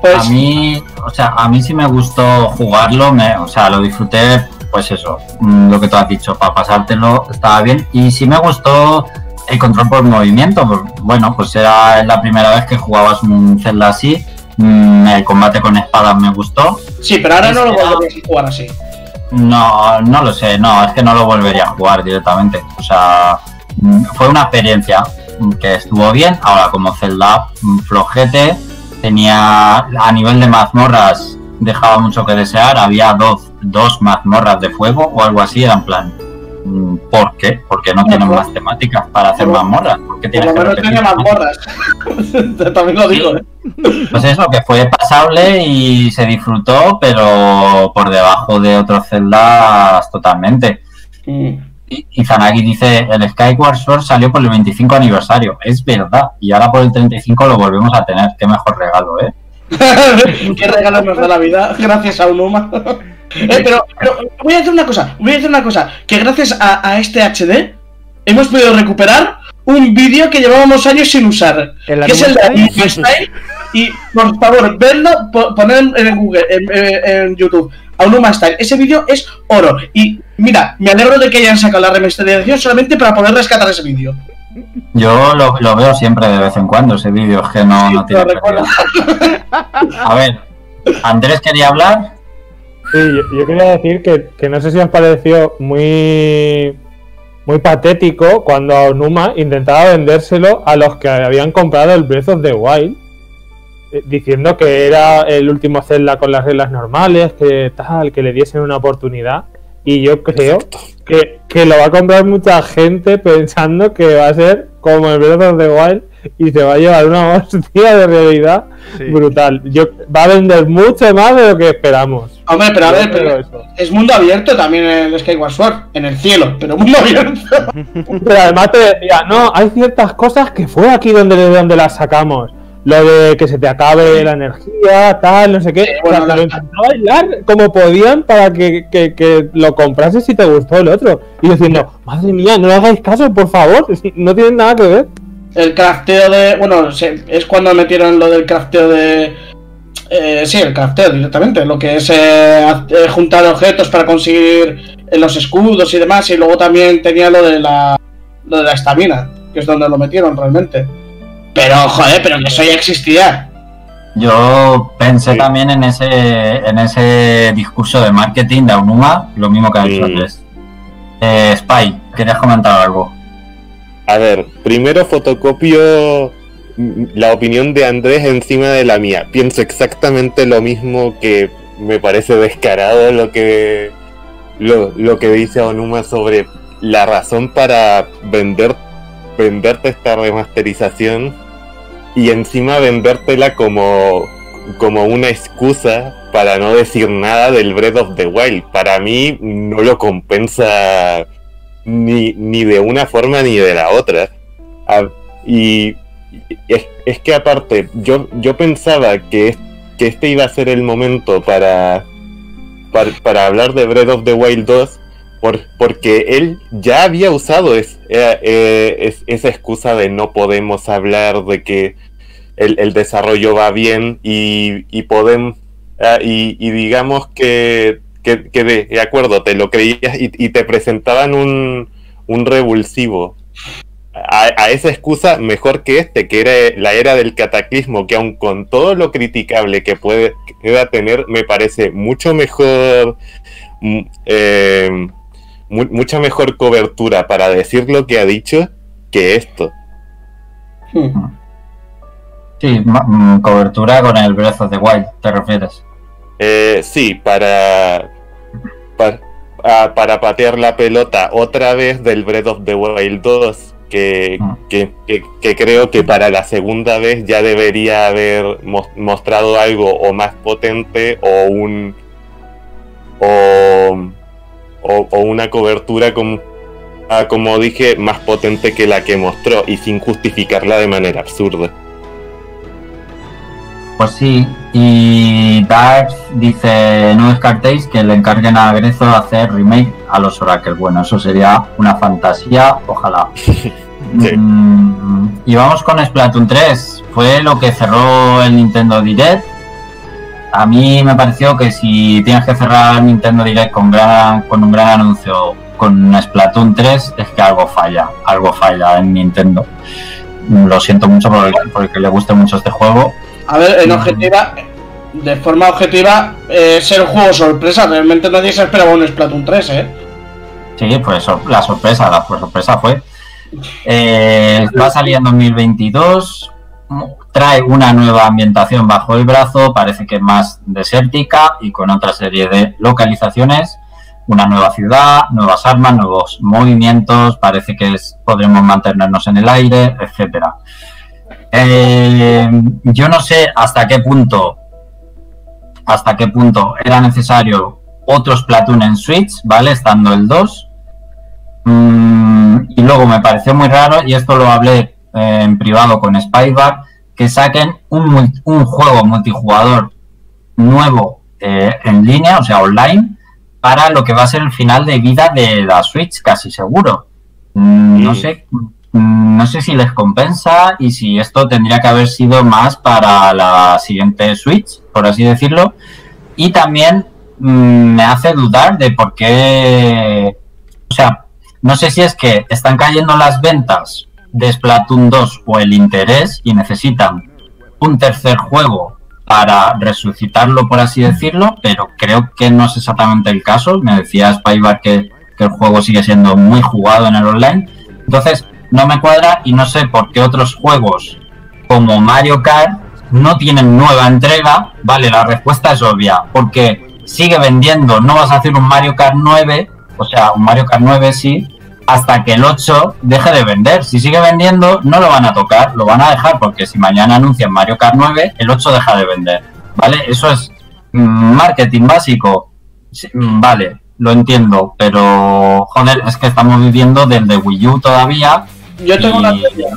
Pues. A mí, o sea, a mí sí me gustó jugarlo, me, o sea, lo disfruté, pues eso, mm, lo que tú has dicho, para pasártelo estaba bien. Y sí me gustó el control por movimiento, bueno, pues era la primera vez que jugabas un Zelda así. mm, El combate con espadas me gustó. Sí, pero ahora no lo volverías a jugar así. No, no lo sé, no, es que no lo volvería a jugar directamente. O sea, mm, fue una experiencia que estuvo bien. Ahora, como Zelda flojete, tenía a nivel de mazmorras, dejaba mucho que desear. Había dos, dos mazmorras de fuego o algo así, era en plan. mm, ¿Por qué? Porque no tienen pues- más temáticas para hacer mazmorras. ¿Por qué Por lo menos tenía borras. También lo digo, ¿eh? Pues eso, que fue pasable y se disfrutó, pero por debajo de otros Zeldas totalmente. Mm. Y, Zanagi dice, el Skyward Sword salió por el 25 aniversario. Es verdad. Y ahora por el 35 lo volvemos a tener. Qué mejor regalo, ¿eh? Qué regalo nos da la vida, gracias a Unuma. Eh, pero, pero voy a hacer una cosa, voy a hacer una cosa, que gracias a, a este HD hemos podido recuperar un vídeo que llevábamos años sin usar, ¿El que es el de Style, y por favor, verlo, po- poned en, en Google, en, en- en YouTube, Aonuma Style. Ese vídeo es oro. Y mira, me alegro de que hayan sacado la remasterización solamente para poder rescatar ese vídeo. Yo lo, lo veo siempre de vez en cuando, ese vídeo, es que no, no tiene Lo recuerdo. precio. A ver, Andrés quería hablar. Sí, yo, yo quería decir que, que no sé si os pareció muy muy patético cuando Onuma intentaba vendérselo a los que habían comprado el Breath of the Wild diciendo que era el último Zelda con las reglas normales, que tal, que le diesen una oportunidad. Y yo creo que, que lo va a comprar mucha gente pensando que va a ser como el Breath of the Wild y se va a llevar una hostia de realidad Sí. brutal. Yo, va a vender mucho más de lo que esperamos. Hombre, pero a ver, pero eso. es mundo abierto también el Skyward Sword, en el cielo, pero mundo abierto. Pero además te decía, no, hay ciertas cosas que fue aquí donde, de donde las sacamos. Lo de que se te acabe la energía, tal, no sé qué. Sí, o sea, bueno, lo bailar como podían para que, que- que lo comprases si te gustó el otro. Y diciendo, madre mía, no le hagáis caso, por favor, no tienen nada que ver. El crafteo de. Bueno, es cuando metieron lo del crafteo de. Eh, sí, el crafteo directamente. Lo que es eh, eh, juntar objetos para conseguir eh, los escudos y demás. Y luego también tenía lo de la. Lo de la estamina, que es donde lo metieron realmente. Pero, joder, pero que eso ya existía. Yo pensé Sí. también en ese, en ese discurso de marketing de Aonuma, lo mismo que ha dicho Sí. Andrés. Eh, Spy, ¿querías comentar algo? A ver, primero fotocopio la opinión de Andrés encima de la mía. Pienso exactamente lo mismo que me parece descarado lo que lo, lo que dice Onuma sobre la razón para vender venderte esta remasterización y encima vendértela como como una excusa para no decir nada del Breath of the Wild. Para mí no lo compensa ni, ni de una forma ni de la otra. Ah, y es, es que aparte, yo, yo pensaba que, que este iba a ser el momento para, para, hablar de Breath of the Wild 2, por, porque él ya había usado es- eh, es- esa excusa de no podemos hablar de que el, desarrollo va bien y, podemos... ah, y, digamos que, de, acuerdo, te lo creías y, te presentaban un, un revulsivo. A, esa excusa mejor que este, que era la era del cataclismo, que aun con todo lo criticable que pueda tener, me parece mucho mejor, mm, eh, mu- mucha mejor cobertura para decir lo que ha dicho que esto. Hmm. Sí, ma- mm, cobertura con el Breath of the Wild, ¿te refieres? Eh, sí, para, para, ah, para patear la pelota otra vez del Breath of the Wild 2, que, Ah. que, que- que creo que para la segunda vez ya debería haber mos- mostrado algo o más potente o un o, o- o una cobertura como, ah, como dije más potente que la que mostró y sin justificarla de manera absurda. Pues sí, y Dark dice, no descartéis que le encarguen a Grezo hacer remake a los Oracle. Bueno, eso sería una fantasía, ojalá. Mm, y vamos con Splatoon 3. Fue lo que cerró el Nintendo Direct. A mí me pareció que si tienes que cerrar Nintendo Direct con, gran, con un gran anuncio con Splatoon 3, es que algo falla, algo falla en Nintendo. Lo siento mucho porque, porque le guste mucho este juego. A ver, en Mm. objetiva, de forma objetiva, eh, es el juego sorpresa. Realmente nadie se esperaba un Splatoon 3, ¿eh? Sí, pues la sorpresa, la sorpresa fue. Eh, va a salir en 2022. Trae una nueva ambientación bajo el brazo, parece que más desértica y con otra serie de localizaciones. Una nueva ciudad, nuevas armas, nuevos movimientos, parece que podremos mantenernos en el aire, etcétera. Eh, yo no sé hasta qué punto hasta qué punto era necesario otro Splatoon en Switch, ¿vale? Estando el 2. Mm, y luego me pareció muy raro, y esto lo hablé eh, en privado con Spybar, que saquen un, un juego multijugador nuevo eh, en línea, o sea, online, para lo que va a ser el final de vida de la Switch, casi seguro. Mm, No sé, mm, no sé si les compensa y si esto tendría que haber sido más para la siguiente Switch, por así decirlo. Y también mm, me hace dudar de por qué. O sea, no sé si es que están cayendo las ventas de Splatoon 2 o el interés y necesitan un tercer juego para resucitarlo, por así decirlo, pero creo que no es exactamente el caso. Me decía Spybar que, que el juego sigue siendo muy jugado en el online. Entonces, no me cuadra y no sé por qué otros juegos como Mario Kart no tienen nueva entrega. Vale, la respuesta es obvia, porque sigue vendiendo, no vas a hacer un Mario Kart 9, o sea, un Mario Kart 9 sí, hasta que el 8 deje de vender. Si sigue vendiendo, no lo van a tocar, lo van a dejar, porque si mañana anuncian Mario Kart 9, el 8 deja de vender. ¿Vale? Eso es mm, marketing básico. Sí, mm, Vale, lo entiendo, pero joder, es que estamos viviendo del de Wii U todavía. Yo tengo y, una teoría.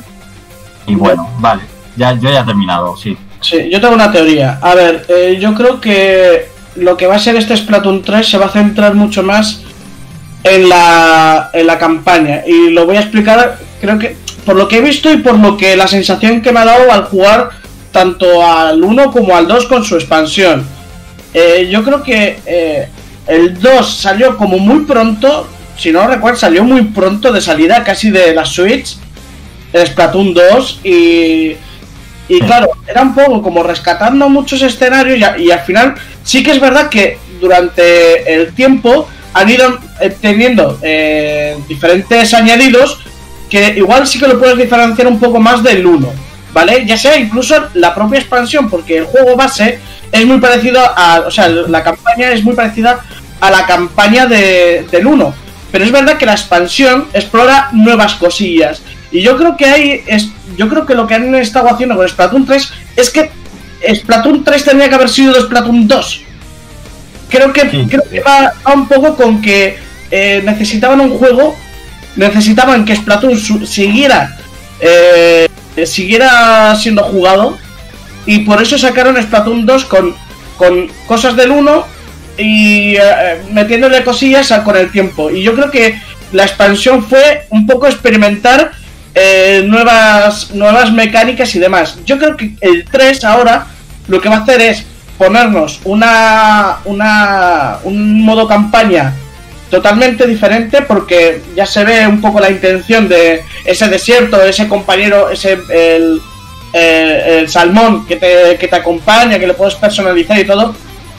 Y bueno, vale, ya, yo ya he terminado, sí. Sí, yo tengo una teoría. A ver, eh, yo creo que lo que va a ser este Splatoon 3 se va a centrar mucho más en la, en la campaña. Y lo voy a explicar, creo que por lo que he visto y por lo que la sensación que me ha dado al jugar tanto al 1 como al 2 con su expansión. Eh, yo creo que eh, el 2 salió como muy pronto, si no recuerdo, salió muy pronto de salida, casi de la Switch, el Splatoon 2, y, y claro, era un poco como rescatando muchos escenarios, y, y al final sí que es verdad que durante el tiempo han ido teniendo eh, diferentes añadidos que igual sí que lo puedes diferenciar un poco más del 1, ¿vale? Ya sea incluso la propia expansión, porque el juego base es muy parecido a. O sea, la campaña es muy parecida a la campaña de, del 1. Pero es verdad que la expansión explora nuevas cosillas. Y yo creo que hay. Es, yo creo que lo que han estado haciendo con Splatoon 3 es que Splatoon 3 tendría que haber sido de Splatoon 2. Creo que, creo que va, va un poco con que eh, necesitaban un juego, necesitaban que Splatoon siguiera, eh, siguiera siendo jugado y por eso sacaron Splatoon 2 con, con cosas del 1 y eh, metiéndole cosillas con el tiempo. Y yo creo que la expansión fue un poco experimentar nuevas, nuevas mecánicas y demás. Yo creo que el 3 ahora lo que va a hacer es ponernos una, una un modo campaña totalmente diferente porque ya se ve un poco la intención de ese desierto, ese compañero, ese el, eh, el salmón que te, que te acompaña, que lo puedes personalizar y todo.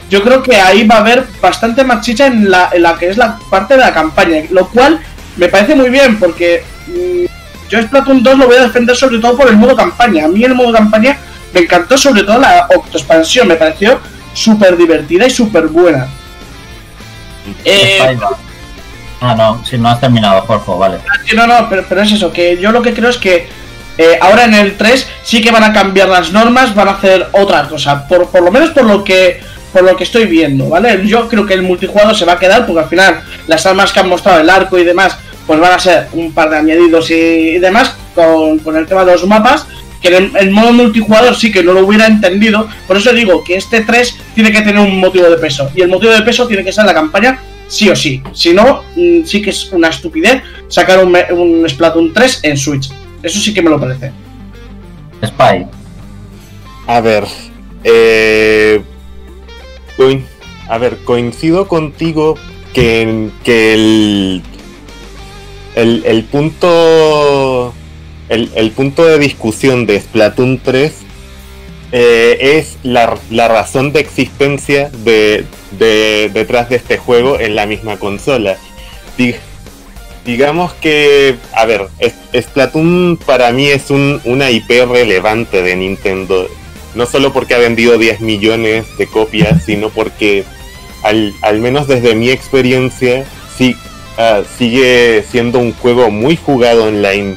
Yo creo que ahí va a haber bastante más chicha en la, en la que es la parte de la campaña, lo cual me parece muy bien porque mm, yo Splatoon 2 lo voy a defender sobre todo por el modo campaña. A mí el modo campaña me encantó sobre todo la octoexpansión, me pareció súper divertida y súper buena. Eh. Ah, no, si no has terminado, Jorge, vale. Sí, no, no, pero, pero es eso, que yo lo que creo es que eh, ahora en el 3 sí que van a cambiar las normas, van a hacer otra cosa, por, por lo menos por lo que por lo que estoy viendo, ¿vale? Yo creo que el multijugador se va a quedar porque al final las armas que han mostrado, el arco y demás, pues van a ser un par de añadidos y, y demás con, con el tema de los mapas, que en el, el modo multijugador sí que no lo hubiera entendido, por eso digo que este 3 tiene que tener un motivo de peso, y el motivo de peso tiene que ser la campaña sí o sí. Si no, mm, sí que es una estupidez sacar un, un Splatoon 3 en Switch. Eso sí que me lo parece. Spy. A ver, eh, coin- a ver, coincido contigo que, que el, el, el punto el, el punto de discusión de Splatoon 3 eh, es la, la razón de existencia de, de- detrás de este juego en la misma consola. Dig- digamos que, a ver, Splatoon para mí es un, una IP relevante de Nintendo. No solo porque ha vendido 10 millones de copias, sino porque, al, al menos desde mi experiencia, sí, ah, sigue siendo un juego muy jugado online.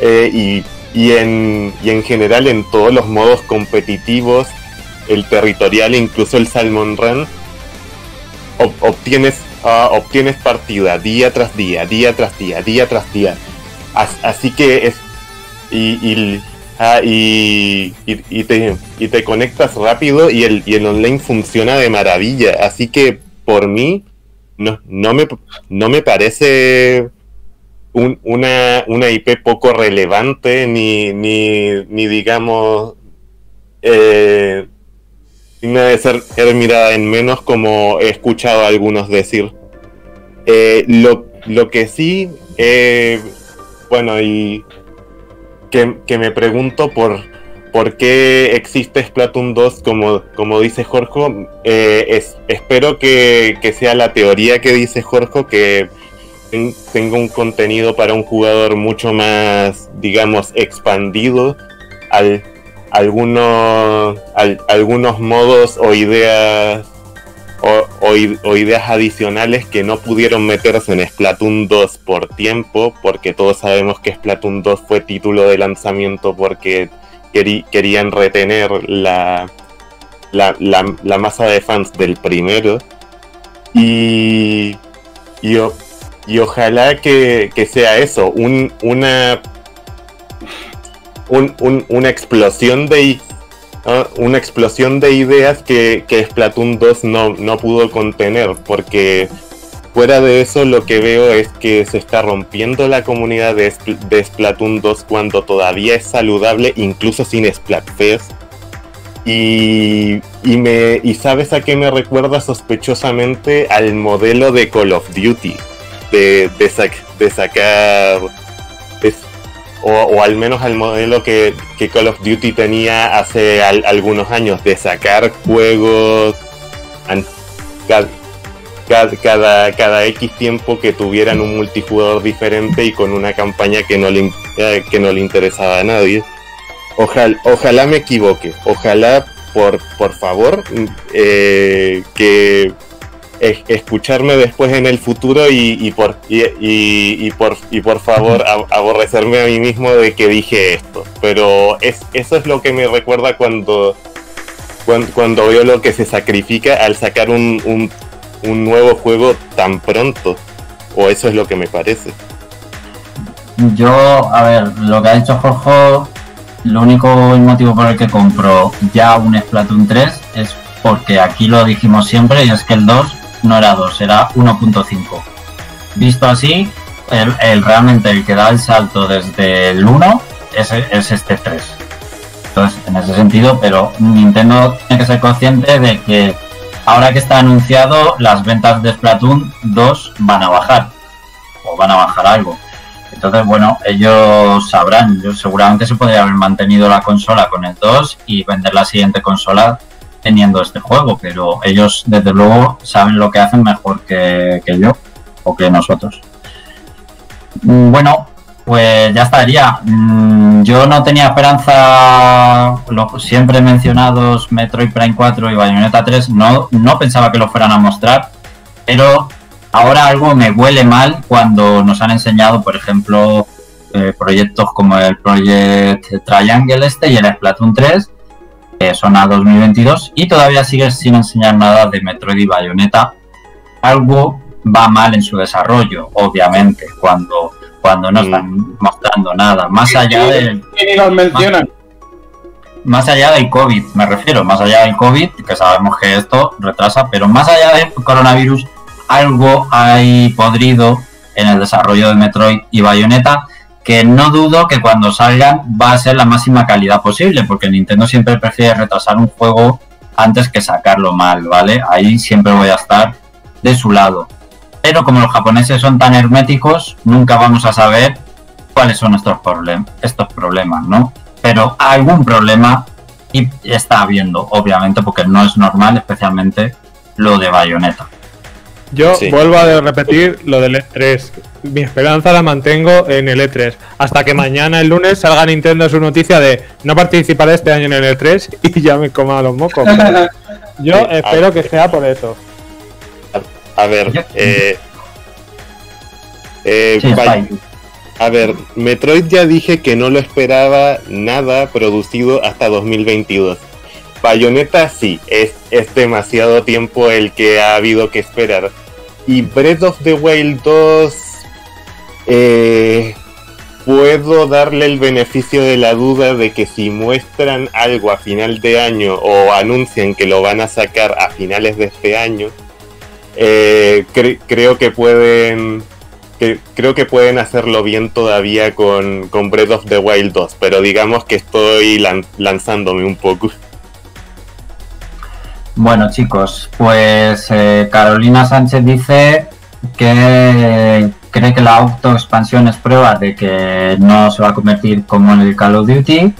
Eh, y, y, en, y en general en todos los modos competitivos, el territorial incluso el Salmon Run, ob- obtienes, ah, obtienes partida día tras día, día tras día, día tras día. As- así que es. Y, y, ah, y, y- y te, y te conectas rápido y el, y el online funciona de maravilla. Así que por mí, no, no, me, no me parece un- una, una IP poco relevante ni, ni, ni digamos. eh, de ser, mirada en menos como he escuchado a algunos decir. Eh, lo, lo que sí, eh, bueno, y que, que me pregunto por, por qué existe Splatoon 2, como, como dice Jorge, eh, es, espero que, que sea la teoría que dice Jorge, que tenga un contenido para un jugador mucho más, digamos, expandido al algunos al- algunos modos o ideas o, ideas adicionales que no pudieron meterse en Splatoon 2 por tiempo, porque todos sabemos que Splatoon 2 fue título de lanzamiento porque querían retener la, la, la- masa de fans del primero. Y, y, y ojalá que, que sea eso, un, una, un- un- una explosión de una explosión de ideas que, que Splatoon 2 no, no pudo contener, porque fuera de eso lo que veo es que se está rompiendo la comunidad de, de Splatoon 2 cuando todavía es saludable, incluso sin Splatfest. Y, y, me, y sabes a qué me recuerda sospechosamente al modelo de Call of Duty, de, de, de sacar es- o, al menos al modelo que, que Call of Duty tenía hace al- algunos años, de sacar juegos an- ca- ca- cada, cada X tiempo que tuvieran un multijugador diferente y con una campaña que no le, eh, que no le interesaba a nadie. Ojalá, ojalá me equivoque, ojalá por, por favor eh, que es- escucharme después en el futuro y, y por y, por y por favor aborrecerme a mí mismo de que dije esto. Pero es eso es lo que me recuerda cuando cuando, cuando veo lo que se sacrifica al sacar un, un, un nuevo juego tan pronto. O eso es lo que me parece. Yo, a ver, lo que ha dicho Jorge, lo único motivo por el que compro ya un Splatoon 3 es porque aquí lo dijimos siempre y es que el 2 no era 2, era 1.5. Visto así, el, realmente el que da el salto desde el 1 es, es este 3. Entonces, en ese sentido, pero Nintendo tiene que ser consciente de que ahora que está anunciado, las ventas de Splatoon 2 van a bajar. O van a bajar algo. Entonces, bueno, ellos sabrán. Yo seguramente se podría haber mantenido la consola con el 2 y vender la siguiente consola teniendo este juego, pero ellos desde luego saben lo que hacen mejor que, yo o que nosotros. Mm, Bueno, pues ya estaría. Mm, Yo no tenía esperanza, los siempre mencionados Metroid Prime 4 y Bayonetta 3, no, no pensaba que lo fueran a mostrar, pero ahora algo me huele mal cuando nos han enseñado, por ejemplo, eh, proyectos como el Project Triangle este y el Splatoon 3, que son a 2022, y todavía sigue sin enseñar nada de Metroid y Bayonetta. Algo va mal en su desarrollo, obviamente, cuando, cuando no están mostrando nada, más allá ni los mencionan. más allá del COVID, me refiero, más allá del COVID, que sabemos que esto retrasa, pero más allá del coronavirus, algo hay podrido en el desarrollo de Metroid y Bayonetta, que no dudo que cuando salgan va a ser la máxima calidad posible, porque Nintendo siempre prefiere retrasar un juego antes que sacarlo mal, ¿vale? Ahí siempre voy a estar de su lado. Pero como los japoneses son tan herméticos, nunca vamos a saber cuáles son estos, problem estos problemas, ¿no? Pero algún problema y está habiendo, obviamente, porque no es normal, especialmente lo de Bayonetta. Yo Sí. vuelvo a repetir lo del E3. Mi esperanza la mantengo en el E3. Hasta que mañana, el lunes, salga Nintendo su noticia de no participaré este año en el E3 y ya me coma los mocos. Yo Sí, espero que sea por eso. a ver eh, eh, Sí. A ver, Metroid ya dije que no lo esperaba nada producido hasta 2022. Bayonetta sí, es, es demasiado tiempo el que ha habido que esperar. Y Breath of the Wild 2, eh, puedo darle el beneficio de la duda de que si muestran algo a final de año o anuncian que lo van a sacar a finales de este año, eh, cre- creo que pueden creo que pueden hacerlo bien todavía con, con Breath of the Wild 2, pero digamos que estoy lan- lanzándome un poco. Bueno, chicos, pues eh, Carolina Sánchez dice que cree que la autoexpansión es prueba de que no se va a convertir como en el Call of Duty.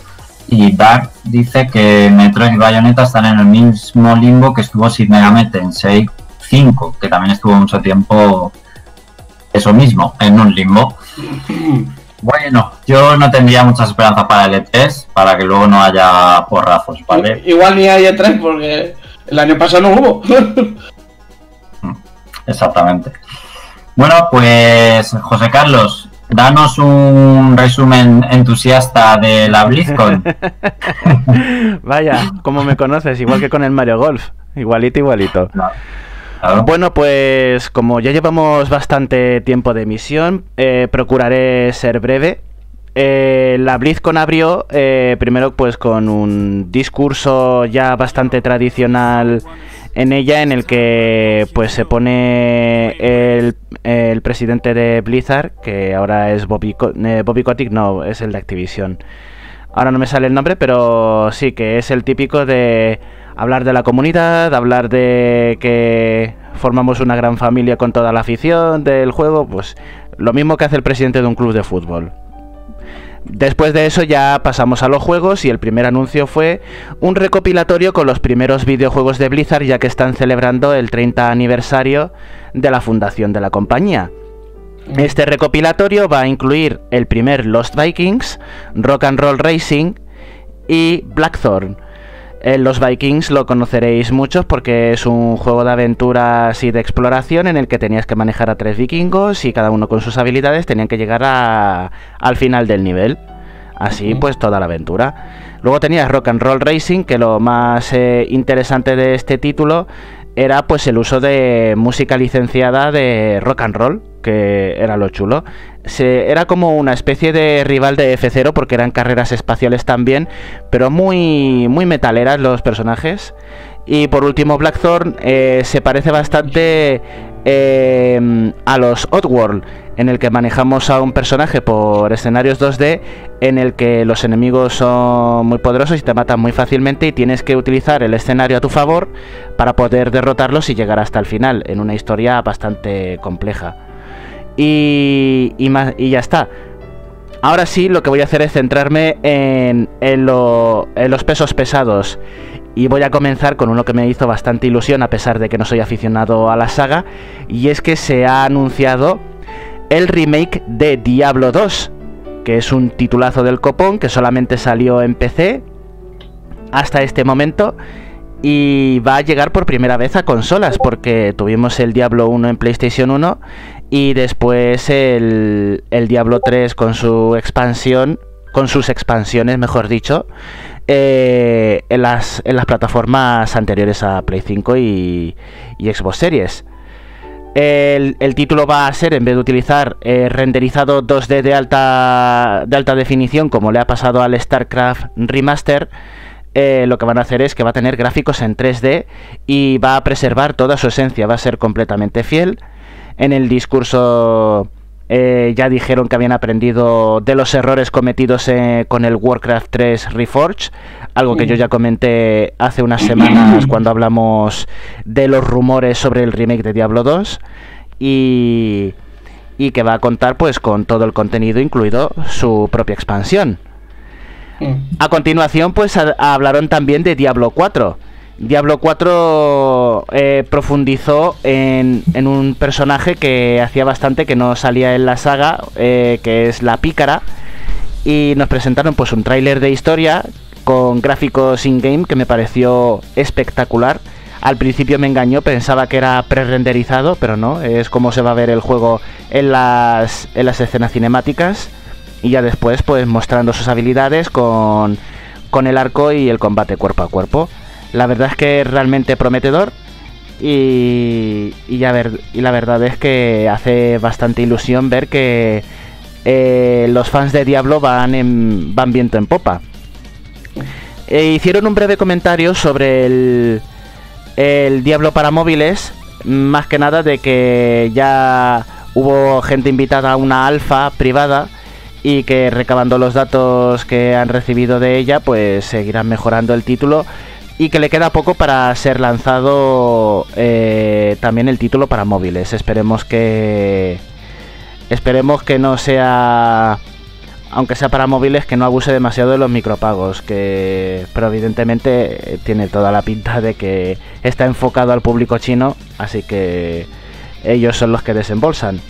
Y Dark dice que Metroid y Bayonetta están en el mismo limbo que estuvo Shin Megami Tensei 5, que también estuvo mucho tiempo eso mismo, en un limbo. Bueno, yo no tendría muchas esperanzas para el E3, para que luego no haya porrazos, ¿vale? Igual ni hay E3 porque el año pasado no hubo. Exactamente. Bueno, pues José Carlos, danos un resumen entusiasta de la BlizzCon. Vaya, como me conoces, igual que con el Mario Golf. Igualito, igualito. Claro. Bueno, pues como ya llevamos bastante tiempo de emisión, eh, procuraré ser breve. Eh, la BlizzCon abrió eh, primero pues con un discurso ya bastante tradicional en ella en el que pues se pone el, presidente de Blizzard, que ahora es Bobby, Co- eh, Bobby no, es el de Activision. Ahora no me sale el nombre, pero sí que es el típico de hablar de la comunidad, hablar de que formamos una gran familia con toda la afición del juego, pues lo mismo que hace el presidente de un club de fútbol. Después de eso ya pasamos a los juegos y el primer anuncio fue un recopilatorio con los primeros videojuegos de Blizzard ya que están celebrando el 30 aniversario de la fundación de la compañía. Este recopilatorio va a incluir el primer Lost Vikings, Rock and Roll Racing y Blackthorn. Eh, Los Vikings lo conoceréis muchos porque es un juego de aventura así de exploración en el que tenías que manejar a tres vikingos y cada uno con sus habilidades tenían que llegar a- al final del nivel. Así pues toda la aventura. Luego tenías Rock and Roll Racing, que lo más eh, interesante de este título era pues el uso de música licenciada de rock and roll, que era lo chulo. Se, era como una especie de rival de F0 porque eran carreras espaciales también, pero muy muy metaleras los personajes. Y por último Blackthorn eh, se parece bastante eh, a los Oddworld, en el que manejamos a un personaje por escenarios 2D, en el que los enemigos son muy poderosos y te matan muy fácilmente y tienes que utilizar el escenario a tu favor para poder derrotarlos y llegar hasta el final, en una historia bastante compleja. Y, y, ya está. Ahora sí, lo que voy a hacer es centrarme en, en los pesos pesados. Y voy a comenzar con uno que me hizo bastante ilusión, a pesar de que no soy aficionado a la saga. Y es que se ha anunciado el remake de Diablo 2, que es un titulazo del copón que solamente salió en PC hasta este momento. Y va a llegar por primera vez a consolas, porque tuvimos el Diablo 1 en PlayStation 1 y después el, Diablo 3 con su expansión, con sus expansiones, mejor dicho, eh, en, las, plataformas anteriores a Play 5 y, y Xbox Series. El, título va a ser, en vez de utilizar eh, renderizado 2D de alta, de alta definición, como le ha pasado al StarCraft Remaster, eh, lo que van a hacer es que va a tener gráficos en 3D y va a preservar toda su esencia, va a ser completamente fiel. En el discurso eh, ya dijeron que habían aprendido de los errores cometidos eh, con el Warcraft 3 Reforged, algo que yo ya comenté hace unas semanas cuando hablamos de los rumores sobre el remake de Diablo 2 y, y que va a contar pues con todo el contenido incluido su propia expansión. A continuación, pues a- hablaron también de Diablo 4. Diablo 4 eh, profundizó en, un personaje que hacía bastante que no salía en la saga, eh, que es la pícara, y nos presentaron pues un tráiler de historia con gráficos in-game que me pareció espectacular. Al principio me engañó, pensaba que era pre-renderizado, pero no, es como se va a ver el juego en las, en las escenas cinemáticas y ya después pues mostrando sus habilidades con el arco y el combate cuerpo a cuerpo. La verdad es que es realmente prometedor y, y, la verdad es que hace bastante ilusión ver que eh, los fans de Diablo van, en, van viento en popa. Eh, hicieron un breve comentario sobre el, el Diablo para móviles, más que nada de que ya hubo gente invitada a una alfa privada y que recabando los datos que han recibido de ella, pues seguirán mejorando el título. Y que le queda poco para ser lanzado eh, también el título para móviles. Esperemos que esperemos que no sea aunque sea para móviles que no abuse demasiado de los micropagos, que pero evidentemente eh, tiene toda la pinta de que está enfocado al público chino, así que ellos son los que desembolsan.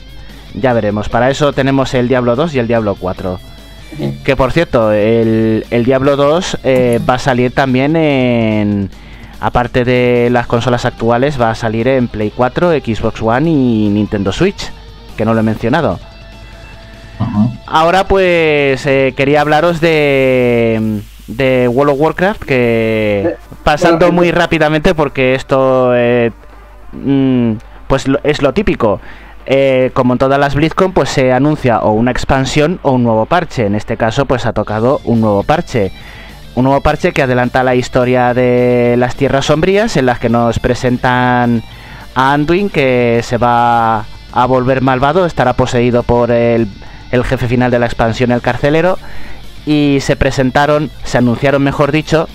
Ya veremos. Para eso tenemos el Diablo 2 y el Diablo 4. Que por cierto, el, el Diablo 2 eh, va a salir también en... Aparte de las consolas actuales, va a salir en Play 4, Xbox One y Nintendo Switch, que no lo he mencionado. Ahora pues eh, quería hablaros de, de World of Warcraft, que pasando muy rápidamente porque esto eh, mm, pues lo- es lo típico. Eh, como en todas las BlizzCon, pues se anuncia o una expansión o un nuevo parche. En este caso, pues ha tocado un nuevo parche. Un nuevo parche que adelanta la historia de las Tierras Sombrías, en las que nos presentan a Anduin, que se va a volver malvado, estará poseído por el, el jefe final de la expansión, el carcelero. Y se presentaron, se anunciaron, mejor dicho,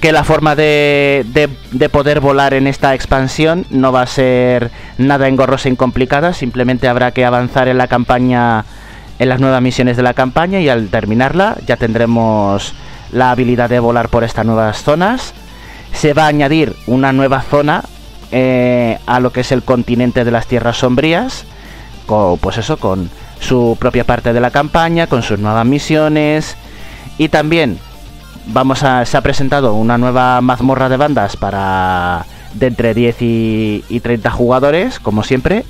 que la forma de, de- de poder volar en esta expansión no va a ser nada engorrosa y complicada, simplemente habrá que avanzar en la campaña, en las nuevas misiones de la campaña y al terminarla ya tendremos la habilidad de volar por estas nuevas zonas. Se va a añadir una nueva zona eh, a lo que es el continente de las tierras sombrías, con, pues eso, con su propia parte de la campaña, con sus nuevas misiones y también vamos a se ha presentado una nueva mazmorra de bandas para de entre 10 y, y 30 jugadores, como siempre,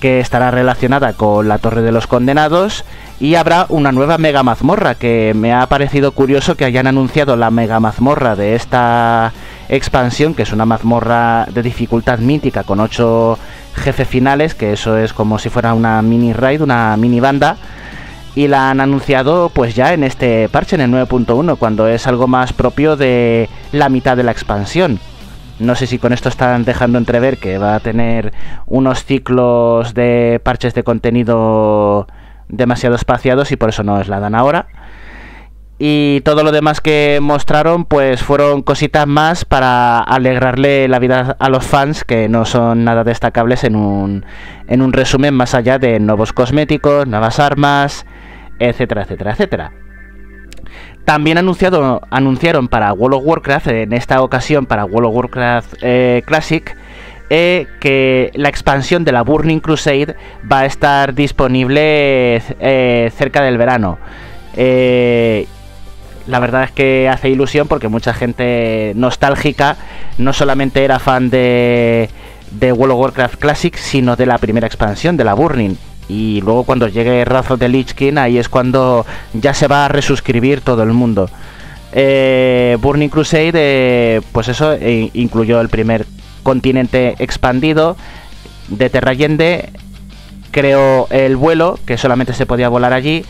que estará relacionada con la Torre de los Condenados y habrá una nueva mega mazmorra que me ha parecido curioso que hayan anunciado la mega mazmorra de esta expansión, que es una mazmorra de dificultad mítica con 8 jefes finales, que eso es como si fuera una mini raid, una mini banda y la han anunciado pues ya en este parche en el 9.1 cuando es algo más propio de la mitad de la expansión. No sé si con esto están dejando entrever que va a tener unos ciclos de parches de contenido demasiado espaciados y por eso no es la dan ahora. Y todo lo demás que mostraron pues fueron cositas más para alegrarle la vida a los fans que no son nada destacables en un, en un resumen más allá de nuevos cosméticos, nuevas armas, etcétera, etcétera, etcétera. También anunciado, anunciaron para World of Warcraft, en esta ocasión para World of Warcraft eh, Classic, eh, que la expansión de la Burning Crusade va a estar disponible eh, cerca del verano. La verdad es que hace ilusión porque mucha gente nostálgica no solamente era fan de, de World of Warcraft Classic, sino de la primera expansión, de la Burning. Y luego cuando llegue of the Lich King, ahí es cuando ya se va a resuscribir todo el mundo. Eh, Burning Crusade, eh, pues eso, eh, incluyó el primer continente expandido de Terrayende, creó el vuelo, que solamente se podía volar allí,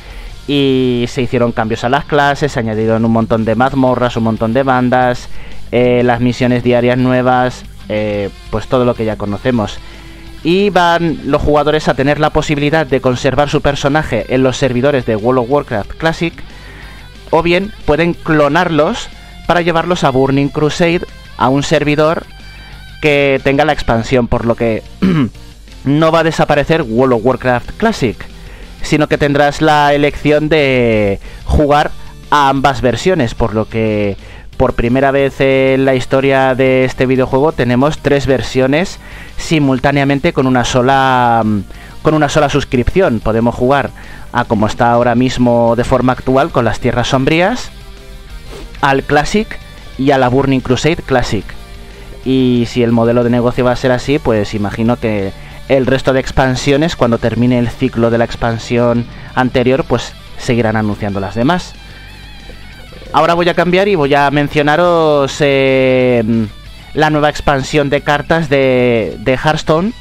y se hicieron cambios a las clases, se añadieron un montón de mazmorras, un montón de bandas, eh, las misiones diarias nuevas, pues todo lo que ya conocemos. Y van los jugadores a tener la posibilidad de conservar su personaje en los servidores de World of Warcraft Classic, o bien pueden clonarlos para llevarlos a Burning Crusade, a un servidor que tenga la expansión, por lo que no va a desaparecer World of Warcraft Classic, sino que tendrás la elección de jugar a ambas versiones, por lo que por primera vez en la historia de este videojuego tenemos tres versiones simultáneamente con una sola mm, con una sola suscripción. Podemos jugar a como está ahora mismo de forma actual con las Tierras Sombrías, al Classic y a la Burning Crusade Classic. Y si el modelo de negocio va a ser así, pues imagino que el resto de expansiones, cuando termine el ciclo de la expansión anterior, pues seguirán anunciando las demás. Ahora voy a cambiar y voy a mencionaros eh, la nueva expansión de cartas de, de Hearthstone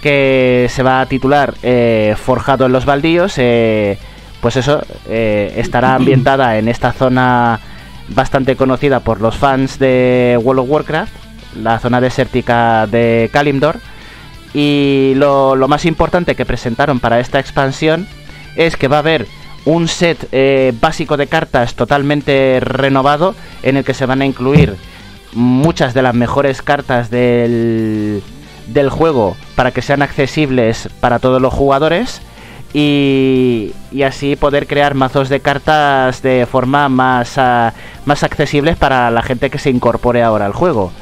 que se va a titular eh, Forjado en los Baldíos. eh, pues eso, eh, estará ambientada en esta zona bastante conocida por los fans de World of Warcraft, la zona desértica de Kalimdor. Y lo, lo más importante que presentaron para esta expansión es que va a haber un set eh, básico de cartas totalmente renovado en el que se van a incluir muchas de las mejores cartas del, del juego para que sean accesibles para todos los jugadores y, y así poder crear mazos de cartas de forma más, ah, más accesibles para la gente que se incorpore ahora al juego.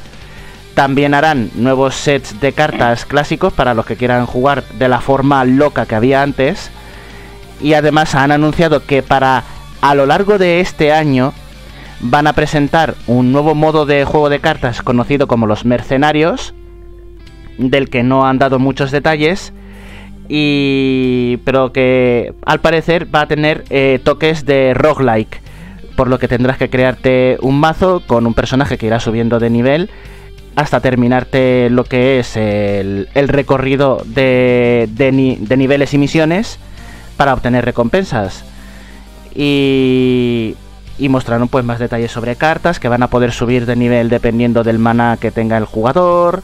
También harán nuevos sets de cartas clásicos para los que quieran jugar de la forma loca que había antes. Y además han anunciado que para a lo largo de este año van a presentar un nuevo modo de juego de cartas conocido como los mercenarios, del que no han dado muchos detalles, y pero que al parecer va a tener eh, toques de roguelike, por lo que tendrás que crearte un mazo con un personaje que irá subiendo de nivel hasta terminarte lo que es el, el recorrido de, de, ni- de niveles y misiones para obtener recompensas. Y, y mostraron pues más detalles sobre cartas que van a poder subir de nivel dependiendo del mana que tenga el jugador,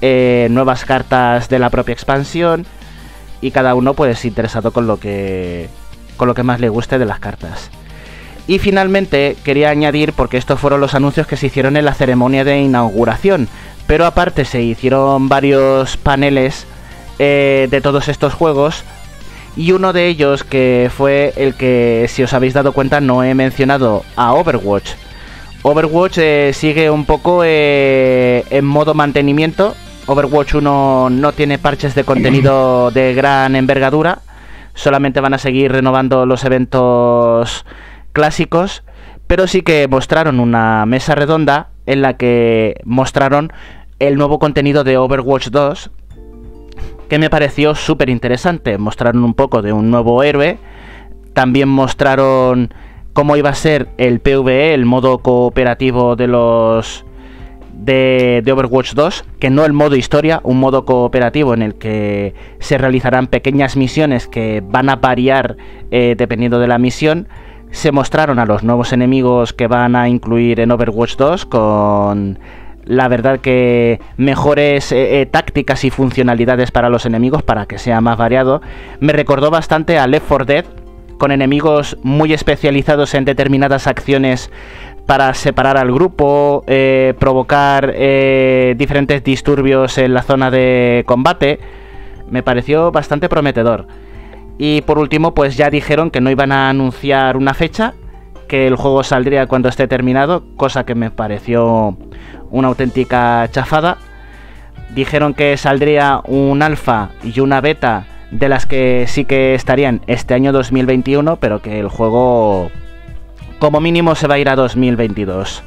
eh, nuevas cartas de la propia expansión y cada uno pues interesado con lo que con lo que más le guste de las cartas. Y finalmente quería añadir, porque estos fueron los anuncios que se hicieron en la ceremonia de inauguración, pero aparte se hicieron varios paneles eh, de todos estos juegos y uno de ellos que fue el que, si os habéis dado cuenta, no he mencionado a Overwatch. Overwatch eh, sigue un poco eh, en modo mantenimiento. Overwatch 1 no tiene parches de contenido de gran envergadura. Solamente van a seguir renovando los eventos clásicos. Pero sí que mostraron una mesa redonda en la que mostraron el nuevo contenido de Overwatch 2 que me pareció súper interesante. Mostraron un poco de un nuevo héroe. También mostraron cómo iba a ser el PvE, el modo cooperativo de los de, de, Overwatch 2, que no el modo historia, un modo cooperativo en el que se realizarán pequeñas misiones que van a variar eh, dependiendo de la misión. Se mostraron a los nuevos enemigos que van a incluir en Overwatch 2 con la verdad que mejores eh, eh, tácticas y funcionalidades para los enemigos para que sea más variado. Me recordó bastante a Left 4 Dead, con enemigos muy especializados en determinadas acciones para separar al grupo, eh, provocar diferentes disturbios en la zona de combate. Me pareció bastante prometedor. Y por último, pues ya dijeron que no iban a anunciar una fecha, que el juego saldría cuando esté terminado, cosa que me pareció una auténtica chafada. Dijeron que saldría un alfa y una beta de las que sí que estarían este año 2021, pero que el juego como mínimo se va a ir a 2022.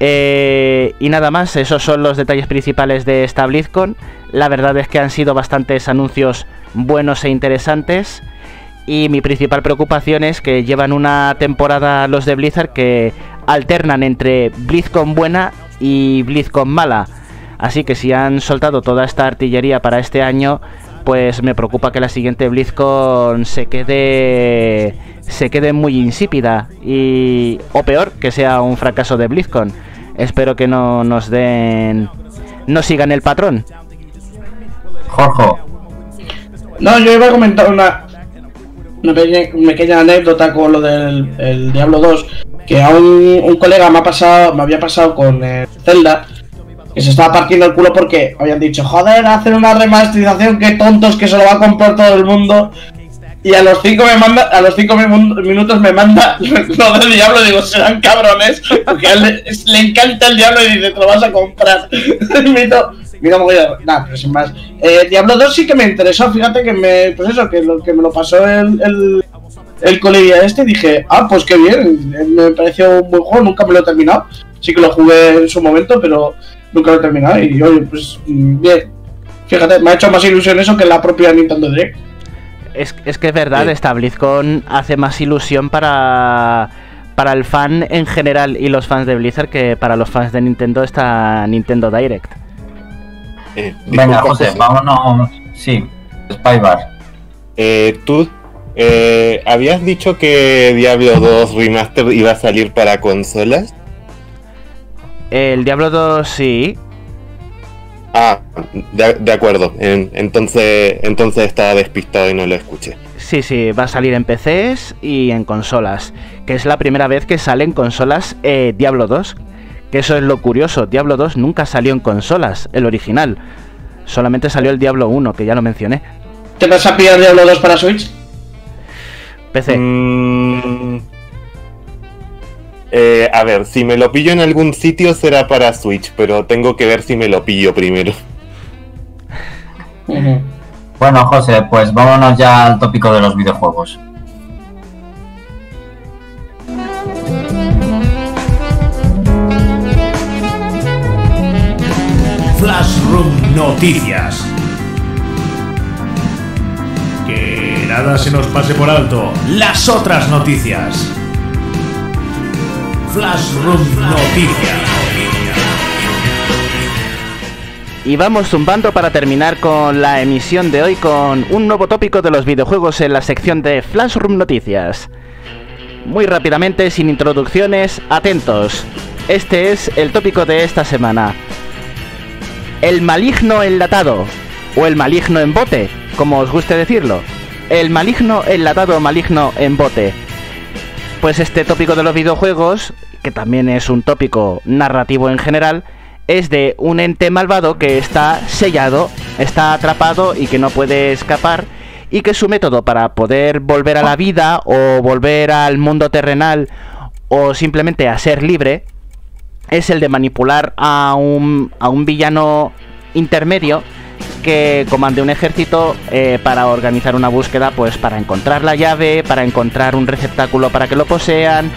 Eh, y nada más, esos son los detalles principales de esta BlizzCon. La verdad es que han sido bastantes anuncios buenos e interesantes. Y mi principal preocupación es que llevan una temporada los de Blizzard que alternan entre BlizzCon buena y BlizzCon mala. Así que si han soltado toda esta artillería para este año, pues me preocupa que la siguiente BlizzCon se quede se quede muy insípida y o peor que sea un fracaso de BlizzCon. Espero que no nos den no sigan el patrón. Jorge. No, yo iba a comentar una una pequeña, pequeña anécdota con lo del el Diablo 2 que a un, un, colega me ha pasado me había pasado con el Zelda que se estaba partiendo el culo porque habían dicho, joder, hacen una remasterización, qué tontos que se lo va a comprar todo el mundo. Y a los cinco me manda, a los cinco minutos me manda lo del diablo, digo, serán cabrones, porque a él le, le, encanta el diablo y dice, te lo vas a comprar. Mira, nada, pero sin más. Eh, Diablo 2 sí que me interesó, fíjate que me, pues eso, que, lo, que me lo pasó el, el, el colega este, dije, ah, pues qué bien, me pareció un buen juego, nunca me lo he terminado. Sí que lo jugué en su momento, pero nunca lo he terminado y oye, pues bien. Fíjate, me ha hecho más ilusión eso que la propia Nintendo Direct. Es, es que es verdad, sí. esta BlizzCon hace más ilusión para, para el fan en general y los fans de Blizzard que para los fans de Nintendo esta Nintendo Direct. Eh, Venga, José, José, vámonos. Sí, Spybar. Eh, Tú eh, habías dicho que Diablo 2 Remaster iba a salir para consolas. El Diablo 2 sí. Ah, de, de acuerdo. En- entonces, entonces estaba despistado y no lo escuché. Sí, sí, va a salir en PCs y en consolas. Que es la primera vez que sale en consolas eh, Diablo 2. Que eso es lo curioso. Diablo 2 nunca salió en consolas, el original. Solamente salió el Diablo 1, que ya lo mencioné. ¿Te vas a pillar Diablo 2 para Switch? PC. Mm, eh, a ver, si me lo pillo en algún sitio será para Switch, pero tengo que ver si me lo pillo primero. Bueno, José, pues vámonos ya al tópico de los videojuegos. Noticias. Que nada se nos pase por alto. Las otras noticias. Flashroom Noticias. Y vamos zumbando para terminar con la emisión de hoy con un nuevo tópico de los videojuegos en la sección de Flashroom Noticias. Muy rápidamente, sin introducciones, atentos. Este es el tópico de esta semana. El maligno enlatado, o el maligno en bote, como os guste decirlo. El maligno enlatado maligno en bote. Pues este tópico de los videojuegos, que también es un tópico narrativo en general, es de un ente malvado que está sellado, está atrapado y que no puede escapar y que su método para poder volver a la vida o volver al mundo terrenal o simplemente a ser libre es el de manipular a un, a un villano intermedio que comande un ejército eh, para organizar una búsqueda, pues para encontrar la llave, para encontrar un receptáculo para que lo posean,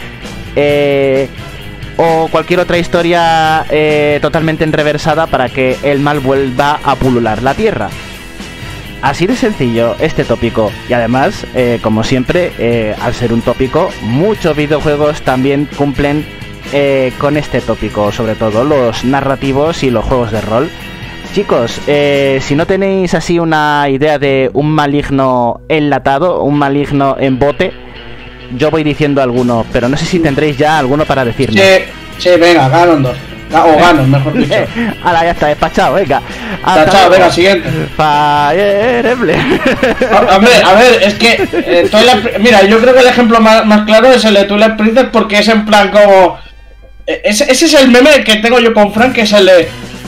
eh, o cualquier otra historia eh, totalmente enreversada para que el mal vuelva a pulular la tierra. Así de sencillo este tópico. Y además, eh, como siempre, eh, al ser un tópico, muchos videojuegos también cumplen eh, con este tópico, sobre todo los narrativos y los juegos de rol. Chicos, eh, si no tenéis así una idea de un maligno enlatado, un maligno en bote, yo voy diciendo alguno, pero no sé si tendréis ya alguno para decirme. Sí, sí, venga, Ganon 2. Ga- O Ganon, mejor dicho. Ahora ya está despachado, venga. Luego. venga, siguiente. Fire Emblem. A- Hombre, a ver, es que eh, Mira, yo creo que el ejemplo más, más claro es el de Twilight Princess porque es en plan como... eh, Ese, ese es el meme que tengo yo con Frank, que es el de...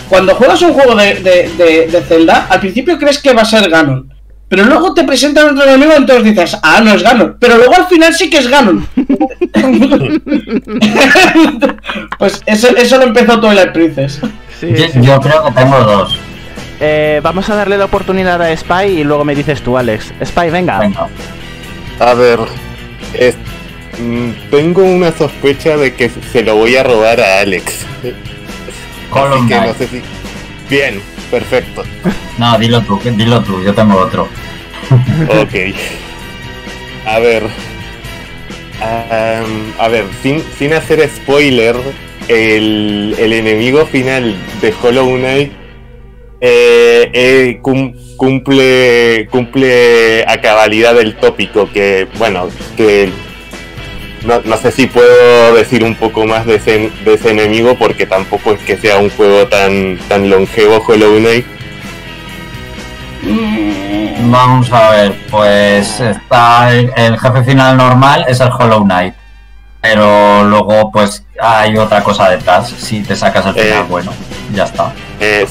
Cuando juegas un juego de, de, de, de Zelda, al principio crees que va a ser Ganon. Pero luego te presentan otro enemigo y entonces dices, ah, no es Ganon. Pero luego al final sí que es Ganon. pues eso, eso lo empezó Twilight Princess. Sí, Yo, sí. yo creo que tengo dos. Eh, vamos a darle la oportunidad a Spy y luego me dices tú, Alex. Spy, venga. Venga. A ver, es- mm, tengo una sospecha de que se lo voy a robar a Alex. Así que no sé si. Bien, perfecto. No, dilo tú, dilo tú, yo tengo otro. Ok. A ver. A ver, sin, sin hacer spoiler, el, el enemigo final de Hollow Knight eh, eh, cum- cumple, cumple a cabalidad el tópico que, bueno, que no, no sé si puedo decir un poco más de ese, de ese enemigo porque tampoco es que sea un juego tan, tan longevo Hollow Knight. Vamos a ver, pues está el, el jefe final normal, es el Hollow Knight. Pero luego, pues hay otra cosa detrás. Si te sacas el final, Eh. bueno, ya está. Eh,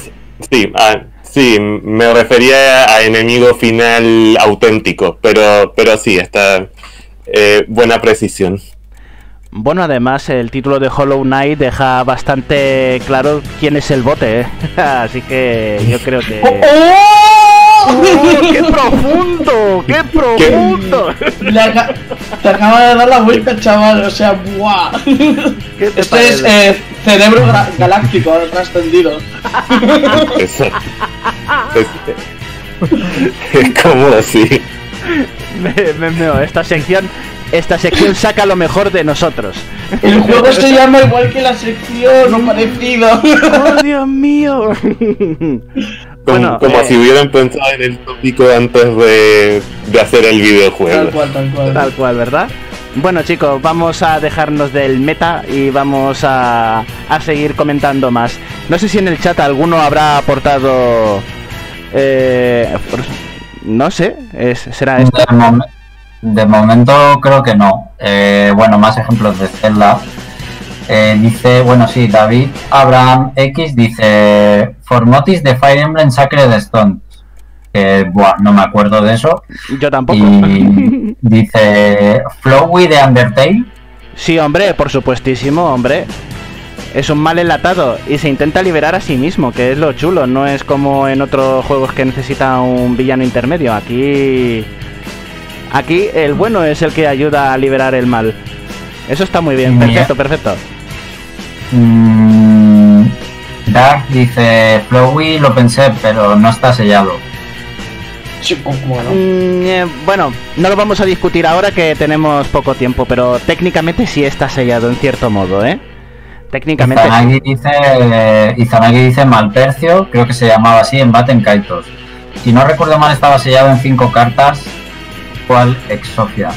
sí, ah, sí, me refería a enemigo final auténtico, pero, pero sí, está eh, buena precisión. Bueno, además el título de Hollow Knight deja bastante claro quién es el bote, ¿eh? así que yo creo que... ¡Oh, ¡Qué profundo! ¡Qué profundo! Le aca- te acaba de dar la vuelta, chaval. O sea, ¡buah! ¿Qué te Este es eh, cerebro gra- galáctico trascendido. Eso. Es, es como así. Me- me- me- esta sección, esta sección saca lo mejor de nosotros. El juego se llama igual que la sección, o parecido. ¡Oh, Dios mío! Como, Bueno, como eh, si hubieran pensado en el tópico antes de, de hacer el videojuego. Tal cual, tal cual. Tal cual, ¿verdad? Bueno chicos, vamos a dejarnos del meta y vamos a, a seguir comentando más. No sé si en el chat alguno habrá aportado... eh, no sé, es, será esto. De, mom- de momento creo que no. Eh, bueno, más ejemplos de Zelda. Eh, dice, bueno, sí, David Abraham X dice Formotis de Fire Emblem Sacred Stones. Que, buah, no me acuerdo de eso. Yo tampoco. Y dice Flowey de Undertale. Sí, hombre, por supuestísimo, hombre. Es un mal enlatado y se intenta liberar a sí mismo, que es lo chulo. No es como en otros juegos que necesita un villano intermedio. Aquí. Aquí el bueno es el que ayuda a liberar el mal. Eso está muy bien, perfecto, perfecto. Mm, Dark dice Flowey lo pensé, pero no está sellado. Sí, no. Mm, eh, bueno, no lo vamos a discutir ahora que tenemos poco tiempo, pero técnicamente sí está sellado en cierto modo, ¿eh? Técnicamente. Izanagi dice, Izanagi dice Malpercio, creo que se llamaba así en Baten Kaitos. Si no recuerdo mal, estaba sellado en cinco cartas. ¿Cuál? Exofia.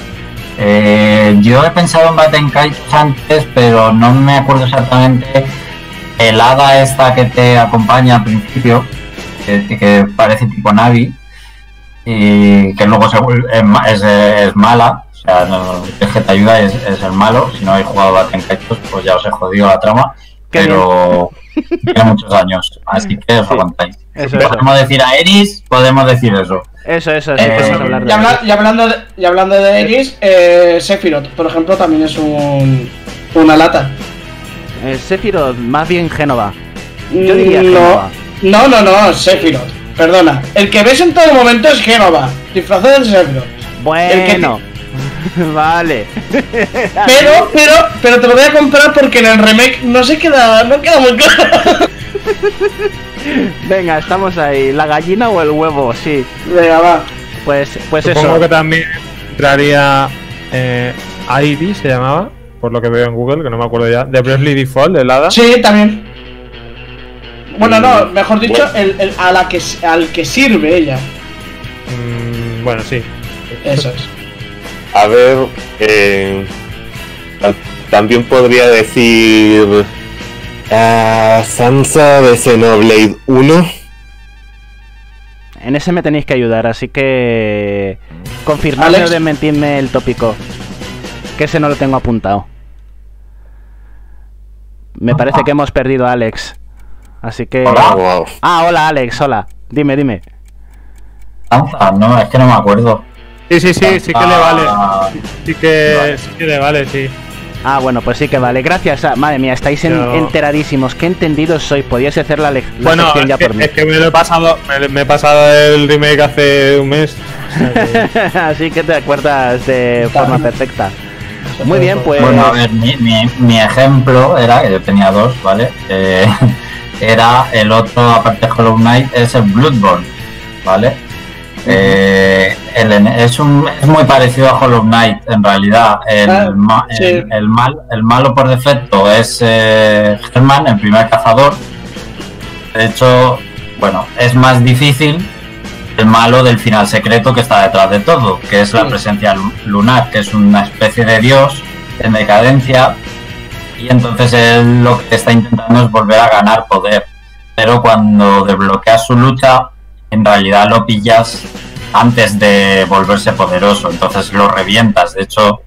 Eh, yo he pensado en Baten Kaitos antes, pero no me acuerdo exactamente. El hada esta que te acompaña al principio, que, que parece tipo Navi, y que luego se es, es mala. O sea, no, es que te ayuda es, es el malo. Si no habéis jugado Baten Kaitos, pues ya os he jodido la trama Qué pero tiene muchos años, así que os aguantáis. Eso, eso. podemos decir a Eris, podemos decir eso. Eso, eso, sí, Eh, Y, de habla- eso. y hablando de, y hablando de Eris, eh, Sephiroth, por ejemplo, también es un, una lata. Eh, Sephiroth, más bien Génova. Yo diría no, Génova. no, no, no, Sephiroth. Perdona. El que ves en todo momento es Génova, disfrazado de Sephiroth. Bueno, vale. Pero, pero, pero te lo voy a comprar porque en el remake no se queda, no queda muy claro. Venga, estamos ahí. ¿La gallina o el huevo? Sí. Venga, va. Pues, pues Supongo eso. que también entraría eh, Ivy, se llamaba, por lo que veo en Google, que no me acuerdo ya, de Bravely Default, el hada. Sí, también. Bueno, no, mejor dicho, Bueno. el, el- a la que, al que sirve ella. Mm, bueno, sí. Eso es. A ver, eh, ta- también podría decir a Sansa de Xenoblade 1. En ese me tenéis que ayudar, así que. Confirmadme o Alex. desmentidme el tópico. Que ese no lo tengo apuntado. Me parece que hemos perdido a Alex. Así que. Hola. Wow. Ah, hola Alex, hola. Dime, dime. Lanza, no, es que no me acuerdo. Sí, sí, sí, sí que le vale. Ah, Sí que, sí que le vale, sí. Ah, bueno, pues sí que vale. Gracias. madre mía, estáis en- Yo- enteradísimos. Qué entendidos sois. Podíais hacer la, lec- la Bueno, sección ya es que, por mí. es que me lo he pasado, me, me he pasado el remake hace un mes. Así que te acuerdas de forma perfecta. Muy bien, pues. Bueno, a ver, mi, mi- mi ejemplo era, que yo tenía dos, ¿vale? Eh, era el otro, aparte de Hollow Knight, es el Bloodborne, ¿vale? Eh, el es, un, es muy parecido a Hollow Knight, en realidad. El, Ah, ma- sí. el, el mal, el malo por defecto es eh, Herman, el primer cazador. De hecho, bueno, es más difícil el malo del final secreto que está detrás de todo, que es la presencia lu- lunar, que es una especie de dios en decadencia y entonces él lo que está intentando es volver a ganar poder. Pero cuando desbloqueas su lucha, en realidad lo pillas antes de volverse poderoso, entonces lo revientas. De hecho,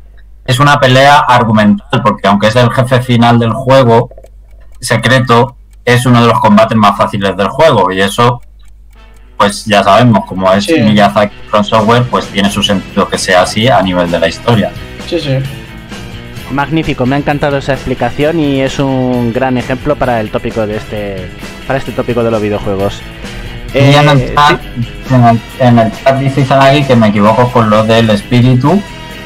es una pelea argumental, porque aunque es el jefe final del juego, secreto, es uno de los combates más fáciles del juego y eso pues ya sabemos, como es Sí. Miyazaki From Software, pues tiene su sentido que sea así a nivel de la historia. Sí, sí. Magnífico, me ha encantado esa explicación y es un gran ejemplo para el tópico de este. para este tópico de los videojuegos. Y en el, Eh, chat, en, el, en el chat dice Izanagi que me equivoco con lo del espíritu.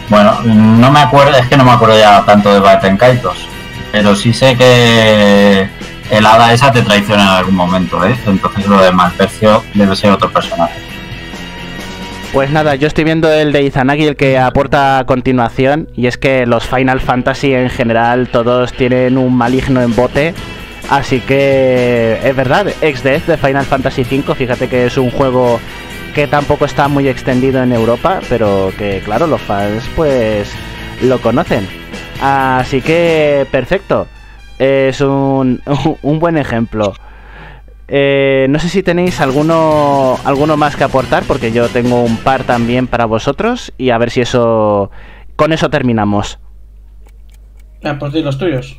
Bueno, no me acuerdo, es que no me acuerdo ya tanto de Baten Kaitos, pero sí sé que el hada esa te traiciona en algún momento, ¿eh? Entonces lo de Malpercio debe ser otro personaje. Pues nada, yo estoy viendo el de Izanagi, el que aporta a continuación, y es que los Final Fantasy en general todos tienen un maligno en bote. Así que es verdad, XDeath de Final Fantasy V, fíjate que es un juego que tampoco está muy extendido en Europa, pero que claro, los fans pues lo conocen. Así que perfecto. es un, un buen ejemplo. Eh, no sé si tenéis alguno, alguno más que aportar, porque yo tengo un par también para vosotros y a ver si eso... Con eso terminamos. Ah, pues di los tuyos.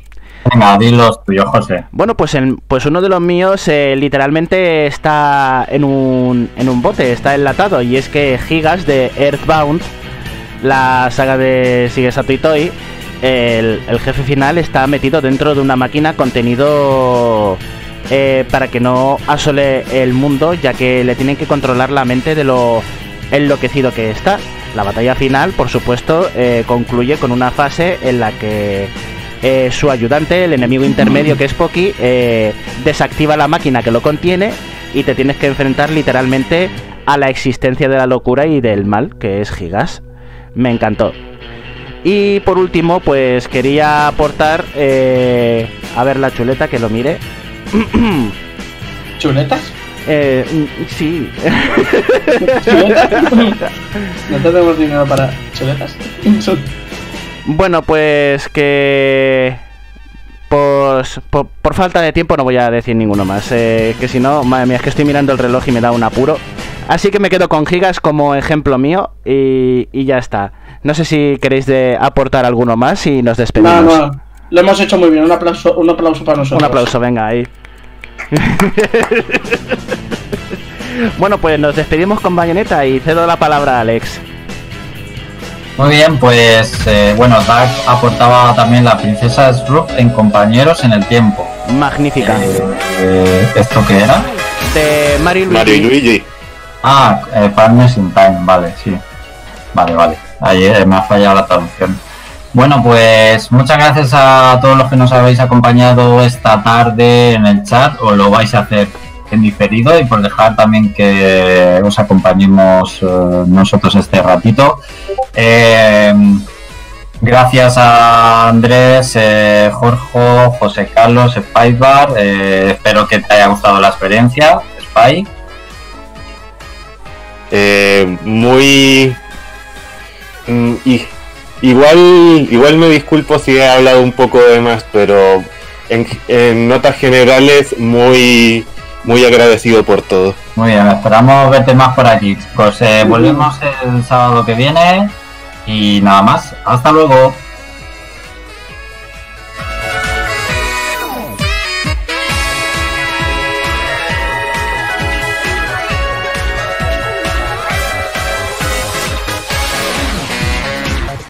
Venga, di los tuyos, José. Bueno, pues, el- pues uno de los míos eh, literalmente está en un, en un bote, está enlatado. Y es que Gigas de Earthbound, la saga de Shigesato Itoi, el, el jefe final está metido dentro de una máquina contenido eh, para que no asole el mundo, ya que le tienen que controlar la mente de lo enloquecido que está. La batalla final, por supuesto, eh, concluye con una fase en la que eh, su ayudante, el enemigo intermedio que es Poki, eh, desactiva la máquina que lo contiene y te tienes que enfrentar literalmente a la existencia de la locura y del mal, que es Gigas. Me encantó. Y por último, pues quería aportar, eh, a ver la chuleta que lo mire. ¿Chuletas? Eh, mm, sí, ¿Chuletas? no tenemos dinero para chuletas. Bueno, pues que por, por, por falta de tiempo no voy a decir ninguno más. eh, que si no, madre mía, es que estoy mirando el reloj y me da un apuro. Así que me quedo con Gigas como ejemplo mío y, y ya está. No sé si queréis de aportar alguno más y nos No, despedimos. no. Lo hemos hecho muy bien. Un aplauso, un aplauso para nosotros. Un aplauso, venga ahí. bueno, pues nos despedimos con Bayonetta y cedo la palabra a Alex. Muy bien, pues eh, bueno, Dark aportaba también la princesa Shrub en Compañeros en el Tiempo. Magnífica. Eh, eh, ¿Esto qué era? De Mario y Luigi. Mario y Luigi. Ah, eh, Partners in Time, vale, sí. Vale, vale. Ahí eh, me ha fallado la traducción. Bueno, pues muchas gracias a todos los que nos habéis acompañado esta tarde en el chat, o lo vais a hacer en diferido y por dejar también que os acompañemos eh, nosotros este ratito. Eh, gracias a Andrés, eh, Jorge, José Carlos, Spicebar. eh, espero que te haya gustado la experiencia, Spy. Eh, muy mm, y- igual igual me disculpo si he hablado un poco de más pero en notas generales muy muy agradecido por todo Muy bien, esperamos verte más por aquí, chicos. Eh, volvemos el sábado que viene y nada más. Hasta luego.